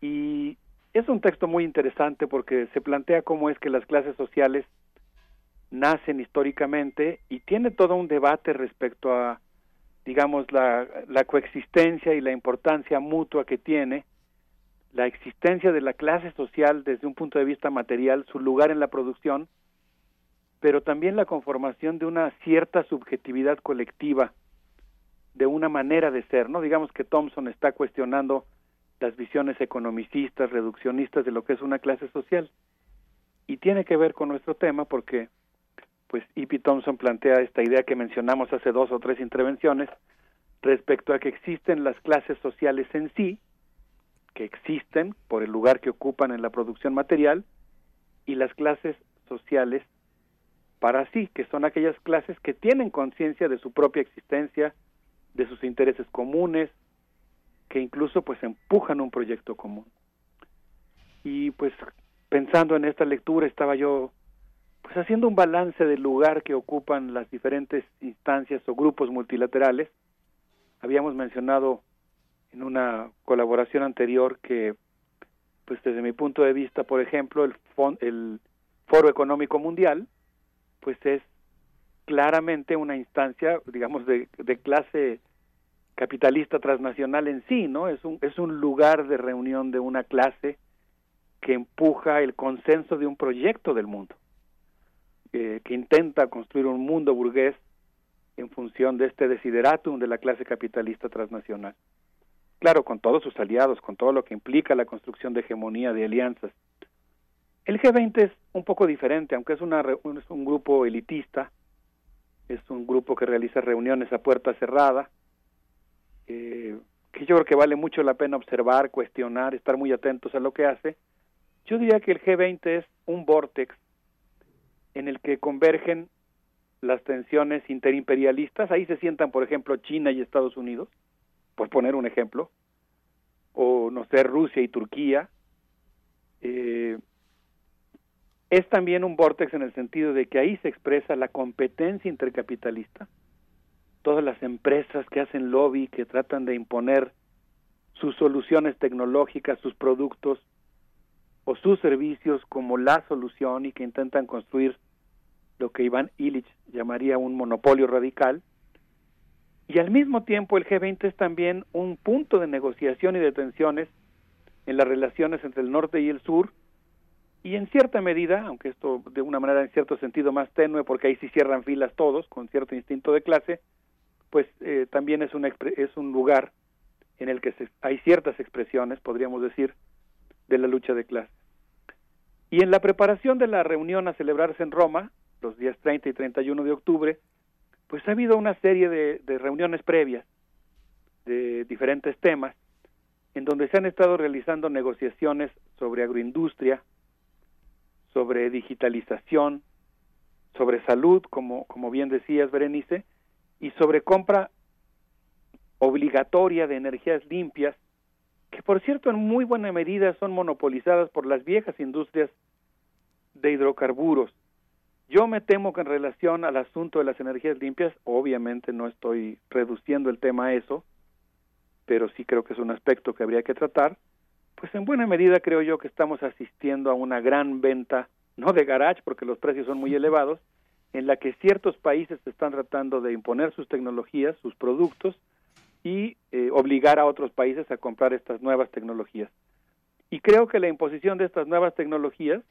Speaker 16: y es un texto muy interesante porque se plantea cómo es que las clases sociales nacen históricamente y tiene todo un debate respecto a digamos, la, la coexistencia y la importancia mutua que tiene la existencia de la clase social desde un punto de vista material, su lugar en la producción, pero también la conformación de una cierta subjetividad colectiva, de una manera de ser, ¿no? Digamos que Thompson está cuestionando las visiones economicistas, reduccionistas de lo que es una clase social. Y tiene que ver con nuestro tema porque pues E.P. Thompson plantea esta idea que mencionamos hace dos o tres intervenciones respecto a que existen las clases sociales en sí, que existen por el lugar que ocupan en la producción material, y las clases sociales para sí, que son aquellas clases que tienen conciencia de su propia existencia, de sus intereses comunes, que incluso pues empujan un proyecto común. Y pues pensando en esta lectura estaba yo pues haciendo un balance del lugar que ocupan las diferentes instancias o grupos multilaterales, habíamos mencionado en una colaboración anterior que, pues desde mi punto de vista, por ejemplo, el, el Foro Económico Mundial, pues es claramente una instancia, digamos, de, de clase capitalista transnacional en sí, ¿no? Es un, es un lugar de reunión de una clase que empuja el consenso de un proyecto del mundo que intenta construir un mundo burgués en función de este desideratum de la clase capitalista transnacional. Claro, con todos sus aliados, con todo lo que implica la construcción de hegemonía, de alianzas. El G20 es un poco diferente, aunque es, una, un grupo elitista, es un grupo que realiza reuniones a puerta cerrada, eh, que yo creo que vale mucho la pena observar, cuestionar, estar muy atentos a lo que hace. Yo diría que el G20 es un vortex en el que convergen las tensiones interimperialistas. Ahí se sientan, por ejemplo, China y Estados Unidos, por poner un ejemplo, o no sé, Rusia y Turquía. Eh, es también un vortex en el sentido de que ahí se expresa la competencia intercapitalista. Todas las empresas que hacen lobby, que tratan de imponer sus soluciones tecnológicas, sus productos o sus servicios como la solución y que intentan construir lo que Iván Illich llamaría un monopolio radical, y al mismo tiempo el G20 es también un punto de negociación y de tensiones en las relaciones entre el norte y el sur, y en cierta medida, aunque esto de una manera en cierto sentido más tenue, porque ahí sí cierran filas todos con cierto instinto de clase, pues eh, también es un, es un lugar en el que hay ciertas expresiones, podríamos decir, de la lucha de clase. Y en la preparación de la reunión a celebrarse en Roma, los días 30 y 31 de octubre, pues ha habido una serie de, reuniones previas de diferentes temas, en donde se han estado realizando negociaciones sobre agroindustria, sobre digitalización, sobre salud, como, como bien decías, Berenice, y sobre compra obligatoria de energías limpias, que por cierto en muy buena medida son monopolizadas por las viejas industrias de hidrocarburos. Yo me temo que en relación al asunto de las energías limpias, obviamente no estoy reduciendo el tema a eso, pero sí creo que es un aspecto que habría que tratar, pues en buena medida creo yo que estamos asistiendo a una gran venta, no de garage porque los precios son muy elevados, en la que ciertos países están tratando de imponer sus tecnologías, sus productos, y eh, obligar a otros países a comprar estas nuevas tecnologías. Y creo que la imposición de estas nuevas tecnologías,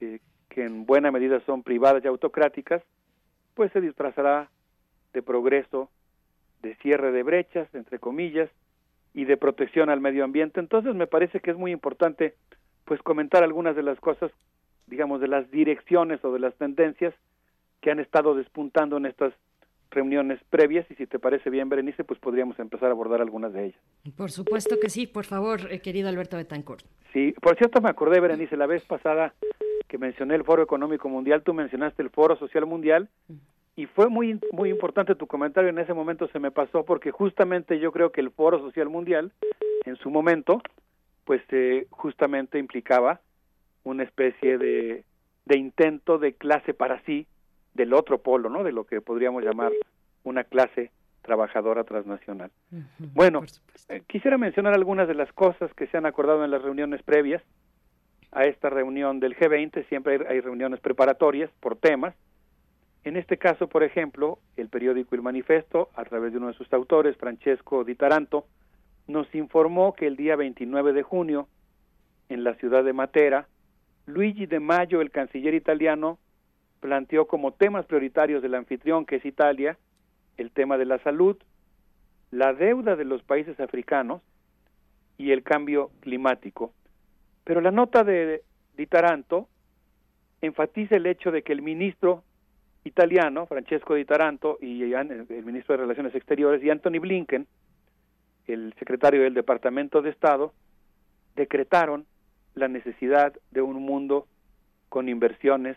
Speaker 16: eh, que en buena medida son privadas y autocráticas, pues se disfrazará de progreso, de cierre de brechas, entre comillas, y de protección al medio ambiente. Entonces me parece que es muy importante pues comentar algunas de las cosas, digamos, de las direcciones o de las tendencias que han estado despuntando en estas reuniones previas y si te parece bien, Berenice, pues podríamos empezar a abordar algunas de ellas.
Speaker 3: Por supuesto que sí, por favor, eh, querido Alberto Betancourt.
Speaker 16: Sí, por cierto me acordé, Berenice, la vez pasada que mencioné el Foro Económico Mundial, tú mencionaste el Foro Social Mundial y fue muy muy importante tu comentario en ese momento se me pasó porque justamente yo creo que el Foro Social Mundial en su momento pues eh, justamente implicaba una especie de, de intento de clase para sí del otro polo, ¿no? De lo que podríamos llamar una clase trabajadora transnacional. Bueno, eh, quisiera mencionar algunas de las cosas que se han acordado en las reuniones previas a esta reunión del G20. Siempre hay, reuniones preparatorias por temas. En este caso, por ejemplo, el periódico El Manifesto, a través de uno de sus autores, Francesco Di Taranto, nos informó que el día 29 de junio, en la ciudad de Matera, Luigi de Mayo, el canciller italiano, planteó como temas prioritarios del anfitrión, que es Italia, el tema de la salud, la deuda de los países africanos y el cambio climático. Pero la nota de Taranto enfatiza el hecho de que el ministro italiano, Francesco Di Taranto, y el ministro de Relaciones Exteriores, y Anthony Blinken, el secretario del Departamento de Estado, decretaron la necesidad de un mundo con inversiones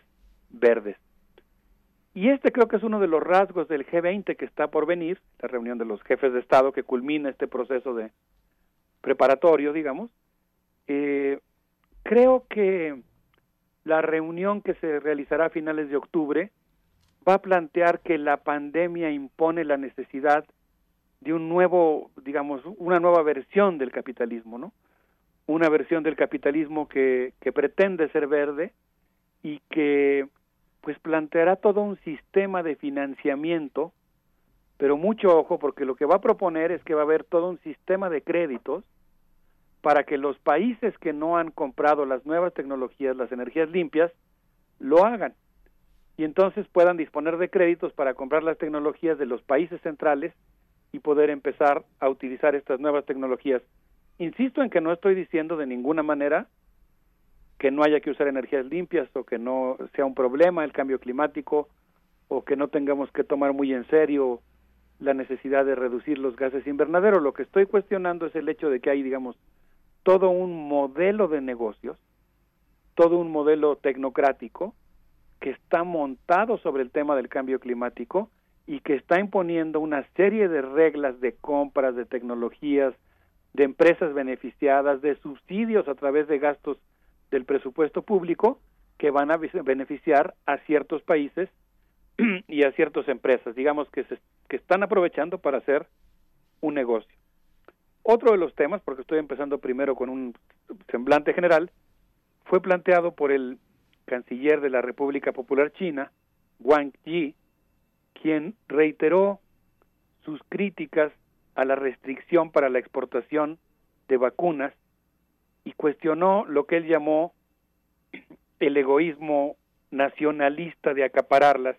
Speaker 16: verdes. Y este creo que es uno de los rasgos del G20 que está por venir, la reunión de los jefes de Estado que culmina este proceso de preparatorio, digamos. Eh, creo que la reunión que se realizará a finales de octubre va a plantear que la pandemia impone la necesidad de un nuevo, digamos, una nueva versión del capitalismo, ¿no? Una versión del capitalismo que, que pretende ser verde y que pues planteará todo un sistema de financiamiento, pero mucho ojo porque lo que va a proponer es que va a haber todo un sistema de créditos para que los países que no han comprado las nuevas tecnologías, las energías limpias, lo hagan y entonces puedan disponer de créditos para comprar las tecnologías de los países centrales y poder empezar a utilizar estas nuevas tecnologías. Insisto en que no estoy diciendo de ninguna manera que no haya que usar energías limpias o que no sea un problema el cambio climático o que no tengamos que tomar muy en serio la necesidad de reducir los gases invernaderos. Lo que estoy cuestionando es el hecho de que hay, digamos, todo un modelo de negocios, todo un modelo tecnocrático que está montado sobre el tema del cambio climático y que está imponiendo una serie de reglas de compras de tecnologías, de empresas beneficiadas, de subsidios a través de gastos del presupuesto público que van a beneficiar a ciertos países y a ciertas empresas, digamos que, se, que están aprovechando para hacer un negocio. Otro de los temas, porque estoy empezando primero con un semblante general, fue planteado por el canciller de la República Popular China, Wang Yi, quien reiteró sus críticas a la restricción para la exportación de vacunas y cuestionó lo que él llamó el egoísmo nacionalista de acapararlas.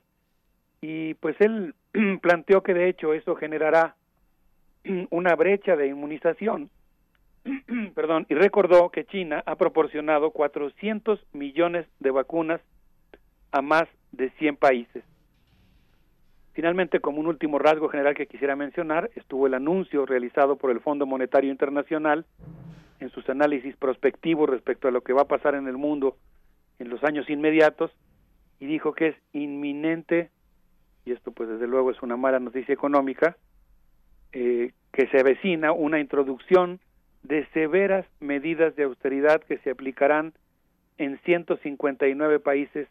Speaker 16: Y pues él planteó que de hecho eso generará una brecha de inmunización, perdón, y recordó que China ha proporcionado 400 millones de vacunas a más de 100 países. Finalmente, como un último rasgo general que quisiera mencionar, estuvo el anuncio realizado por el Fondo Monetario Internacional en sus análisis prospectivos respecto a lo que va a pasar en el mundo en los años inmediatos y dijo que es inminente, y esto pues desde luego es una mala noticia económica, eh, que se avecina una introducción de severas medidas de austeridad que se aplicarán en 159 países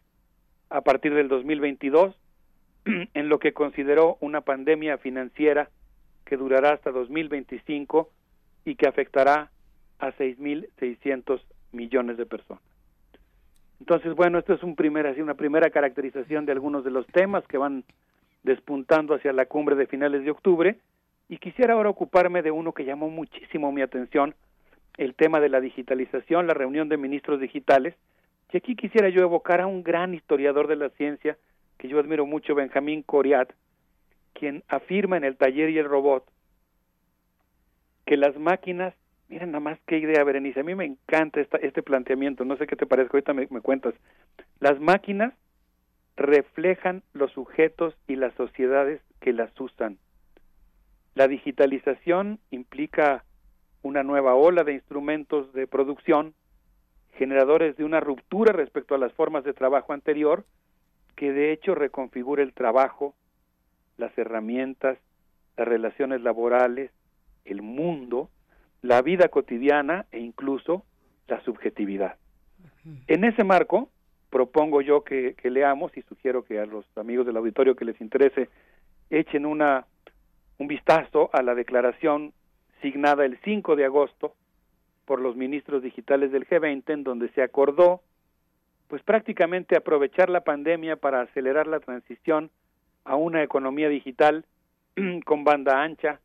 Speaker 16: a partir del 2022, en lo que consideró una pandemia financiera que durará hasta 2025 y que afectará a 6.600 millones de personas. Entonces, bueno, esto es una primera caracterización de algunos de los temas que van despuntando hacia la cumbre de finales de octubre. Y quisiera ahora ocuparme de uno que llamó muchísimo mi atención, el tema de la digitalización, la reunión de ministros digitales. Y aquí quisiera yo evocar a un gran historiador de la ciencia, que yo admiro mucho, Benjamín Coriat, quien afirma en el taller y el robot que las máquinas Miren nada más qué idea, Berenice. A mí me encanta esta, este planteamiento. No sé qué te parece, ahorita me, me cuentas. Las máquinas reflejan los sujetos y las sociedades que las usan. La digitalización implica una nueva ola de instrumentos de producción, generadores de una ruptura respecto a las formas de trabajo anterior, que de hecho reconfigura el trabajo, las herramientas, las relaciones laborales, el mundo, la vida cotidiana e incluso la subjetividad. En ese marco, propongo yo que, leamos y sugiero que a los amigos del auditorio que les interese echen una, un vistazo a la declaración signada el 5 de agosto por los ministros digitales del G20 en donde se acordó pues prácticamente aprovechar la pandemia para acelerar la transición a una economía digital con banda ancha,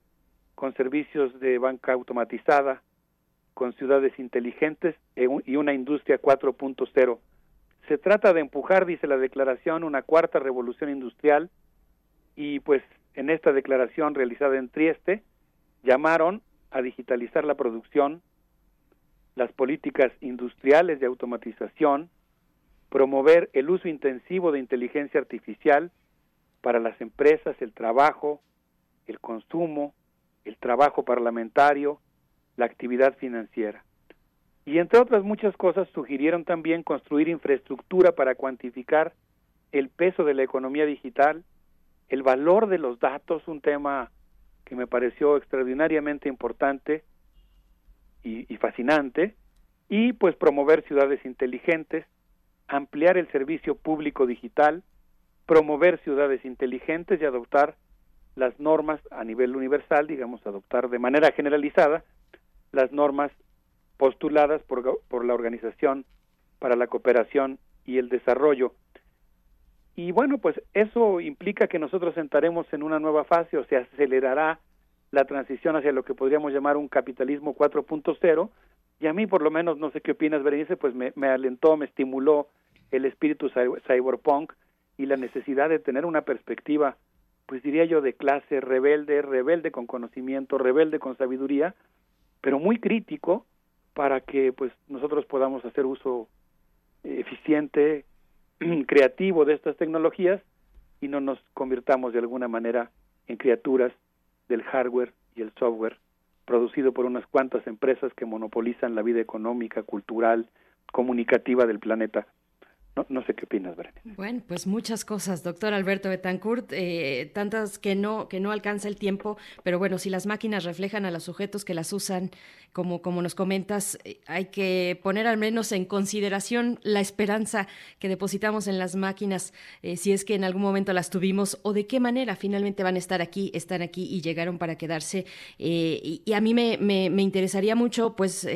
Speaker 16: con servicios de banca automatizada, con ciudades inteligentes e y una industria 4.0. Se trata de empujar, dice la declaración, una cuarta revolución industrial y pues en esta declaración realizada en Trieste llamaron a digitalizar la producción, las políticas industriales de automatización, promover el uso intensivo de inteligencia artificial para las empresas, el trabajo, el consumo, el trabajo parlamentario, la actividad financiera. Y entre otras muchas cosas sugirieron también construir infraestructura para cuantificar el peso de la economía digital, el valor de los datos, un tema que me pareció extraordinariamente importante y, fascinante, y pues promover ciudades inteligentes, ampliar el servicio público digital, promover ciudades inteligentes y adoptar las normas a nivel universal, digamos, adoptar de manera generalizada las normas postuladas por, por la Organización para la Cooperación y el Desarrollo. Y bueno, pues eso implica que nosotros entraremos en una nueva fase o se acelerará la transición hacia lo que podríamos llamar un capitalismo 4.0 y a mí por lo menos, no sé qué opinas, Berenice, pues me, me alentó, me estimuló el espíritu cyberpunk y la necesidad de tener una perspectiva pues diría yo, de clase rebelde, rebelde con conocimiento, rebelde con sabiduría, pero muy crítico para que pues nosotros podamos hacer uso eficiente, creativo de estas tecnologías y no nos convirtamos de alguna manera en criaturas del hardware y el software producido por unas cuantas empresas que monopolizan la vida económica, cultural, comunicativa del planeta. No, sé qué opinas, Berenice.
Speaker 3: Bueno, pues muchas cosas, doctor Alberto Betancourt, eh, tantas que no, que no alcanza el tiempo, pero bueno, si las máquinas reflejan a los sujetos que las usan, como, como nos comentas, eh, hay que poner al menos en consideración la esperanza que depositamos en las máquinas, eh, si es que en algún momento las tuvimos, o de qué manera finalmente van a estar aquí, están aquí y llegaron para quedarse. Y, a mí me, me, me interesaría mucho, pues,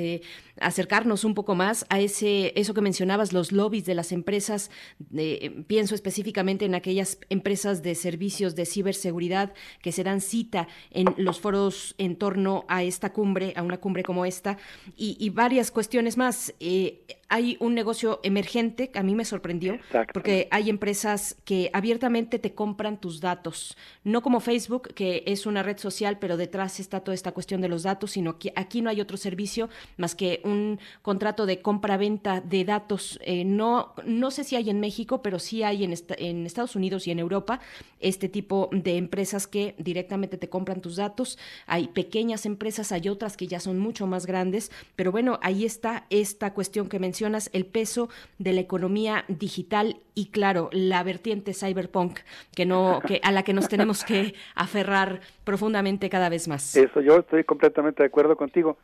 Speaker 3: acercarnos un poco más a ese, eso que mencionabas, los lobbies de las empresas. Eh, pienso específicamente en aquellas empresas de servicios de ciberseguridad que se dan cita en los foros en torno a esta cumbre, a una cumbre como esta, y, varias cuestiones más. Eh, hay un negocio emergente que a mí me sorprendió, porque hay empresas que abiertamente te compran tus datos, no como Facebook, que es una red social, pero detrás está toda esta cuestión de los datos, sino que aquí no hay otro servicio más que un contrato de compra-venta de datos. Eh, no, no sé si hay en México, pero sí hay en, en Estados Unidos y en Europa este tipo de empresas que directamente te compran tus datos. Hay pequeñas empresas, hay otras que ya son mucho más grandes, pero bueno, ahí está esta cuestión que mencionas, el peso de la economía digital y claro, la vertiente cyberpunk que no que a la que nos tenemos que aferrar profundamente cada vez más.
Speaker 16: Eso yo estoy completamente de acuerdo contigo.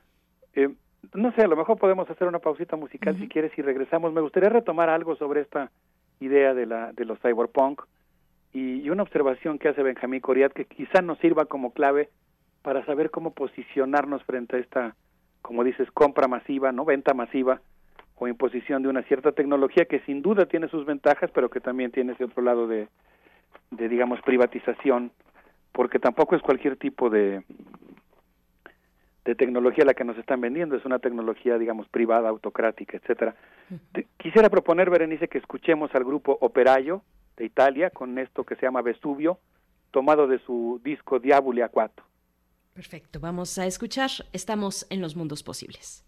Speaker 16: Eh, no sé, a lo mejor podemos hacer una pausita musical si quieres y regresamos. Me gustaría retomar algo sobre esta idea de la de los cyberpunk y, y una observación que hace Benjamín Coriat que quizá nos sirva como clave para saber cómo posicionarnos frente a esta, como dices, compra masiva, no venta masiva o imposición de una cierta tecnología que sin duda tiene sus ventajas, pero que también tiene ese otro lado de, de digamos, privatización, porque tampoco es cualquier tipo de, de tecnología la que nos están vendiendo, es una tecnología, digamos, privada, autocrática, etcétera. Quisiera proponer, Berenice, que escuchemos al grupo Operayo de Italia con esto que se llama Vesubio, tomado de su disco Diaboli a
Speaker 3: Perfecto, vamos a escuchar. Estamos en los mundos posibles.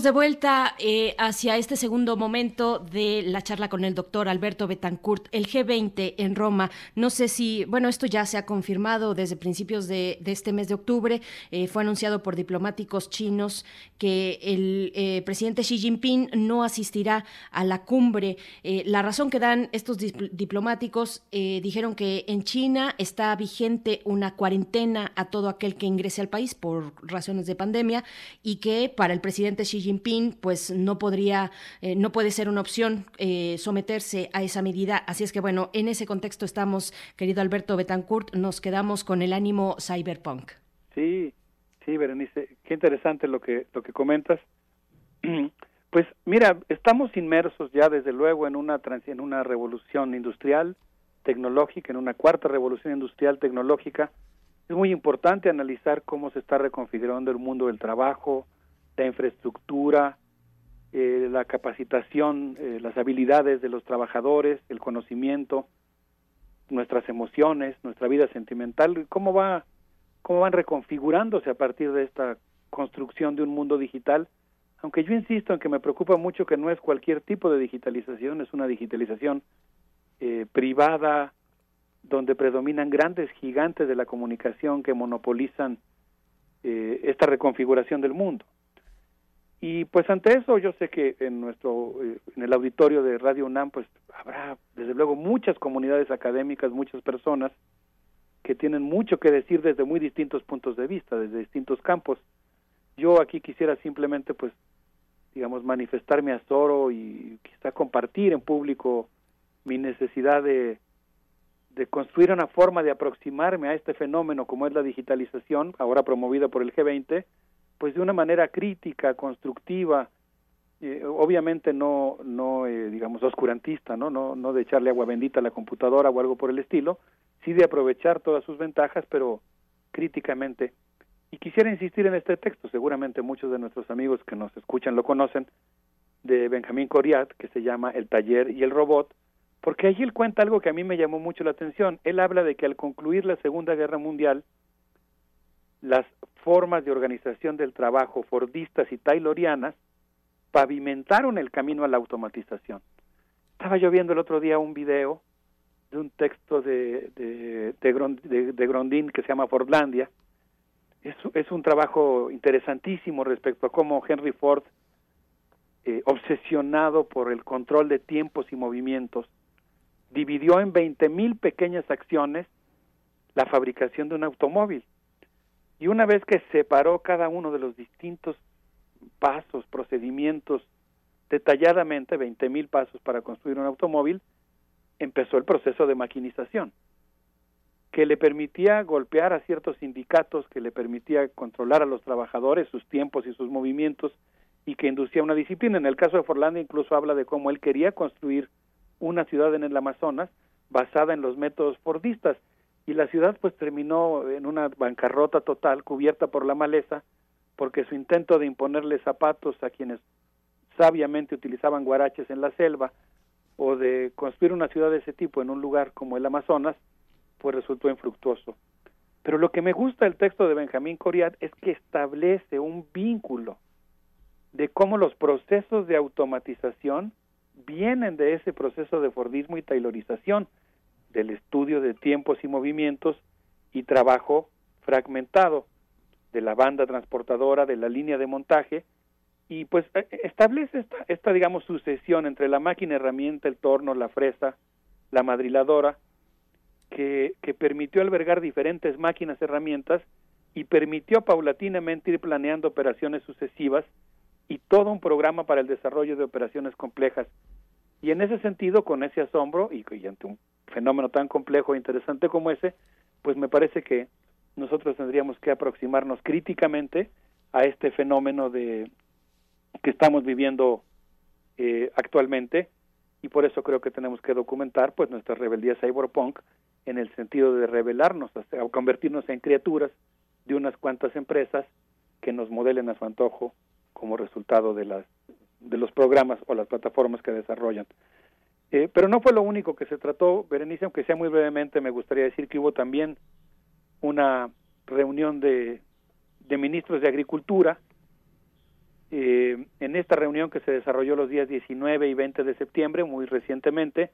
Speaker 3: De vuelta eh, hacia este segundo momento de la charla con el doctor Alberto Betancourt, el G20 en Roma. No sé si, bueno, esto ya se ha confirmado desde principios de, este mes de octubre. Eh, fue anunciado por diplomáticos chinos que el eh, presidente Xi Jinping no asistirá a la cumbre. la razón que dan estos diplomáticos dijeron que en China está vigente una cuarentena a todo aquel que ingrese al país por razones de pandemia y que para el presidente Xi Jinping pues no podría, eh, no puede ser una opción eh, someterse a esa medida. Así es que bueno, en ese contexto estamos, querido Alberto Betancourt, nos quedamos con el ánimo cyberpunk.
Speaker 16: Sí, sí, Berenice, qué interesante lo que, lo que comentas. Pues mira, estamos inmersos ya desde luego en una, en una revolución industrial, tecnológica, en una cuarta revolución industrial tecnológica. Es muy importante analizar cómo se está reconfigurando el mundo del trabajo, la infraestructura, eh, la capacitación, eh, las habilidades de los trabajadores, el conocimiento, nuestras emociones, nuestra vida sentimental, cómo va, cómo van reconfigurándose a partir de esta construcción de un mundo digital. Aunque yo insisto en que me preocupa mucho que no es cualquier tipo de digitalización, es una digitalización eh, privada, donde predominan grandes gigantes de la comunicación que monopolizan esta reconfiguración del mundo. Y pues ante eso yo sé que en nuestro eh, en el auditorio de Radio UNAM pues habrá desde luego muchas comunidades académicas, muchas personas que tienen mucho que decir desde muy distintos puntos de vista, desde distintos campos. Yo aquí quisiera simplemente pues digamos manifestarme a Zoro y quizá compartir en público mi necesidad de de construir una forma de aproximarme a este fenómeno como es la digitalización, ahora promovida por el G20, pues de una manera crítica, constructiva, eh, obviamente no, no eh, digamos, oscurantista, ¿no? ¿no? No de echarle agua bendita a la computadora o algo por el estilo, sí de aprovechar todas sus ventajas, pero críticamente. Y quisiera insistir en este texto, seguramente muchos de nuestros amigos que nos escuchan lo conocen, de Benjamín Coriat, que se llama El taller y el robot, porque allí él cuenta algo que a mí me llamó mucho la atención. Él habla de que al concluir la Segunda Guerra Mundial, las formas de organización del trabajo fordistas y taylorianas pavimentaron el camino a la automatización. Estaba yo viendo el otro día un video de un texto de, de, de, Grondin que se llama Fordlandia. Es, un trabajo interesantísimo respecto a cómo Henry Ford, eh, obsesionado por el control de tiempos y movimientos, dividió en 20.000 pequeñas acciones la fabricación de un automóvil. Y una vez que separó cada uno de los distintos pasos, procedimientos, detalladamente, 20.000 pasos para construir un automóvil, empezó el proceso de maquinización, que le permitía golpear a ciertos sindicatos, que le permitía controlar a los trabajadores, sus tiempos y sus movimientos, y que inducía una disciplina. En el caso de Forlandia incluso habla de cómo él quería construir una ciudad en el Amazonas basada en los métodos fordistas, y la ciudad pues terminó en una bancarrota total cubierta por la maleza porque su intento de imponerle zapatos a quienes sabiamente utilizaban guaraches en la selva o de construir una ciudad de ese tipo en un lugar como el Amazonas pues resultó infructuoso. Pero lo que me gusta del texto de Benjamín Coriat es que establece un vínculo de cómo los procesos de automatización vienen de ese proceso de Fordismo y taylorización del estudio de tiempos y movimientos y trabajo fragmentado de la banda transportadora, de la línea de montaje, y pues e, e, establece esta, esta digamos, sucesión entre la máquina herramienta, el torno, la fresa, la madriladora, que, que permitió albergar diferentes máquinas herramientas y permitió paulatinamente ir planeando operaciones sucesivas y todo un programa para el desarrollo de operaciones complejas. Y en ese sentido, con ese asombro y, y ante un fenómeno tan complejo e interesante como ese, pues me parece que nosotros tendríamos que aproximarnos críticamente a este fenómeno de que estamos viviendo eh, actualmente. Y por eso creo que tenemos que documentar pues nuestra rebeldía cyberpunk en el sentido de rebelarnos o convertirnos en criaturas de unas cuantas empresas que nos modelen a su antojo como resultado de las de los programas o las plataformas que desarrollan. Eh, pero no fue lo único que se trató, Berenice, aunque sea muy brevemente, me gustaría decir que hubo también una reunión de, de ministros de Agricultura. Eh, en esta reunión que se desarrolló los días 19 y 20 de septiembre, muy recientemente,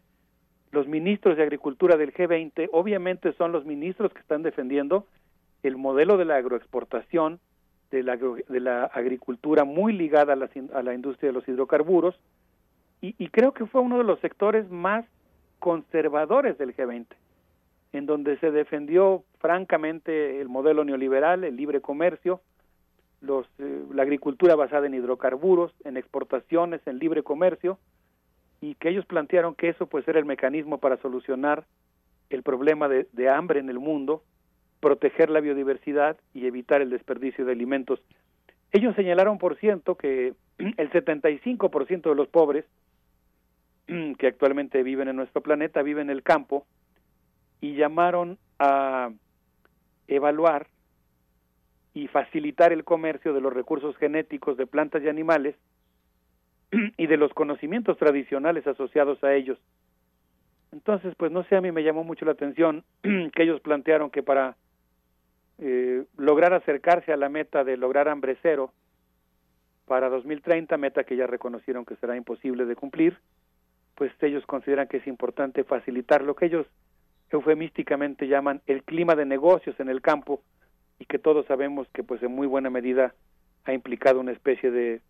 Speaker 16: los ministros de Agricultura del G20 obviamente son los ministros que están defendiendo el modelo de la agroexportación, de la, de la agricultura muy ligada a la, a la industria de los hidrocarburos, y, creo que fue uno de los sectores más conservadores del G20, en donde se defendió francamente el modelo neoliberal, el libre comercio, los, eh, la agricultura basada en hidrocarburos, en exportaciones, en libre comercio, y que ellos plantearon que eso pues era el mecanismo para solucionar el problema de hambre en el mundo, proteger la biodiversidad y evitar el desperdicio de alimentos. Ellos señalaron, por ciento, que el 75% de los pobres que actualmente viven en nuestro planeta, viven en el campo, y llamaron a evaluar y facilitar el comercio de los recursos genéticos de plantas y animales y de los conocimientos tradicionales asociados a ellos. Entonces, pues no sé, a mí me llamó mucho la atención que ellos plantearon que para eh, lograr acercarse a la meta de lograr hambre cero para 2030, meta que ya reconocieron que será imposible de cumplir, pues ellos consideran que es importante facilitar lo que ellos eufemísticamente llaman el clima de negocios en el campo y que todos sabemos que pues en muy buena medida ha implicado una especie de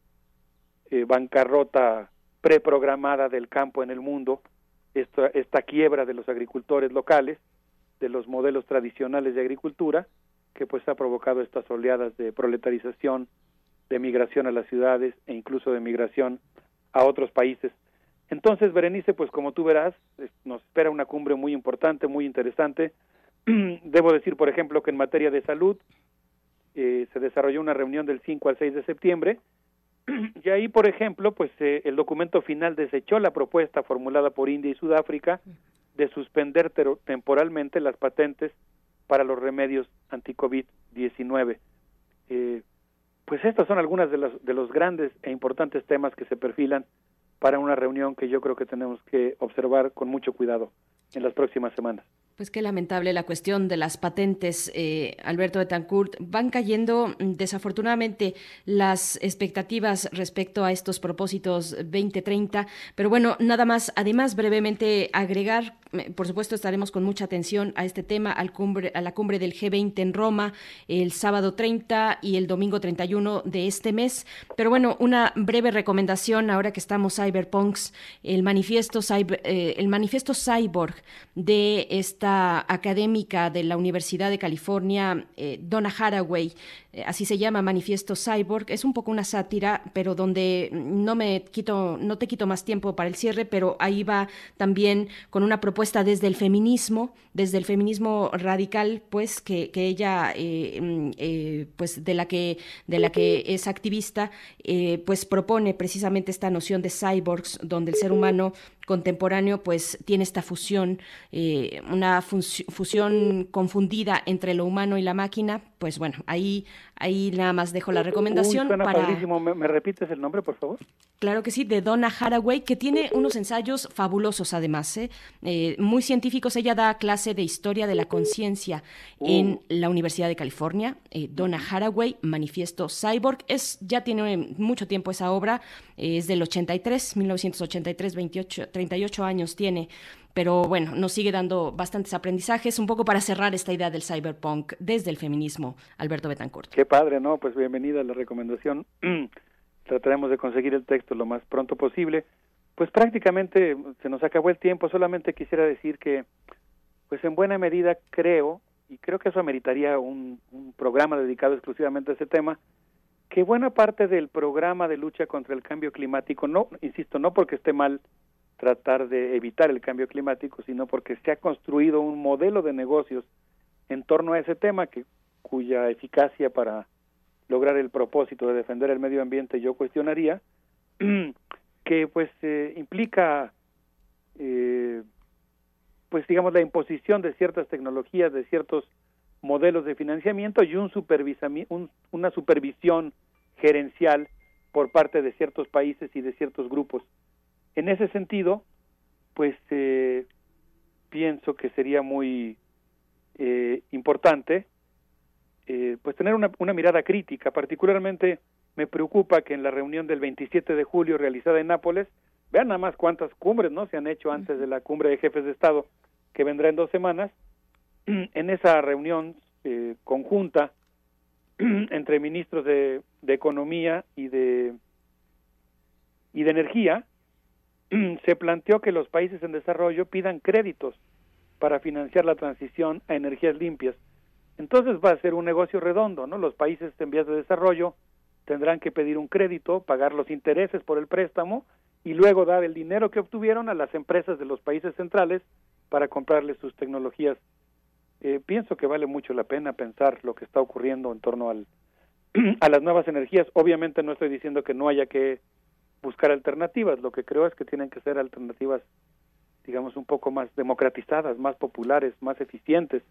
Speaker 16: eh, bancarrota preprogramada del campo en el mundo, esta, esta quiebra de los agricultores locales, de los modelos tradicionales de agricultura, que pues ha provocado estas oleadas de proletarización, de migración a las ciudades e incluso de migración a otros países. Entonces, Berenice, pues como tú verás, nos espera una cumbre muy importante, muy interesante. Debo decir, por ejemplo, que en materia de salud eh, se desarrolló una reunión del 5 al 6 de septiembre y ahí, por ejemplo, pues eh, el documento final desechó la propuesta formulada por India y Sudáfrica de suspender temporalmente las patentes para los remedios anti-COVID-19. Eh, pues estas son algunas de de los grandes e importantes temas que se perfilan para una reunión que yo creo que tenemos que observar con mucho cuidado en las próximas semanas.
Speaker 3: Pues qué lamentable la cuestión de las patentes, eh, Alberto Betancourt. Van cayendo mm, desafortunadamente las expectativas respecto a estos propósitos 2030. Pero bueno, nada más, además brevemente agregar, por supuesto estaremos con mucha atención a este tema, al cumbre, a la cumbre del G20 en Roma el sábado 30 y el domingo 31 de este mes. Pero bueno, una breve recomendación ahora que estamos cyberpunks, el manifiesto, eh, el manifiesto cyborg de esta académica de la Universidad de California, eh, Donna Haraway, así se llama Manifiesto Cyborg, es un poco una sátira, pero donde no me quito, no te quito más tiempo para el cierre, pero ahí va también con una propuesta desde el feminismo, desde el feminismo radical, pues que, ella, eh, mm, pues de la que de la que es activista, pues propone precisamente esta noción de cyborgs, donde el ser humano contemporáneo pues tiene esta fusión, eh, una fusión confundida entre lo humano y la máquina, pues bueno, ahí Ahí nada más dejo la recomendación.
Speaker 16: para... ¿Me, repites el nombre, por favor?
Speaker 3: Claro que sí, de Donna Haraway, que tiene unos ensayos fabulosos además, ¿eh? Eh, muy científicos. Ella da clase de historia de la conciencia en uh. la Universidad de California. Eh, Donna Haraway, Manifiesto Cyborg, es, ya tiene mucho tiempo esa obra, es del 83, 1983, 28, 38 años tiene pero bueno, nos sigue dando bastantes aprendizajes, un poco para cerrar esta idea del cyberpunk desde el feminismo, Alberto Betancourt.
Speaker 16: Qué padre, ¿no? Pues bienvenida a la recomendación. Trataremos de conseguir el texto lo más pronto posible. Pues prácticamente se nos acabó el tiempo, solamente quisiera decir que, pues en buena medida creo, y creo que eso ameritaría un, un programa dedicado exclusivamente a ese tema, que buena parte del programa de lucha contra el cambio climático, no, insisto, no porque esté mal tratar de evitar el cambio climático, sino porque se ha construido un modelo de negocios en torno a ese tema que cuya eficacia para lograr el propósito de defender el medio ambiente yo cuestionaría que pues eh, implica eh, pues digamos la imposición de ciertas tecnologías de ciertos modelos de financiamiento y un, un una supervisión gerencial por parte de ciertos países y de ciertos grupos en ese sentido, pues eh, pienso que sería muy eh, importante eh, pues tener una, una, mirada crítica. Particularmente me preocupa que en la reunión del 27 de julio realizada en Nápoles, vean nada más cuántas cumbres no se han hecho antes de la cumbre de jefes de Estado que vendrá en dos semanas. En esa reunión conjunta entre ministros de, de Economía y de y de Energía, se planteó que los países en desarrollo pidan créditos para financiar la transición a energías limpias. Entonces va a ser un negocio redondo, ¿no? Los países en vías de desarrollo tendrán que pedir un crédito, pagar los intereses por el préstamo y luego dar el dinero que obtuvieron a las empresas de los países centrales para comprarles sus tecnologías. Eh, pienso que vale mucho la pena pensar lo que está ocurriendo en torno al, a las nuevas energías. Obviamente no estoy diciendo que no haya que buscar alternativas. Lo que creo es que tienen que ser alternativas, digamos, un poco más democratizadas, más populares, más eficientes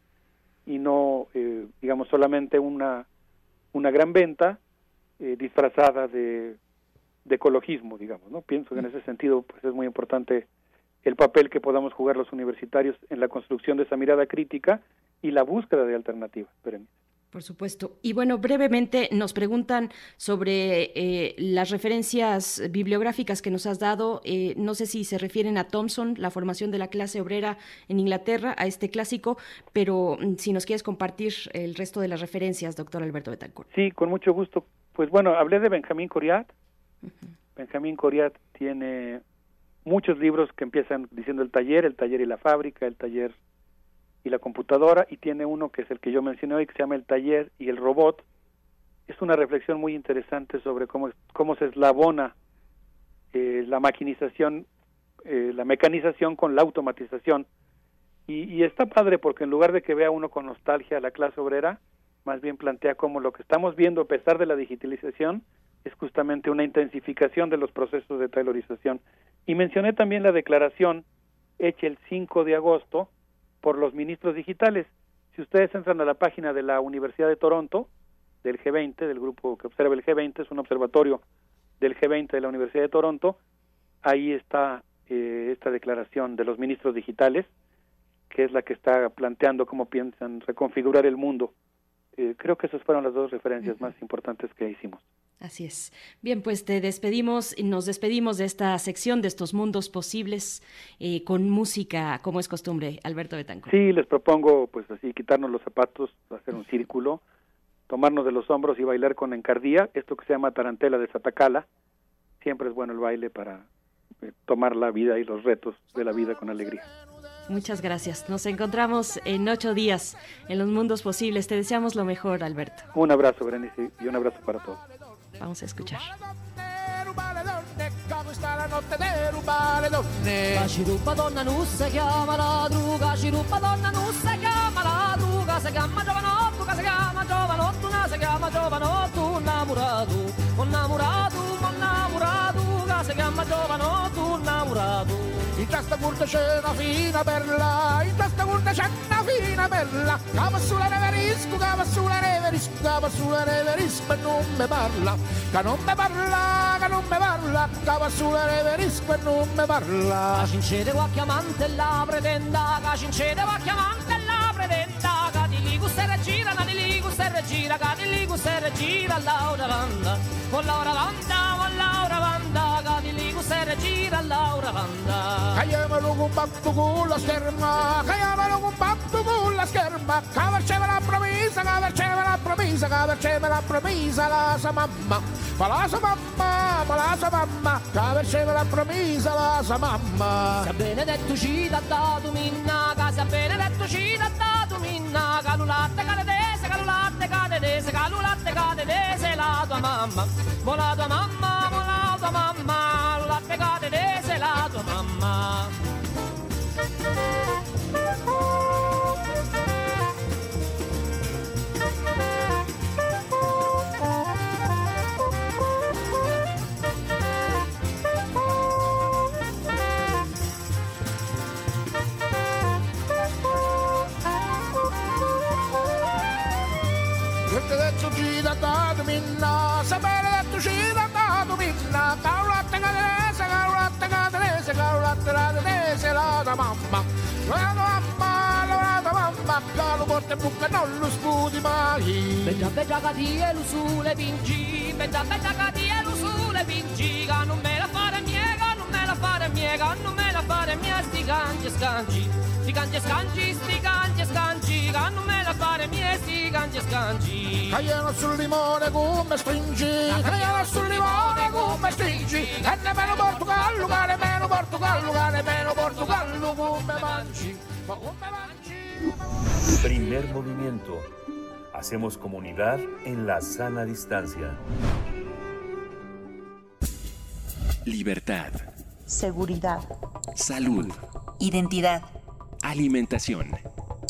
Speaker 16: y no, eh, digamos, solamente una, una gran venta eh, disfrazada de, de ecologismo, digamos, ¿no? Pienso que en ese sentido pues es muy importante el papel que podamos jugar los universitarios en la construcción de esa mirada crítica y la búsqueda de alternativas.
Speaker 3: Por supuesto. Y bueno, brevemente nos preguntan sobre eh, las referencias bibliográficas que nos has dado. Eh, no sé si se refieren a Thompson, la formación de la clase obrera en Inglaterra, a este clásico, pero mm, si nos quieres compartir el resto de las referencias, doctor Alberto Betancourt.
Speaker 16: Sí, con mucho gusto. Pues bueno, hablé de Benjamín Coriat, Benjamín Coriat tiene muchos libros que empiezan diciendo el taller, el taller y la fábrica, el taller y la computadora, y tiene uno que es el que yo mencioné hoy, que se llama El taller y el robot. Es una reflexión muy interesante sobre cómo, cómo se eslabona eh, la maquinización, eh, la mecanización con la automatización. Y, y está padre porque en lugar de que vea uno con nostalgia a la clase obrera, más bien plantea cómo lo que estamos viendo a pesar de la digitalización es justamente una intensificación de los procesos de taylorización. Y mencioné también la declaración hecha el 5 de agosto por los ministros digitales. Si ustedes entran a la página de la Universidad de Toronto, del G20, del grupo que observa el G20, es un observatorio del G20 de la Universidad de Toronto, ahí está eh, esta declaración de los ministros digitales, que es la que está planteando cómo piensan reconfigurar el mundo. Eh, creo que esas fueron las dos referencias más importantes que hicimos.
Speaker 3: Así es. Bien, pues te despedimos y nos despedimos de esta sección de estos mundos posibles eh, con música, como es costumbre, Alberto Betancourt.
Speaker 16: Sí, les propongo, pues así, quitarnos los zapatos, hacer un círculo, tomarnos de los hombros y bailar con encardía, esto que se llama tarantela de Satacala. Siempre es bueno el baile para eh, tomar la vida y los retos de la vida con alegría.
Speaker 3: Muchas gracias. Nos encontramos en ocho días en los mundos posibles. Te deseamos lo mejor, Alberto.
Speaker 16: Un abrazo, Berenice, y un abrazo para todos.
Speaker 3: Vamos a escuchar.
Speaker 17: sta la notte de rubare donne Si ruba donna non si chiama ladruga Si ruba donna non si chiama ladruga Si chiama giovanotto, si chiama giovanotto Una si chiama giovanotto innamorato. Innamorato, innamorato Si chiama giovanotto innamorato in testa curta c'è una fina bella, in testa curta c'è una fina bella. Cava sulla reverisco, cava sulla reverisco, cava sulla reverisco e non me parla. Che non me parla, che non me parla, cava sulla reverisco e non me parla. Che cincede qualche amante la pretenda, che cincede qualche amante la pretenda. Che di ligu se regira, che di ligu se regira, che di ligu se regira, Laura Vanda. Con Laura Vanda, con Laura Vanda, che di ligu se regira, Laura Vanda. Caiamolo con batto con la scherma, caiamolo con batto con la scherma, che faceva la promessa, che faceva la promessa, che faceva la promessa la sua mamma, ma la sua mamma, ma la sua mamma, che faceva la promessa la sua mamma. Sia benedetto ci da dato minna, che sia benedetto ci da dato minna, calulatte cadedese, calulatte cadedese, calulatte cadedese, la tua mamma, mo la tua mamma, mo la tua mamma, mamma, la mamma, la mamma, calo porte bucca non lo sputi mai. Beggia beggia catie lo su le pingi, beggia beggia catie lo su le pingi, non me la fare che non me la fare che non me la fare mia, sti canci scanci, sti canci scanci, sti canci scanci, che non me la fare mia, sti canci scanci. Caiano sul limone come stringi, caiano sul limone come stringi, e nemmeno Portogallo, che nemmeno Portogallo, che nemmeno Portogallo come mangi, ma come mangi.
Speaker 7: Primer movimiento. Hacemos comunidad en la sana distancia.
Speaker 2: Libertad.
Speaker 18: Seguridad.
Speaker 2: Salud.
Speaker 18: Identidad.
Speaker 2: Alimentación.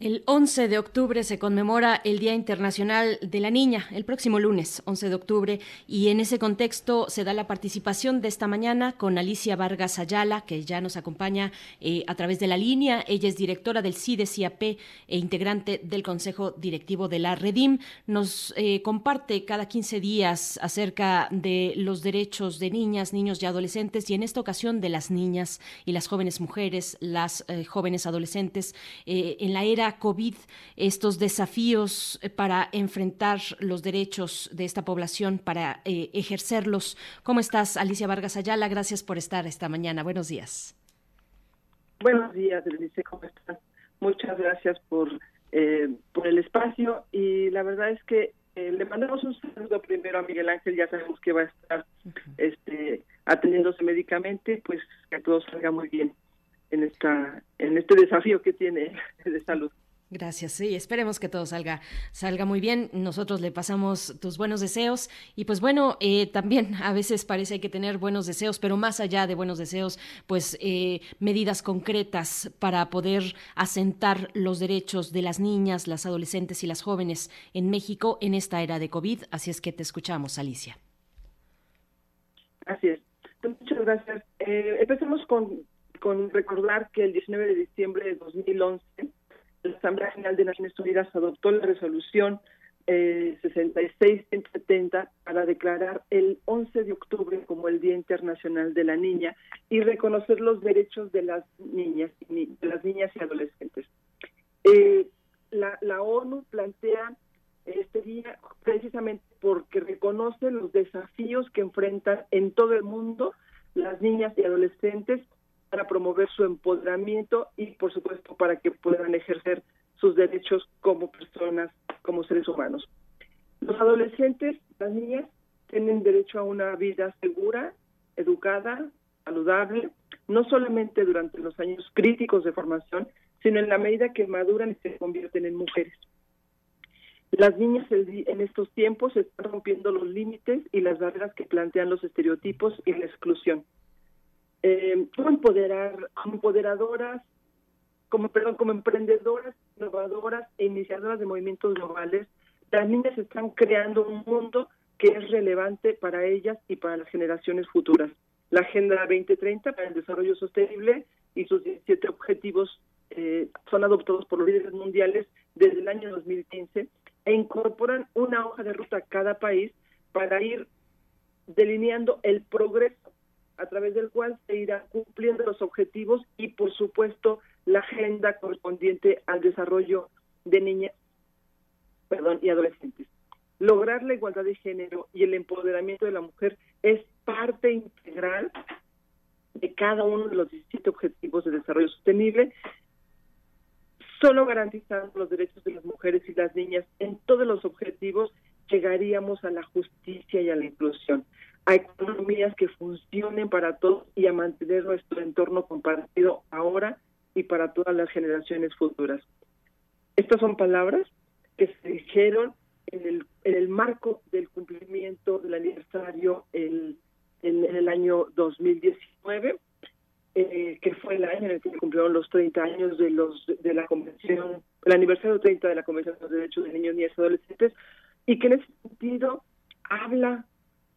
Speaker 3: El 11 de octubre se conmemora el Día Internacional de la Niña, el próximo lunes, 11 de octubre, y en ese contexto se da la participación de esta mañana con Alicia Vargas Ayala, que ya nos acompaña eh, a través de la línea. Ella es directora del CIDES-IAP e integrante del Consejo Directivo de la Redim. Nos eh, comparte cada 15 días acerca de los derechos de niñas, niños y adolescentes, y en esta ocasión de las niñas y las jóvenes mujeres, las eh, jóvenes adolescentes, en la era COVID, estos desafíos eh, para enfrentar los derechos de esta población, para eh, ejercerlos. ¿Cómo estás, Alicia Vargas Ayala? Gracias por estar esta mañana. Buenos días.
Speaker 19: Buenos días, Denise, ¿cómo estás? Muchas gracias por eh, por el espacio y la verdad es que eh, le mandamos un saludo primero a Miguel Ángel, ya sabemos que va a estar este, atendiéndose médicamente, pues que todo salga muy bien en esta en este desafío que tiene de salud.
Speaker 10: Gracias, sí, esperemos que todo salga, salga muy bien. Nosotros le pasamos tus buenos deseos y pues bueno, eh, también a veces parece hay que tener buenos deseos, pero más allá de buenos deseos, pues eh, medidas concretas para poder asentar los derechos de las niñas, las adolescentes y las jóvenes en México en esta era de COVID. Así es que te escuchamos, Alicia.
Speaker 19: Así es. Muchas gracias. Eh, empecemos con, con recordar que el 19 de diciembre de 2011 la Asamblea General de Naciones Unidas adoptó la resolución eh, 66-70 para declarar el 11 de octubre como el Día Internacional de la Niña y reconocer los derechos de las niñas, de las niñas y adolescentes. Eh, la ONU plantea este día precisamente porque reconoce los desafíos que enfrentan en todo el mundo las niñas y adolescentes para promover su empoderamiento y, por supuesto, para que puedan ejercer sus derechos como personas, como seres humanos. Los adolescentes, las niñas, tienen derecho a una vida segura, educada, saludable, no solamente durante los años críticos de formación, sino en la medida que maduran y se convierten en mujeres. Las niñas en estos tiempos están rompiendo los límites y las barreras que plantean los estereotipos y la exclusión eh, como empoderar, como empoderadoras, como perdón, como emprendedoras, innovadoras e iniciadoras de movimientos globales, las niñas están creando un mundo que es relevante para ellas y para las generaciones futuras. La Agenda 2030 para el Desarrollo Sostenible y sus 17 objetivos eh, son adoptados por los líderes mundiales desde el año 2015 e incorporan una hoja de ruta a cada país para ir delineando el progreso a través del cual se irá cumpliendo los objetivos y, por supuesto, la agenda correspondiente al desarrollo de niñas perdón, y adolescentes. Lograr la igualdad de género y el empoderamiento de la mujer es parte integral de cada uno de los 17 objetivos de desarrollo sostenible, solo garantizando los derechos de las mujeres y las niñas en todos los objetivos llegaríamos a la justicia y a la inclusión a economías que funcionen para todos y a mantener nuestro entorno compartido ahora y para todas las generaciones futuras. Estas son palabras que se dijeron en el, en el marco del cumplimiento del aniversario el, en, el año 2019, eh, que fue el año en el que se cumplieron los 30 años de los de la convención, el aniversario 30 de la Convención de los Derechos de Niños, Niñas y Adolescentes, y que en ese sentido habla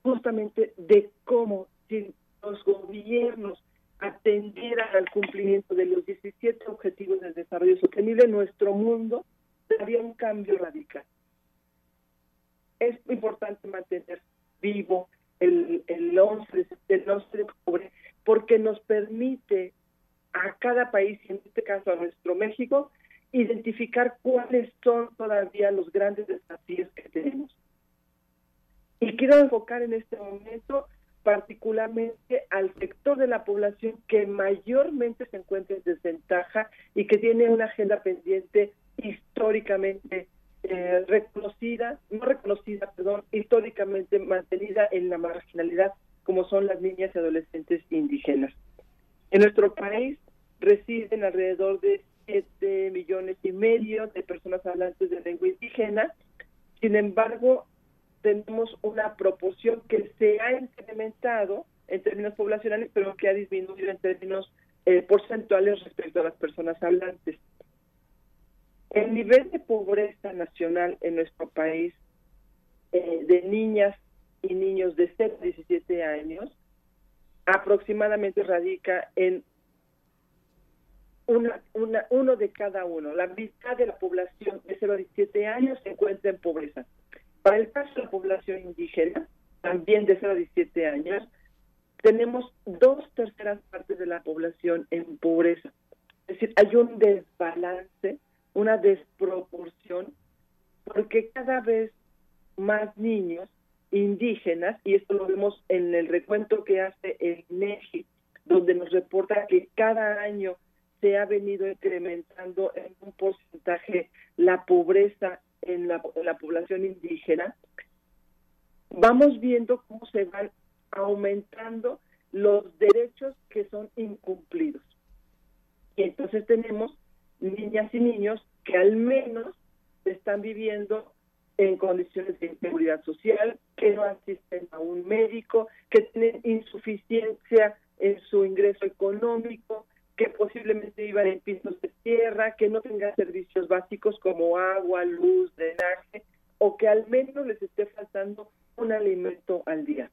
Speaker 19: justamente de cómo si los gobiernos atendieran al cumplimiento de los 17 objetivos de desarrollo sostenible, nuestro mundo daría un cambio radical. Es importante mantener vivo el, el, 11, el 11 de octubre porque nos permite a cada país, y en este caso a nuestro México, identificar cuáles son todavía los grandes desafíos que tenemos y quiero enfocar en este momento particularmente al sector de la población que mayormente se encuentra en desventaja y que tiene una agenda pendiente históricamente eh, reconocida, no reconocida, perdón, históricamente mantenida en la marginalidad, como son las niñas y adolescentes indígenas. En nuestro país residen alrededor de 7 millones y medio de personas hablantes de lengua indígena. Sin embargo, tenemos una proporción que se ha incrementado en términos poblacionales, pero que ha disminuido en términos eh, porcentuales respecto a las personas hablantes. El nivel de pobreza nacional en nuestro país eh, de niñas y niños de 0 a 17 años aproximadamente radica en uno de cada uno. La mitad de la población de 0 a 17 años se encuentra en pobreza. Para el caso de la población indígena, también de 0 a 17 años, tenemos dos terceras partes de la población en pobreza. Es decir, hay un desbalance, una desproporción, porque cada vez más niños indígenas, y esto lo vemos en el recuento que hace el MEGI, donde nos reporta que cada año se ha venido incrementando en un porcentaje la pobreza en la, en la población indígena, vamos viendo cómo se van aumentando los derechos que son incumplidos. Y entonces tenemos niñas y niños que al menos están viviendo en condiciones de inseguridad social, que no asisten a un médico, que tienen insuficiencia en su ingreso económico, que posiblemente vivan en pisos de tierra, que no tengan servicios básicos como agua, luz, drenaje, o que al menos les esté faltando un alimento al día.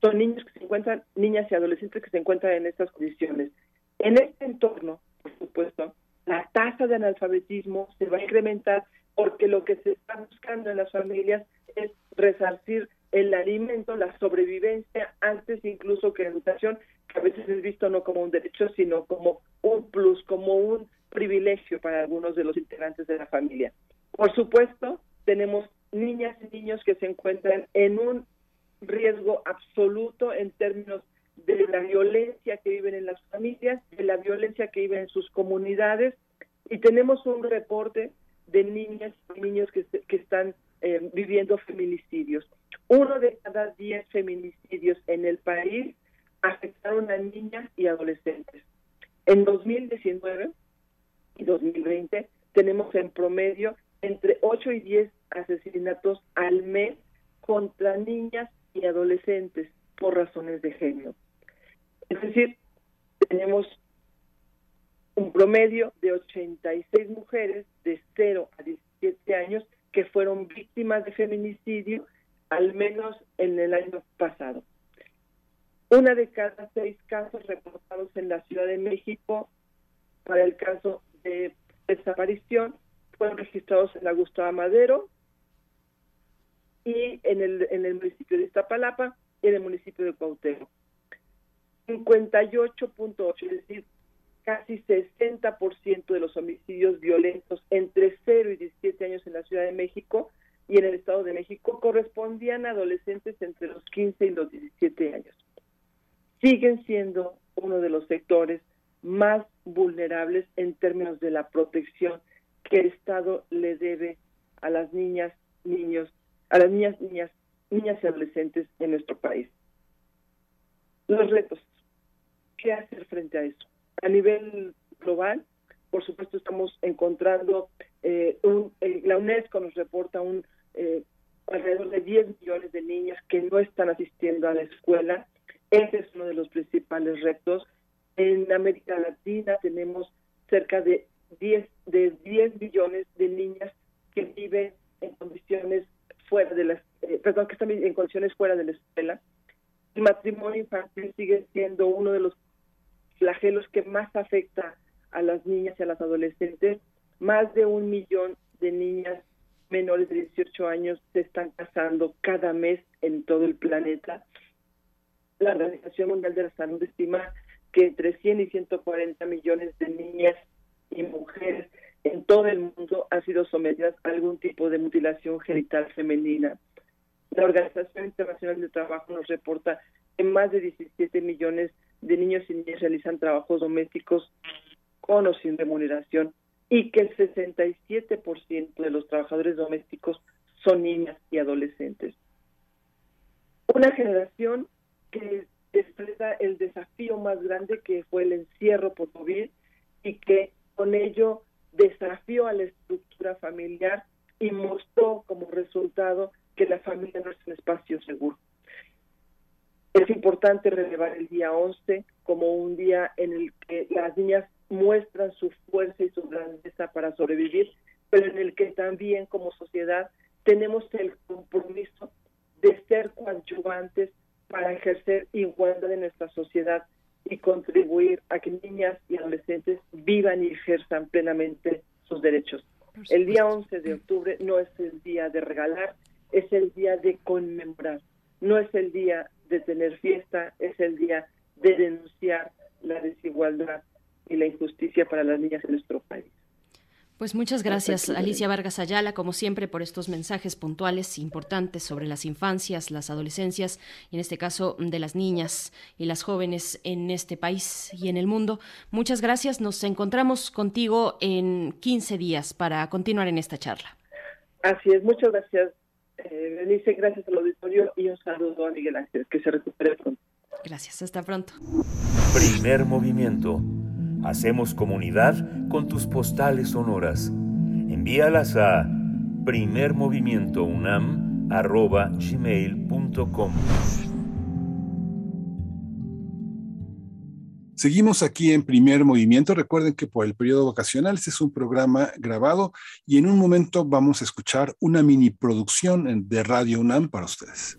Speaker 19: Son niños que se encuentran, niñas y adolescentes que se encuentran en estas condiciones. En este entorno, por supuesto, la tasa de analfabetismo se va a incrementar porque lo que se está buscando en las familias es resarcir el alimento, la sobrevivencia, antes incluso que la educación, a veces es visto no como un derecho, sino como un plus, como un privilegio para algunos de los integrantes de la familia. Por supuesto, tenemos niñas y niños que se encuentran en un riesgo absoluto en términos de la violencia que viven en las familias, de la violencia que viven en sus comunidades, y tenemos un reporte de niñas y niños que, que están eh, viviendo feminicidios. Uno de cada diez feminicidios en el país afectaron a niñas y adolescentes. En 2019 y 2020 tenemos en promedio entre 8 y 10 asesinatos al mes contra niñas y adolescentes por razones de género. Es decir, tenemos un promedio de 86 mujeres de 0 a 17 años que fueron víctimas de feminicidio, al menos en el año pasado. Una de cada seis casos reportados en la Ciudad de México para el caso de desaparición fueron registrados en la Gustavo Madero y en el, en el municipio de Iztapalapa y en el municipio de Cuauhtémoc. 58.8, es decir, casi 60% de los homicidios violentos entre 0 y 17 años en la Ciudad de México y en el Estado de México correspondían a adolescentes entre los 15 y los 17 años. Siguen siendo uno de los sectores más vulnerables en términos de la protección que el Estado le debe a las niñas, niños, a las niñas, niñas, niñas y adolescentes en nuestro país. Los retos. ¿Qué hacer frente a eso? A nivel global, por supuesto, estamos encontrando, eh, un, eh, la UNESCO nos reporta un eh, alrededor de 10 millones de niñas que no están asistiendo a la escuela. Ese es uno de los principales retos. En América Latina tenemos cerca de 10, de 10 millones de niñas que viven en condiciones fuera de las, perdón, que están en condiciones fuera de la escuela. El matrimonio infantil sigue siendo uno de los flagelos que más afecta a las niñas y a las adolescentes. Más de un millón de niñas menores de 18 años se están casando cada mes en todo el planeta. La Organización Mundial de la Salud estima que entre 100 y 140 millones de niñas y mujeres en todo el mundo han sido sometidas a algún tipo de mutilación genital femenina. La Organización Internacional de Trabajo nos reporta que más de 17 millones de niños y niñas realizan trabajos domésticos con o sin remuneración y que el 67% de los trabajadores domésticos son niñas y adolescentes. Una generación que expresa el desafío más grande que fue el encierro por COVID y que con ello desafió a la estructura familiar y mostró como resultado que la familia no es un espacio seguro. Es importante relevar el día 11 como un día en el que las niñas muestran su fuerza y su grandeza para sobrevivir, pero en el que también como sociedad tenemos el compromiso de ser coadyuvantes para ejercer igualdad en nuestra sociedad y contribuir a que niñas y adolescentes vivan y ejerzan plenamente sus derechos. El día 11 de octubre no es el día de regalar, es el día de conmemorar, no es el día de tener fiesta, es el día de denunciar la desigualdad y la injusticia para las niñas en nuestro país.
Speaker 3: Pues muchas gracias, Alicia Vargas Ayala, como siempre, por estos mensajes puntuales importantes sobre las infancias, las adolescencias y en este caso de las niñas y las jóvenes en este país y en el mundo. Muchas gracias. Nos encontramos contigo en 15 días para continuar en esta charla.
Speaker 19: Así es, muchas gracias, eh, Gracias al auditorio y un saludo a Miguel Ángel. Que se recupere pronto.
Speaker 3: Gracias, hasta pronto.
Speaker 7: Primer movimiento Hacemos comunidad con tus postales sonoras. Envíalas a primermovimientounam.gmail.com
Speaker 4: Seguimos aquí en primer movimiento. Recuerden que por el periodo vacacional este es un programa grabado y en un momento vamos a escuchar una mini producción de Radio UNAM para ustedes.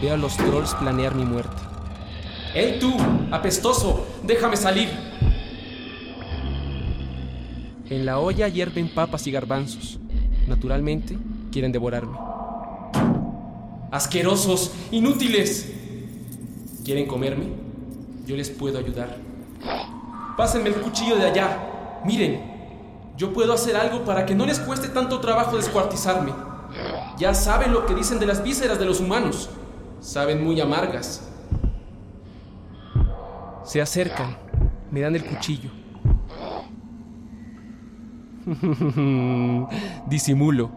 Speaker 20: Veo a los trolls planear mi muerte. ¡Ey tú, apestoso! ¡Déjame salir! En la olla hierven papas y garbanzos. Naturalmente, quieren devorarme. ¡Asquerosos! ¡Inútiles! ¿Quieren comerme? Yo les puedo ayudar. Pásenme el cuchillo de allá. Miren, yo puedo hacer algo para que no les cueste tanto trabajo descuartizarme. Ya saben lo que dicen de las vísceras de los humanos saben muy amargas. Se acercan, me dan el cuchillo. Disimulo.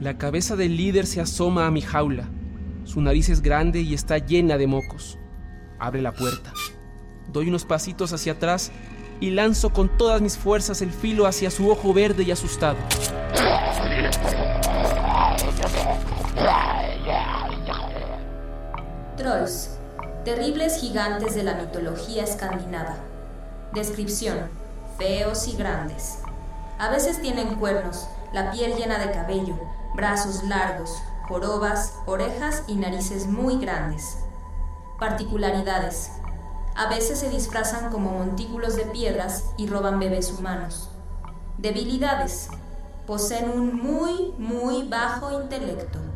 Speaker 20: La cabeza del líder se asoma a mi jaula. Su nariz es grande y está llena de mocos. Abre la puerta. Doy unos pasitos hacia atrás y lanzo con todas mis fuerzas el filo hacia su ojo verde y asustado.
Speaker 21: Trolls, terribles gigantes de la mitología escandinava. Descripción, feos y grandes. A veces tienen cuernos, la piel llena de cabello, brazos largos, jorobas, orejas y narices muy grandes. Particularidades. A veces se disfrazan como montículos de piedras y roban bebés humanos. Debilidades. Poseen un muy, muy bajo intelecto.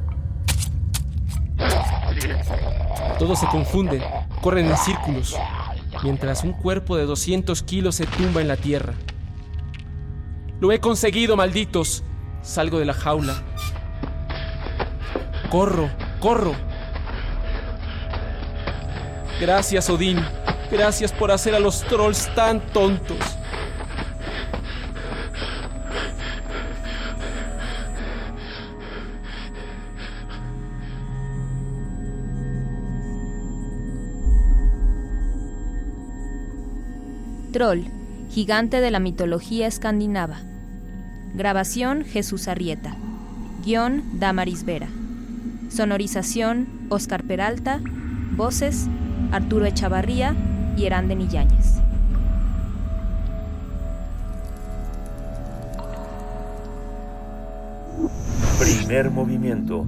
Speaker 20: Todos se confunden, corren en círculos, mientras un cuerpo de 200 kilos se tumba en la tierra. Lo he conseguido, malditos. Salgo de la jaula. Corro, corro. Gracias, Odín. Gracias por hacer a los trolls tan tontos.
Speaker 21: Troll, gigante de la mitología escandinava. Grabación Jesús Arrieta. Guión Damaris Vera. Sonorización Oscar Peralta. Voces Arturo Echavarría y Eranden Yáñez.
Speaker 7: Primer movimiento.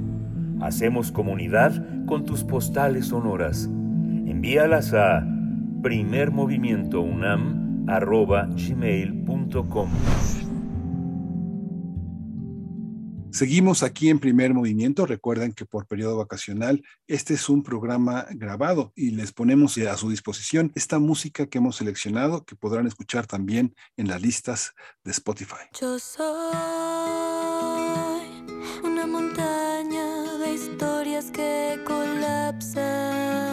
Speaker 7: Hacemos comunidad con tus postales sonoras. Envíalas a primermovimientounam.gmail.com
Speaker 4: Seguimos aquí en primer movimiento. Recuerden que por periodo vacacional este es un programa grabado y les ponemos a su disposición esta música que hemos seleccionado que podrán escuchar también en las listas de Spotify.
Speaker 22: Yo soy una montaña de historias que colapsan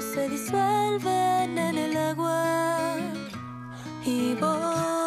Speaker 22: se disuelven en el agua y voy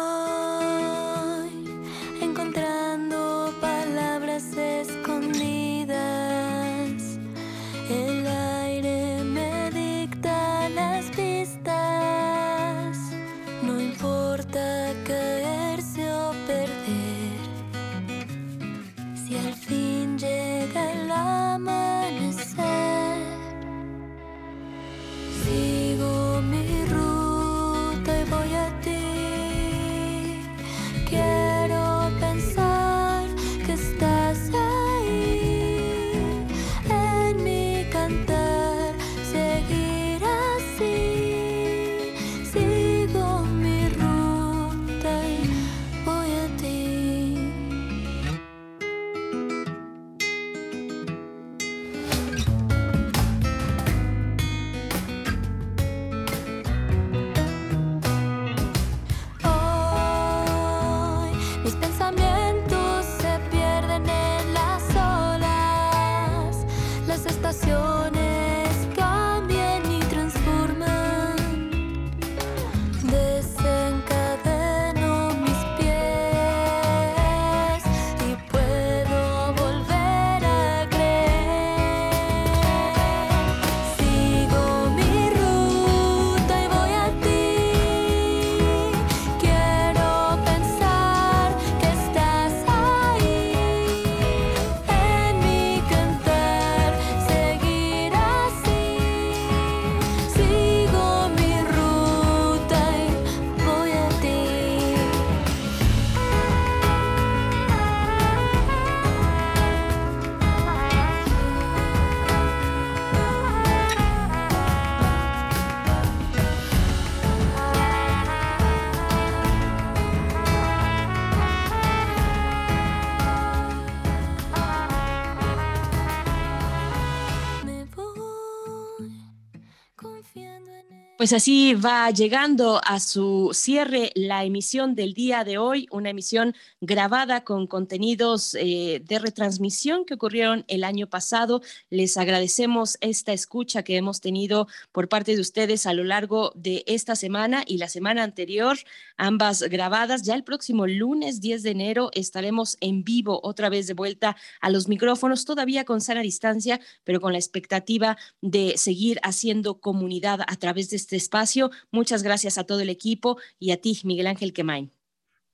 Speaker 3: Pues así va llegando a su cierre la emisión del día de hoy, una emisión grabada con contenidos eh, de retransmisión que ocurrieron el año pasado. Les agradecemos esta escucha que hemos tenido por parte de ustedes a lo largo de esta semana y la semana anterior, ambas grabadas. Ya el próximo lunes 10 de enero estaremos en vivo otra vez de vuelta a los micrófonos, todavía con sana distancia, pero con la expectativa de seguir haciendo comunidad a través de este este espacio. Muchas gracias a todo el equipo y a ti, Miguel Ángel Quemain.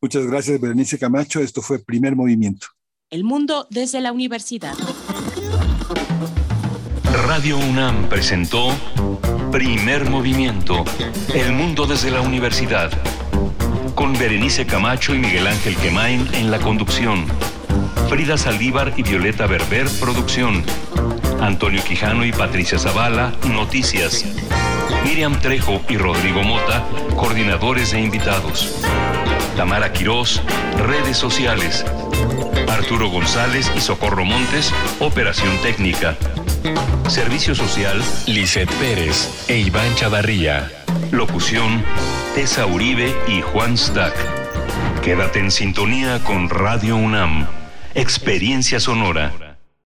Speaker 4: Muchas gracias, Berenice Camacho. Esto fue Primer Movimiento.
Speaker 3: El mundo desde la universidad.
Speaker 23: Radio UNAM presentó Primer Movimiento. El mundo desde la universidad. Con Berenice Camacho y Miguel Ángel Quemain en la conducción. Frida Saldívar y Violeta Berber, producción. Antonio Quijano y Patricia Zavala, noticias. Miriam Trejo y Rodrigo Mota, coordinadores e invitados. Tamara Quirós, redes sociales. Arturo González y Socorro Montes, operación técnica. Servicio social, Lisette Pérez e Iván Chavarría. Locución, Tessa Uribe y Juan Stack. Quédate en sintonía con Radio UNAM. Experiencia sonora.